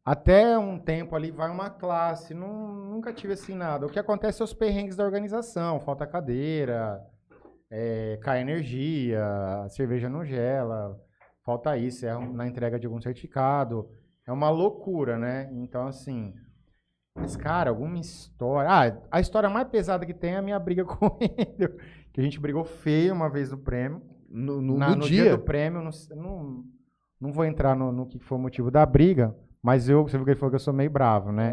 Até um tempo ali vai uma classe, não, nunca tive assim nada. O que acontece é os perrengues da organização, falta cadeira, é, cai energia, a cerveja não gela, falta isso, é na entrega de algum certificado. É uma loucura, né? Então, assim, Mas, cara, alguma história. Ah, a história mais pesada que tem é a minha briga com ele. Que a gente brigou feio uma vez no prêmio. No, no- Na- no no dia. do prêmio, não, não, não vou entrar no, no que foi o motivo da briga, mas eu, você viu que ele falou que eu sou meio bravo, né?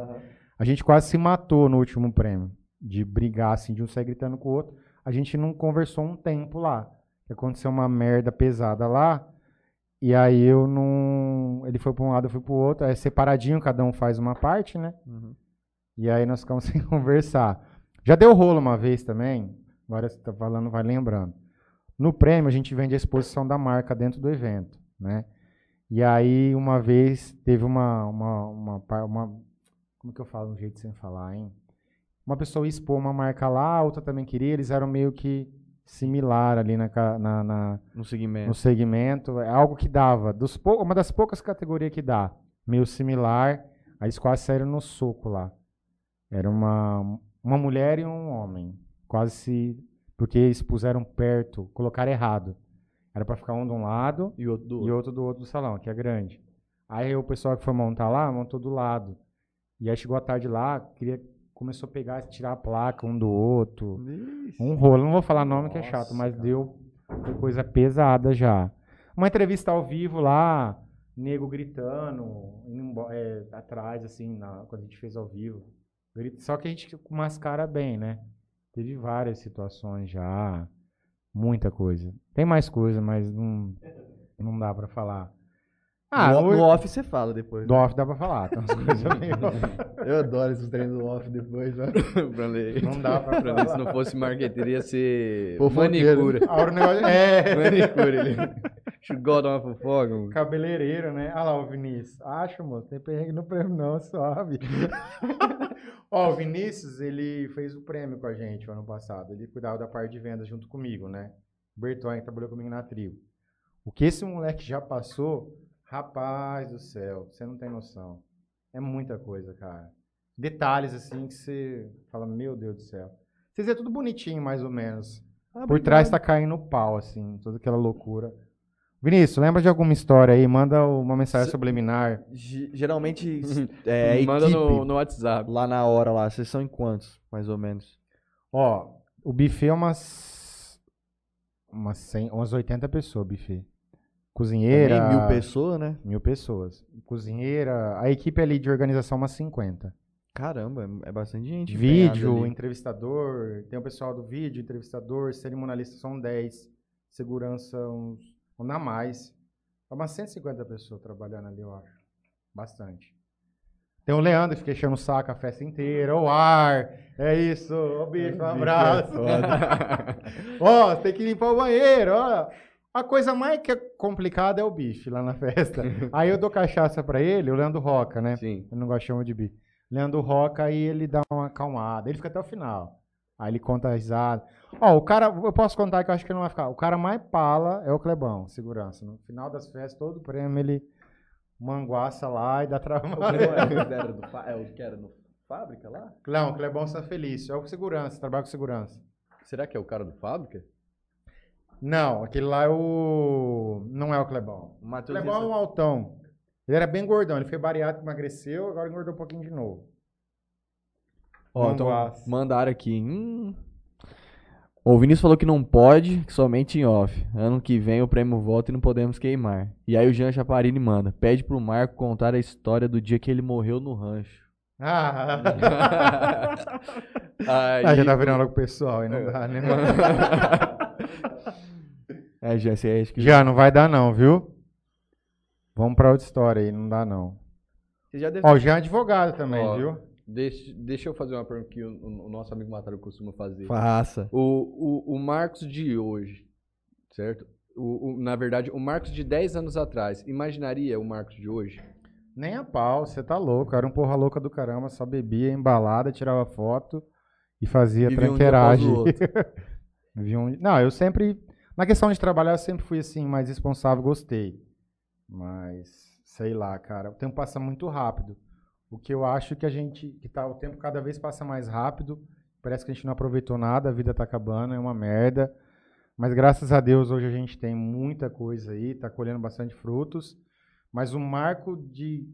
A gente quase se matou no último prêmio, de brigar assim, de um sair gritando com o outro. A gente não conversou um tempo lá. Aconteceu uma merda pesada lá, e aí eu não. Ele foi pra um lado, eu fui pro outro, é separadinho, cada um faz uma parte, né? Uhum. E aí nós ficamos sem conversar. Já deu rolo uma vez também, agora você tá falando, vai lembrando. No prêmio, a gente vende a exposição da marca dentro do evento, né? E aí, uma vez, teve uma, uma, uma, uma- como que eu falo, um jeito sem falar, hein? Uma pessoa expor uma marca lá, a outra também queria, eles eram meio que similar ali na, na, na- No segmento. no segmento, é algo que dava, dos pou- uma das poucas categorias que dá, meio similar, aí eles quase saíram no soco lá. Era uma, uma mulher e um homem, quase se, porque eles puseram perto, colocaram errado. Era para ficar um de um lado E outro do e outro. outro do outro do salão, que é grande. Aí o pessoal que foi montar lá, montou do lado. E aí chegou a tarde lá, queria, começou a pegar, tirar a placa um do outro. Um rolo, não vou falar nome que é chato, Nossa, mas cara. deu coisa pesada já. Uma entrevista ao vivo lá, nego gritando, indo é, atrás, assim, na- quando a gente fez ao vivo. Só que a gente mascara bem, né? Teve várias situações já, muita coisa. Tem mais coisa, mas não, não dá pra falar. Ah, no, hoje- no off você fala depois. do off dá pra falar, tem umas coisas meio... Eu adoro esses treinos do off depois, velho. Branley. Não dá pra Branley, se não fosse marqueteiro, ia ser Fofoqueiro. manicure. A hora o negócio- É, Manicure, ele. Chegou a dar uma fofoca. mano. Cabeleireiro, né? Ah lá o Vinícius. Acho, moço, tem perrengue no prêmio não, suave. Ó, o Vinícius, ele fez o prêmio com a gente o ano passado. Ele cuidava da parte de vendas junto comigo, né? O Berton trabalhou comigo na tribo. O que esse moleque já passou, rapaz do céu, você não tem noção. É muita coisa, cara. Detalhes assim que você fala, meu Deus do céu. Vocês é tudo bonitinho, mais ou menos. Por trás tá caindo o pau, assim, toda aquela loucura. Vinícius, lembra de alguma história aí? Manda uma mensagem Se- subliminar. Ge- Geralmente é Manda no, no WhatsApp. lá na hora lá. Vocês são em quantos, mais ou menos? Ó, o buffet é umas. Umas, 100, umas 80 pessoas, o buffet. Cozinheira. Também mil pessoas, né? Mil pessoas. Cozinheira. A equipe ali de organização, umas 50. Caramba, é bastante gente. Vídeo, entrevistador. Tem o pessoal do vídeo, entrevistador, cerimonialista são 10. Segurança, uns. Ou a mais. É umas 150 pessoas trabalhando ali, eu acho. Bastante. Tem o Leandro que fica enchendo o saco a festa inteira. O ar. É isso. Ô, bicho, um abraço. Ó, tem que limpar o banheiro, ó. A coisa mais que é complicada é o bife lá na festa. Aí eu dou cachaça pra ele, o Leandro Roca, né? Sim. Eu não gosto de chamar de bife. Leandro Roca, aí ele dá uma acalmada. Ele fica até o final. Aí ele conta a risada. Ó, o cara, eu posso contar que eu acho que ele não vai ficar. O cara mais pala é o Clebão, segurança. No final das festas, todo prêmio ele manguaça lá e dá trabalho. Era do fa- é o que era no fábrica lá? Não, o Clebão São Felício, é o segurança, trabalha com segurança. Será que é o cara do fábrica? Não, aquele lá é o. Não é o Clebão. O Clebão é um altão. Ele era bem gordão, ele foi bariátrico, emagreceu, agora engordou um pouquinho de novo. Ó, então, Manguaça. mandaram aqui. Hum. O Vinícius falou que não pode, que somente em off. Ano que vem o prêmio volta e não podemos queimar. E aí o Jean Chaparini manda. Pede pro Marco contar a história do dia que ele morreu no rancho. Ah, Aí, ah já tá virando logo pessoal, aí não dá, né? É, Jean, você acha que. Já, não vai dar não, viu? Vamos pra outra história aí, não dá não. Você já deve Ó, o Jean é advogado também, Ó, viu? Deixa, deixa eu fazer uma pergunta que o, o- nosso amigo Matário costuma fazer. Faça. O, o, o Marcos de hoje, certo? O, o- na verdade, o Marcos de 10 anos atrás, imaginaria o Marcos de hoje? Nem a pau, você tá louco. Era um porra louca do caramba, só bebia, embalada, tirava foto e fazia o tranqueiragem. um- Não, eu sempre. Na questão de trabalhar, eu sempre fui assim, mais responsável, gostei. Mas, sei lá, cara, o tempo passa muito rápido. O que eu acho que a gente. que tá, o tempo cada vez passa mais rápido. Parece que a gente não aproveitou nada, a vida tá acabando, é uma merda. Mas graças a Deus hoje a gente tem muita coisa aí, tá colhendo bastante frutos. Mas o marco de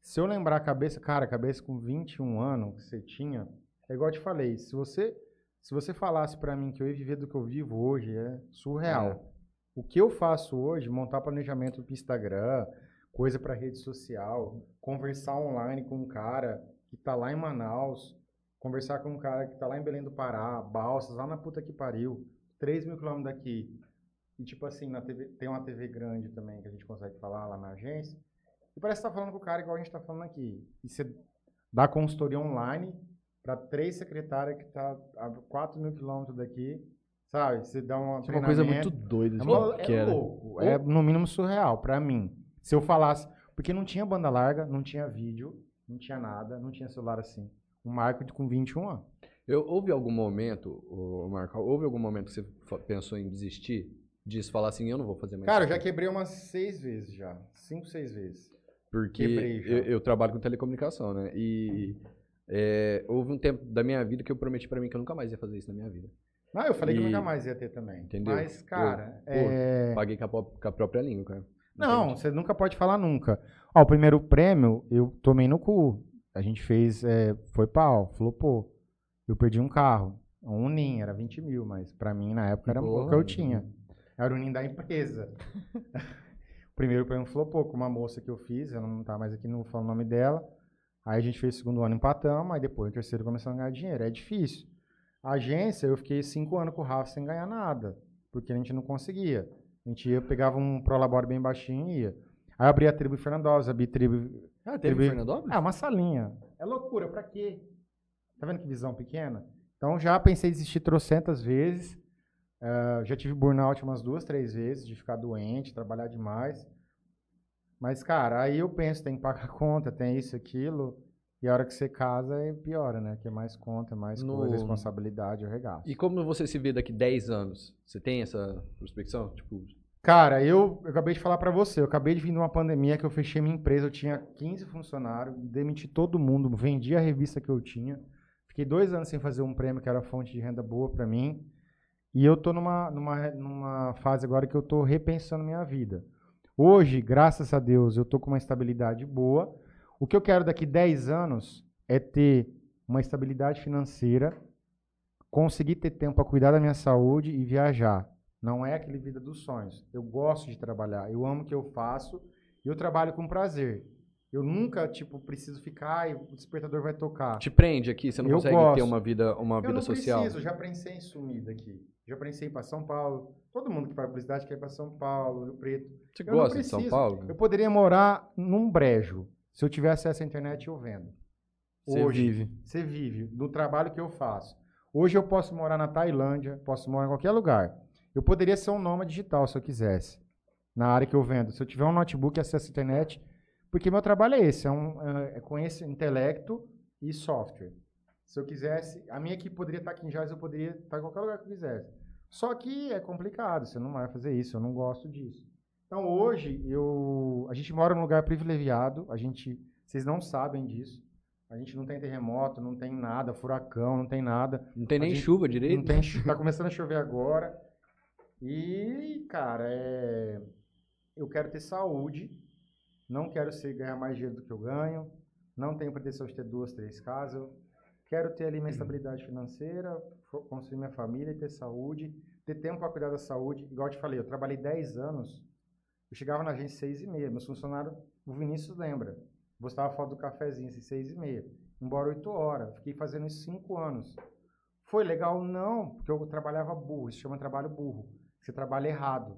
Se eu lembrar a cabeça, cara, a cabeça com 21 anos que você tinha, é igual eu te falei, se você, se você falasse pra mim que eu ia viver do que eu vivo hoje, é surreal. O que eu faço hoje, montar planejamento pro Instagram, coisa pra rede social, conversar online com um cara que tá lá em Manaus, conversar com um cara que tá lá em Belém do Pará, Balsas, lá na puta que pariu, 3 mil quilômetros daqui. E tipo assim, na TV, tem uma TV grande também que a gente consegue falar lá na agência. E parece que tá falando com o cara igual a gente tá falando aqui. E você dá consultoria online para três secretárias que tá a 4 mil quilômetros daqui, sabe? Você dá um Isso é uma coisa muito doida. É, uma- é era. louco. É no mínimo surreal pra mim. Se eu falasse. Porque não tinha banda larga, não tinha vídeo, não tinha nada, não tinha celular assim. Um Marco de- com 21 anos. Eu, houve algum momento, ô, Marco, houve algum momento que você pensou em desistir? De falar assim, eu não vou fazer mais Cara, eu já aqui"? quebrei umas seis vezes já. Cinco, seis vezes. Porque quebrei já. eu, eu trabalho com telecomunicação, né? E é, houve um tempo da minha vida que eu prometi pra mim que eu nunca mais ia fazer isso na minha vida. Não, eu falei que E- eu nunca mais ia ter também. Entendeu? Mas, cara, Eu- é... Paguei com a, com a própria língua, cara. Não, Entende? você nunca pode falar nunca. Ó, o primeiro prêmio eu tomei no cu. A gente fez, é, foi pau, flopou. Eu perdi um carro, um Unim, era 20 mil, mas pra mim na época era o que eu tinha. Era o Unim da empresa. o primeiro prêmio flopou com uma moça que eu fiz, ela não tá mais aqui, não vou falar o nome dela. Aí a gente fez o segundo ano, empatamos, aí depois o terceiro começou a ganhar dinheiro. É difícil. A agência, eu fiquei cinco anos com o Rafa sem ganhar nada, porque a gente não conseguia. A gente ia, pegava um prolabore bem baixinho e ia. Aí eu abri a tribo em Fernandópolis, abri tribo... Ah, teve Teve- Fernandópolis? Ah, uma salinha. É loucura, pra quê? Tá vendo que visão pequena? Então já pensei em desistir trocentas vezes. Ah, já tive burnout umas duas, três vezes, de ficar doente, trabalhar demais. Mas, cara, aí eu penso, tem que pagar a conta, tem isso, aquilo. E a hora que você casa, aí piora, né? Que é mais conta, mais No- coisa, responsabilidade, eu regaço. E como você se vê daqui 10 anos? Você tem essa prospecção? Tipo, Cara, eu, eu acabei de falar pra você, eu acabei de vir de uma pandemia que eu fechei minha empresa, eu tinha 15 funcionários, demiti todo mundo, vendi a revista que eu tinha, fiquei dois anos sem fazer um prêmio que era fonte de renda boa pra mim, e eu tô numa, numa, numa fase agora que eu tô repensando minha vida. Hoje, graças a Deus, eu tô com uma estabilidade boa. O que eu quero daqui 10 anos é ter uma estabilidade financeira, conseguir ter tempo para cuidar da minha saúde e viajar. Não é aquele vida dos sonhos. Eu gosto de trabalhar, eu amo o que eu faço e eu trabalho com prazer. Eu nunca, tipo, preciso ficar e o despertador vai tocar. te prende aqui, você não Eu consegue gosto. ter uma vida, uma eu vida não social. preciso, já pensei em sumir daqui. Já pensei em ir para São Paulo. Todo mundo que faz publicidade quer ir para São Paulo, Rio Preto. Você Eu não gosta de São. Paulo? Eu poderia morar num brejo. Se eu tivesse acesso à internet, eu vendo. Você Hoje, vive. Você vive do trabalho que eu faço. Hoje eu posso morar na Tailândia, posso morar em qualquer lugar. Eu poderia ser um nômade digital se eu quisesse, na área que eu vendo. Se eu tiver um notebook e acesso à internet, porque meu trabalho é esse, é, um, é, é com esse intelecto e software. Se eu quisesse, a minha equipe poderia estar aqui em Jales, eu poderia estar em qualquer lugar que eu quisesse. Só que é complicado, você não vai fazer isso, eu não gosto disso. Então hoje eu, a gente mora num lugar privilegiado, a gente, vocês não sabem disso. A gente não tem terremoto, não tem nada, furacão, não tem nada. Não tem nem A gente- chuva direito? Não tem, tá começando a chover agora. E, cara, é, eu quero ter saúde, não quero ser, ganhar mais dinheiro do que eu ganho, não tenho pretensão de ter duas, três casas. Quero ter ali minha estabilidade financeira, construir minha família e ter saúde, ter tempo para cuidar da saúde. Igual eu te falei, eu trabalhei 10 anos, eu chegava na agência seis e meia. Meus funcionários, o Vinícius lembra, postava foto do cafezinho, assim, seis e meia. Embora oito horas. Fiquei fazendo isso cinco anos. Foi legal? Não, porque eu trabalhava burro. Isso chama trabalho burro. Você trabalha errado.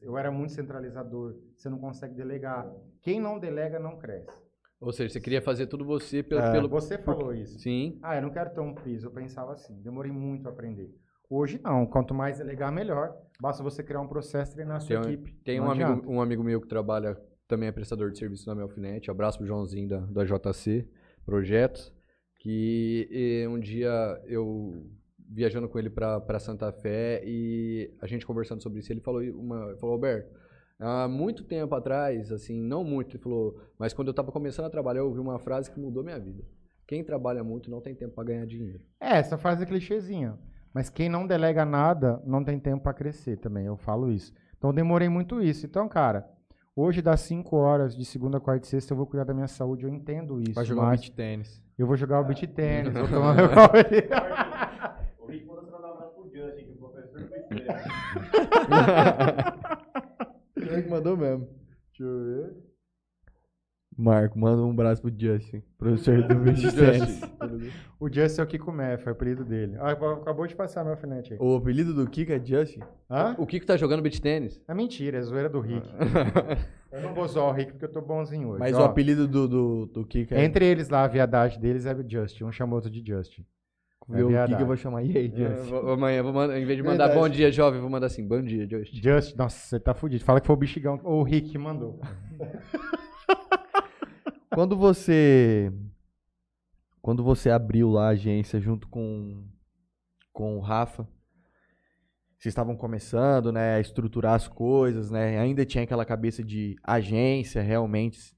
Eu era muito centralizador. Você não consegue delegar. Quem não delega não cresce. Ou seja, você queria fazer tudo você pelo... É. pelo... Você falou isso. Sim. Ah, eu não quero ter um piso. Eu pensava assim. Demorei muito a aprender. Hoje não. Quanto mais delegar, melhor. Basta você criar um processo e treinar a sua Tem equipe. Tem um amigo, um amigo meu que trabalha, também é prestador de serviço na Melfinet. Abraço pro Joãozinho da, da JC Projetos. Que eh, um dia eu viajando com ele pra Santa Fé e a gente conversando sobre isso, ele falou, uma, falou Alberto, há muito tempo atrás, assim, não muito, ele falou, mas quando eu tava começando a trabalhar, eu ouvi uma frase que mudou minha vida. Quem trabalha muito não tem tempo pra ganhar dinheiro. É, essa frase é clichêzinha. Mas quem não delega nada não tem tempo para crescer também. Eu falo isso. Então eu demorei muito isso. Então, cara, Hoje, das 5 horas, de segunda, quarta e sexta, eu vou cuidar da minha saúde, eu entendo isso. Vai jogar mas beat tênis. Eu vou jogar o beat tênis, vou tomar meu. O Rick mandou você mandar um abraço pro Justin, que o professor é que mandou mesmo? Deixa eu ver. Marco, manda um abraço pro Justin, professor do beat tênis. O Justin é o Kiko Meff, é o apelido dele. Ah, acabou de passar meu alfinete aí. O apelido do Kika é Justin? Hã? O Kiko tá jogando beat tênis? É mentira, é zoeira do Rick. Eu não vou zoar o Rick porque eu tô bonzinho hoje. Mas Ó, o apelido do, do, do Kika é... Entre eles lá, a viadagem deles é Justin. Um chama outro de Justin. Ver o viadagem. Kika eu vou chamar. E aí, Eu Justin? Amanhã, vou mandar, em vez de mandar Verdade. bom dia, jovem, vou mandar assim, bom dia, Justin. Justin, nossa, você tá fudido. Fala que foi o Bichigão ou o Rick que mandou. Quando você. Quando você abriu lá a agência junto com, com o Rafa, vocês estavam começando, né, a estruturar as coisas, né? Ainda tinha aquela cabeça de agência, realmente.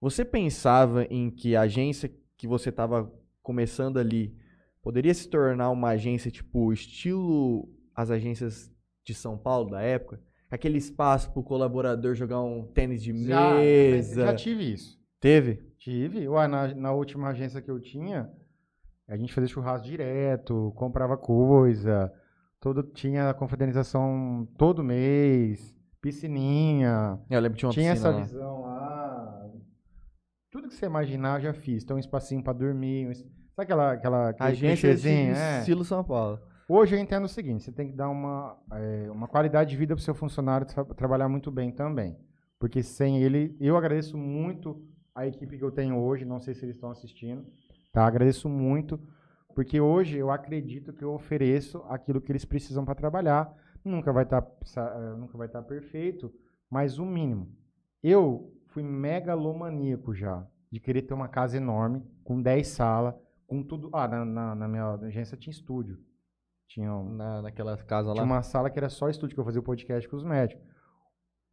Você pensava em que a agência que você estava começando ali poderia se tornar uma agência tipo estilo as agências de São Paulo da época? Aquele espaço para o colaborador jogar um tênis de Já, mesa. já tive isso. Teve? Tive. Ué, na, na última agência que eu tinha, a gente fazia churrasco direto, comprava coisa, todo, tinha confraternização todo mês, piscininha, Eu lembro que tinha uma tinha piscina essa lá. visão lá. Tudo que você imaginar eu já fiz. Tem um espacinho pra dormir. um es- Sabe aquela, aquela aquele Agência de clichêzinho? É. estilo São Paulo. Hoje eu entendo o seguinte, você tem que dar uma, é, uma qualidade de vida para o seu funcionário tra- trabalhar muito bem também. Porque sem ele, eu agradeço muito a equipe que eu tenho hoje, não sei se eles estão assistindo, tá? Agradeço muito, porque hoje eu acredito que eu ofereço aquilo que eles precisam para trabalhar. Nunca vai estar nunca vai estar perfeito, mas o mínimo. Eu fui megalomaníaco já, de querer ter uma casa enorme, com 10 salas, com tudo. Ah, na, na, na minha agência tinha estúdio. Tinha, um- Na, naquela casa tinha lá. uma sala que era só estúdio, que eu fazia o podcast com os médicos.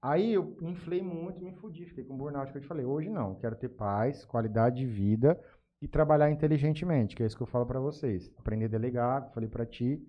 Aí eu inflei muito, me fudi, fiquei com burnout que eu te falei. Hoje não, quero ter paz, qualidade de vida e trabalhar inteligentemente, que é isso que eu falo pra vocês. Aprender a delegar, que eu falei pra ti.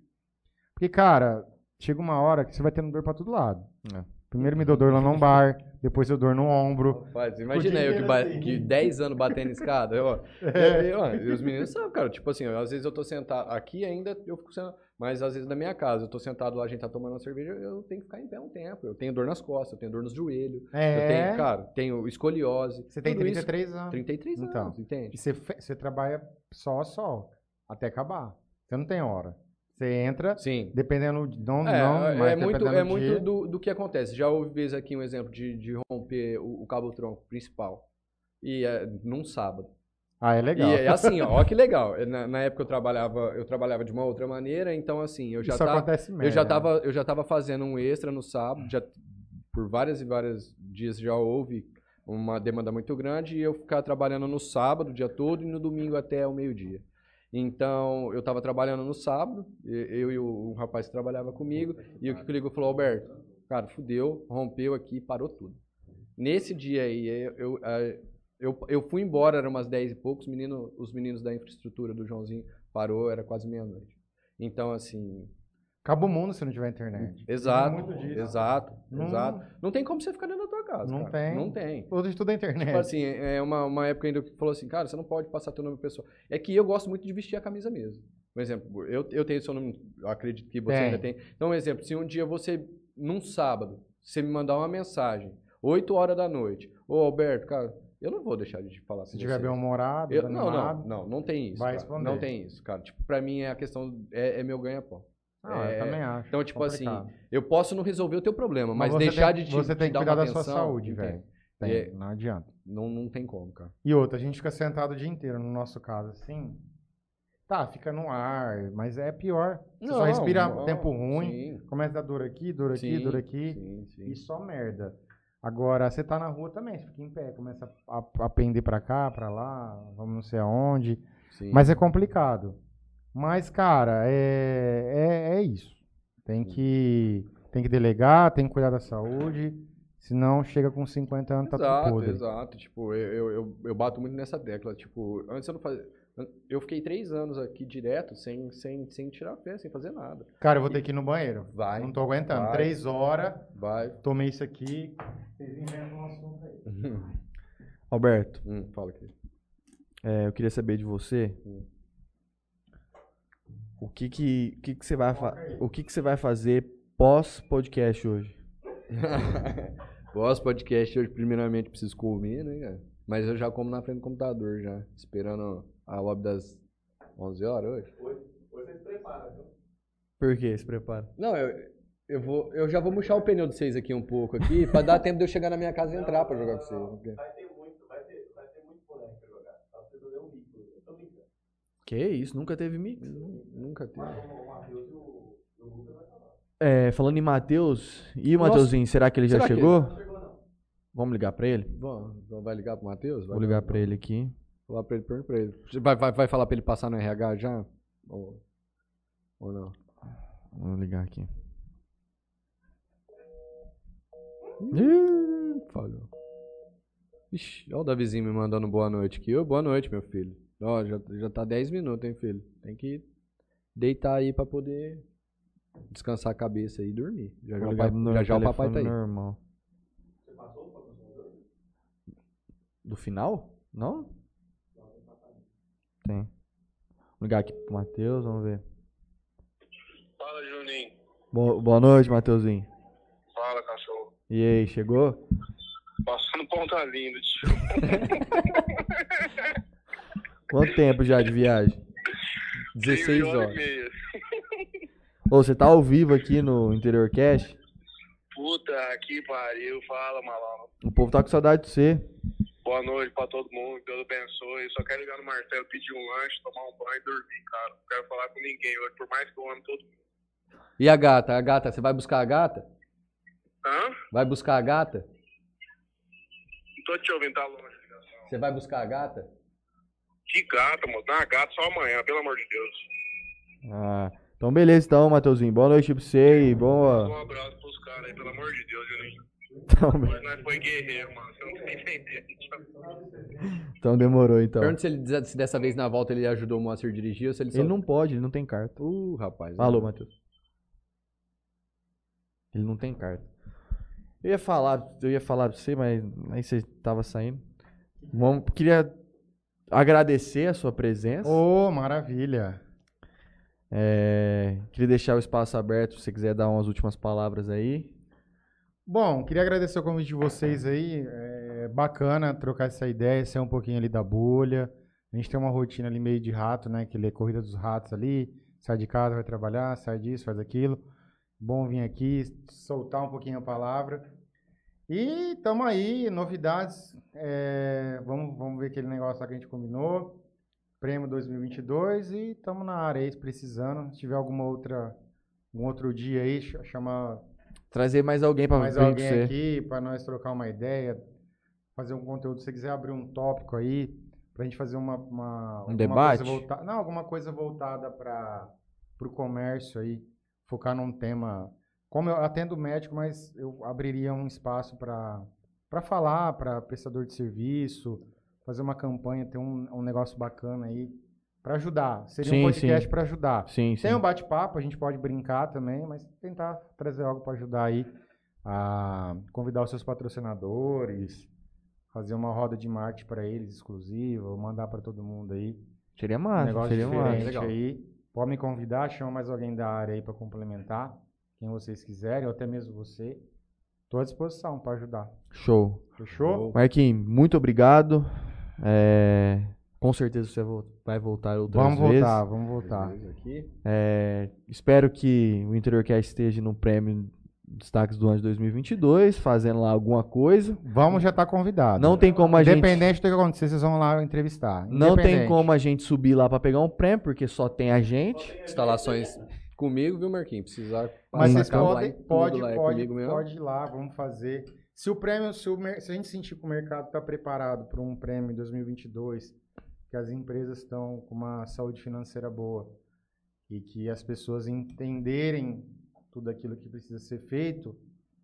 Porque, cara, chega uma hora que você vai tendo dor pra todo lado. É. Primeiro me dou dor lá no lombar, depois eu dor no ombro. Rapaz, imagina eu que, assim. que 10 anos batendo escada. Eu, É. e, ó, e os meninos sabem, cara. Tipo assim, ó, às vezes eu tô sentado aqui ainda, eu fico sentado. Mas às vezes na minha casa, eu tô sentado lá, a gente tá tomando uma cerveja, eu tenho que ficar em pé um tempo. Eu tenho dor nas costas, eu tenho dor nos joelhos. Eu É, tenho, cara, tenho escoliose. você tem tudo isso- 33 anos. 33 Então. anos, entende? E você, você trabalha só a sol, até acabar. Você não tem hora. Você entra, Sim. dependendo, de- não, É, não, é, mas é muito, é muito dia. do, do que acontece. Já houve vezes aqui um exemplo de, de romper o, o cabo-tronco principal. E é, num sábado. Ah, é legal. E é assim, ó, ó que legal. Na, na época eu trabalhava, eu trabalhava de uma outra maneira, então assim, eu já Isso tava, acontece mesmo. eu já tava, eu já tava fazendo um extra no sábado, já por várias e vários dias já houve uma demanda muito grande e eu ficava trabalhando no sábado o dia todo e no domingo até o meio-dia. Então, eu estava trabalhando no sábado, eu e o, um rapaz que trabalhava comigo, e o que ligou falou, Alberto, cara, fudeu, rompeu aqui, parou tudo. Nesse dia aí, eu, eu, eu, eu fui embora, era umas 10 e poucos, menino, os meninos da infraestrutura do Joãozinho parou, era quase meia-noite. Então, assim, Acaba o mundo se não tiver internet. exato, muito disso. exato, Não- exato. Não tem como você ficar dentro da tua casa, Não cara. tem. Não tem. Hoje tudo é internet. Tipo assim, é uma, uma época ainda que falou assim, cara, você não pode passar teu nome pessoal. É que eu gosto muito de vestir a camisa mesmo. Por exemplo, eu, eu tenho seu nome, eu acredito que você Tem. ainda tem. Então, um exemplo, se um dia você, num sábado, você me mandar uma mensagem, 8 horas da noite, ô Alberto, cara, eu não vou deixar de falar se tiver bem humorado, Eu- não, não, não, não tem isso. Vai cara. responder. Não tem isso, cara. Tipo, pra mim é a questão, é, é meu ganha-pão. Ah, É, eu também acho. Então, tipo assim, complicado. eu posso não resolver o teu problema, mas, você deixar tem, de te Você te tem que dar cuidar da sua atenção, saúde, não velho. É. Não adianta. Não, não tem como, cara. E outra, a gente fica sentado o dia inteiro, no nosso caso, assim. Tá, fica no ar, mas é pior. Você só respira não, tempo ruim, Sim, começa a dar dor aqui, dor aqui, sim, dor aqui. Sim, sim. E só merda. Agora, você tá na rua também, você fica em pé, começa a, a pender pra cá, pra lá, vamos não sei aonde. sim. Mas é complicado. Mas, cara, é, é, é isso. Tem que, tem que delegar, tem que cuidar da saúde, senão chega com 50 anos, tá tudo Exato, podre. exato. Tipo, eu, eu, eu, eu bato muito nessa tecla. Tipo, antes eu não fazia. Eu fiquei três anos aqui direto, sem, sem, sem tirar fé, sem fazer nada. Cara, eu vou ter que ir no banheiro. Vai. Não tô aguentando. Vai. Três horas, Vai. tomei isso aqui. Vocês inventam um assunto aí. Alberto, Hum, fala aqui. é, eu queria saber de você. O que que, o que, que você vai fa- o que que você vai fazer pós podcast hoje? Gosto podcast hoje, primeiramente preciso comer, né, cara? Mas eu já como na frente do computador já, esperando a lobby das 11 horas hoje. Por quê? Se prepara. Não, eu, eu, vou, eu já vou murchar o pneu de vocês aqui um pouco aqui, pra dar tempo de eu chegar na minha casa e entrar pra jogar com vocês. porque- Vai ter muito, vai ter, vai ter muito boneco pra jogar. Tá precisando um mix. Eu tô brincando. Que isso? Nunca teve mix. Nunca teve. O Matheus o, o Lucas vai falar. É, falando em Matheus, e o Nossa. Mateuzinho, será que ele já Será que chegou? Não chegou, não. Vamos ligar pra ele? Bom, então vai ligar pro Matheus? Vou ligar pra ele aqui. Falar pra ele, pergunta pra ele. Você Vai, vai, vai falar pra ele passar no RH já? Ou, ou não? Vou ligar aqui. Ih, falhou. Ixi, olha o Davizinho me mandando boa noite aqui. Ô, boa noite, meu filho. Ó, já, já tá 10 minutos, hein, filho? Tem que deitar aí pra poder descansar a cabeça e dormir. Já já, o, ligar pai, no já, já o papai tá aí. normal. Do final? Não? Tem. Vou ligar aqui pro Matheus, vamos ver. Fala, Juninho. Bo- boa noite, Mateuzinho. Fala, cachorro. E aí, chegou? Passando ponta linda, tio. Quanto tempo já de viagem? 16 Três e horas. Ô, você tá ao vivo aqui no Interior Cast? Puta que pariu. Fala, malandro. O povo tá com saudade de você. Boa noite pra todo mundo. Deus abençoe. Só quero ligar no Marcelo, pedir um lanche, tomar um banho e dormir, cara. Não quero falar com ninguém hoje, por mais que eu ame todo mundo. E a gata? A gata, você vai buscar a gata? Hã? Vai buscar a gata? Não tô te ouvindo, tá longe a ligação. Você vai buscar a gata? Que gata, moço. Não, gata só amanhã, pelo amor de Deus. Ah, então beleza então, Mateuzinho. Boa noite pra você e Um boa... abraço pros caras aí, pelo amor de Deus, Juninho. Então, Mas nós foi guerreiro, mano. Você não tá entendendo. então demorou então. Pergunta se, ele, se dessa vez na volta ele ajudou o Moacir a dirigir ou se ele só... Ele não pode, ele não tem carta. Uh, rapaz. Alô, Matheus. Ele não tem carta. Eu ia falar, eu ia falar pra você, mas aí você tava saindo. Vamos, queria agradecer a sua presença. Ô, maravilha. É, queria deixar o espaço aberto se você quiser dar umas últimas palavras aí. Bom, queria agradecer o convite de vocês aí. É bacana trocar essa ideia, ser um pouquinho ali da bolha. A gente tem uma rotina ali meio de rato, né? Que é corrida dos ratos ali. Sai de casa, vai trabalhar, sai disso, faz aquilo. Bom vir aqui, soltar um pouquinho a palavra. E tamo aí, novidades. é, vamos, vamos ver aquele negócio lá que a gente combinou. Prêmio 2022 e tamo na área aí, precisando. Se tiver alguma outra, um outro dia aí, ch- chama Trazer mais alguém pra mais alguém você. aqui para nós trocar uma ideia, fazer um conteúdo. Se você quiser abrir um tópico aí, pra gente fazer uma. uma alguma debate? Coisa volta... Não, alguma coisa voltada para o comércio aí, focar num tema. Como eu atendo médico, mas eu abriria um espaço para falar, para prestador de serviço, fazer uma campanha, ter um, um negócio bacana aí, para ajudar. Seria Sim, um podcast sim. para ajudar. Sim, sim. Tem um bate-papo, a gente pode brincar também, mas tentar trazer algo para ajudar aí a convidar os seus patrocinadores, fazer uma roda de marketing para eles exclusiva, mandar para todo mundo aí. Seria Um massa, negócio seria massa. diferente legal. aí. Pode me convidar, chama mais alguém da área aí para complementar, quem vocês quiserem, ou até mesmo você. Estou à disposição para ajudar. Show. Fechou? Marquinhos, muito obrigado. É, Com certeza você vo- vai voltar outras Vamos vezes. voltar, vamos voltar. É, espero que o Interiorcast esteja no prêmio Destaques do ano de 2022, fazendo lá alguma coisa. Vamos já estar convidado. Não tem como a gente... Independente do que acontecer, vocês vão lá entrevistar. Não tem Independente. como a gente subir lá pra pegar um prêmio, porque só tem a gente. Instalações comigo, viu, Marquinhos? Precisar Mas vocês podem, pode, lá, é pode, comigo mesmo. pode ir lá, vamos fazer. Se o prêmio, se, o se a gente sentir que o mercado está preparado para um prêmio em 2022, que as empresas estão com uma saúde financeira boa e que as pessoas entenderem tudo aquilo que precisa ser feito,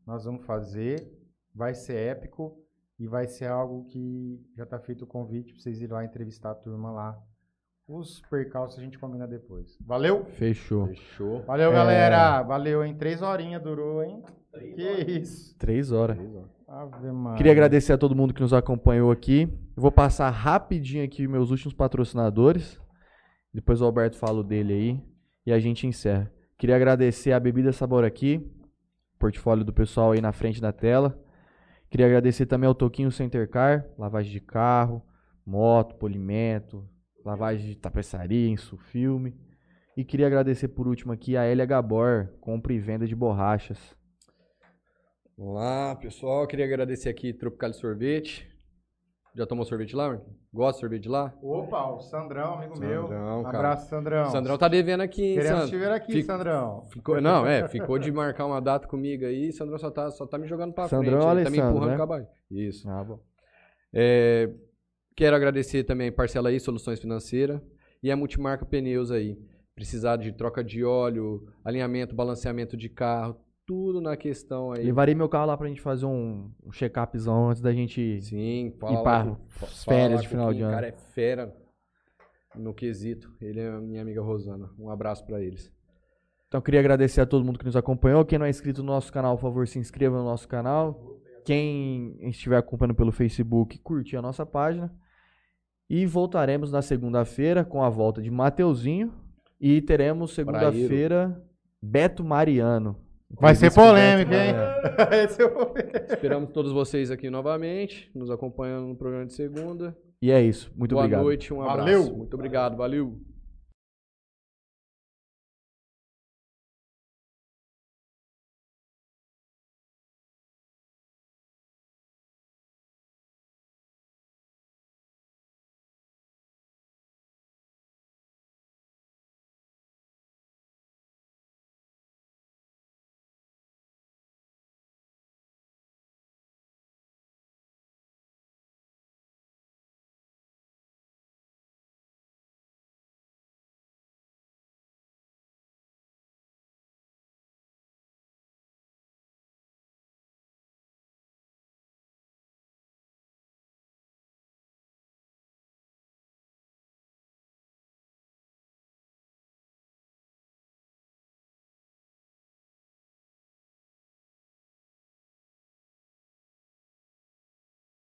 nós vamos fazer. Vai ser épico e vai ser algo que já está feito o convite para vocês irem lá entrevistar a turma lá. Os percalços a gente combina depois. Valeu? Fechou. Fechou. Valeu, É. galera. Valeu, hein? Três horinhas durou, hein? Que isso. Três horas. Ave Maria. Queria agradecer a todo mundo que nos acompanhou aqui. Eu vou passar rapidinho aqui meus últimos patrocinadores. Depois o Alberto fala dele aí. E a gente encerra. Queria agradecer a Bebida Sabor aqui. Portfólio do pessoal aí na frente da tela. Queria agradecer também ao Toquinho Center Car. Lavagem de carro, moto, polimento, lavagem de tapeçaria, insufilme. E queria agradecer por último aqui a Elia Gabor, compra e venda de borrachas. Olá, pessoal. Queria agradecer aqui Tropical Sorvete. Já tomou sorvete lá, Marquinhos? Gosta de sorvete lá? Opa, o Sandrão, amigo meu. Sandrão, Um cara. abraço, Sandrão. Sandrão tá devendo aqui, hein, Queremos Sandro? te ver aqui, Fico- Sandrão. Ficou, não, é, ficou de marcar uma data comigo aí. Sandrão só tá, só tá me jogando pra Sandrão frente. é o Ele tá me Alessandro, empurrando né? com a barriga. Isso. Ah, bom. É, quero agradecer também Parcela aí, Soluções Financeiras e a Multimarca Pneus aí. Precisar de troca de óleo, alinhamento, balanceamento de carro, tudo na questão aí. Levarei meu carro lá pra gente fazer um, um check-upzão antes da gente. Sim, fala lá com- fa- férias de final de ano. O cara é fera no quesito. Ele é a minha amiga Rosana. Um abraço pra eles. Então, queria agradecer a todo mundo que nos acompanhou. Quem não é inscrito no nosso canal, por favor, se inscreva no nosso canal. Quem estiver acompanhando pelo Facebook, curte a nossa página. E voltaremos na segunda-feira com a volta de Mateuzinho. E teremos segunda-feira Beto Mariano. Vai ser Entrevista com o polêmico, hein? Mariano. Esse vou ver. Esperamos todos vocês aqui novamente, nos acompanhando no programa de segunda. E é isso. Muito Boa obrigado. noite, um abraço. Valeu. Muito obrigado, valeu.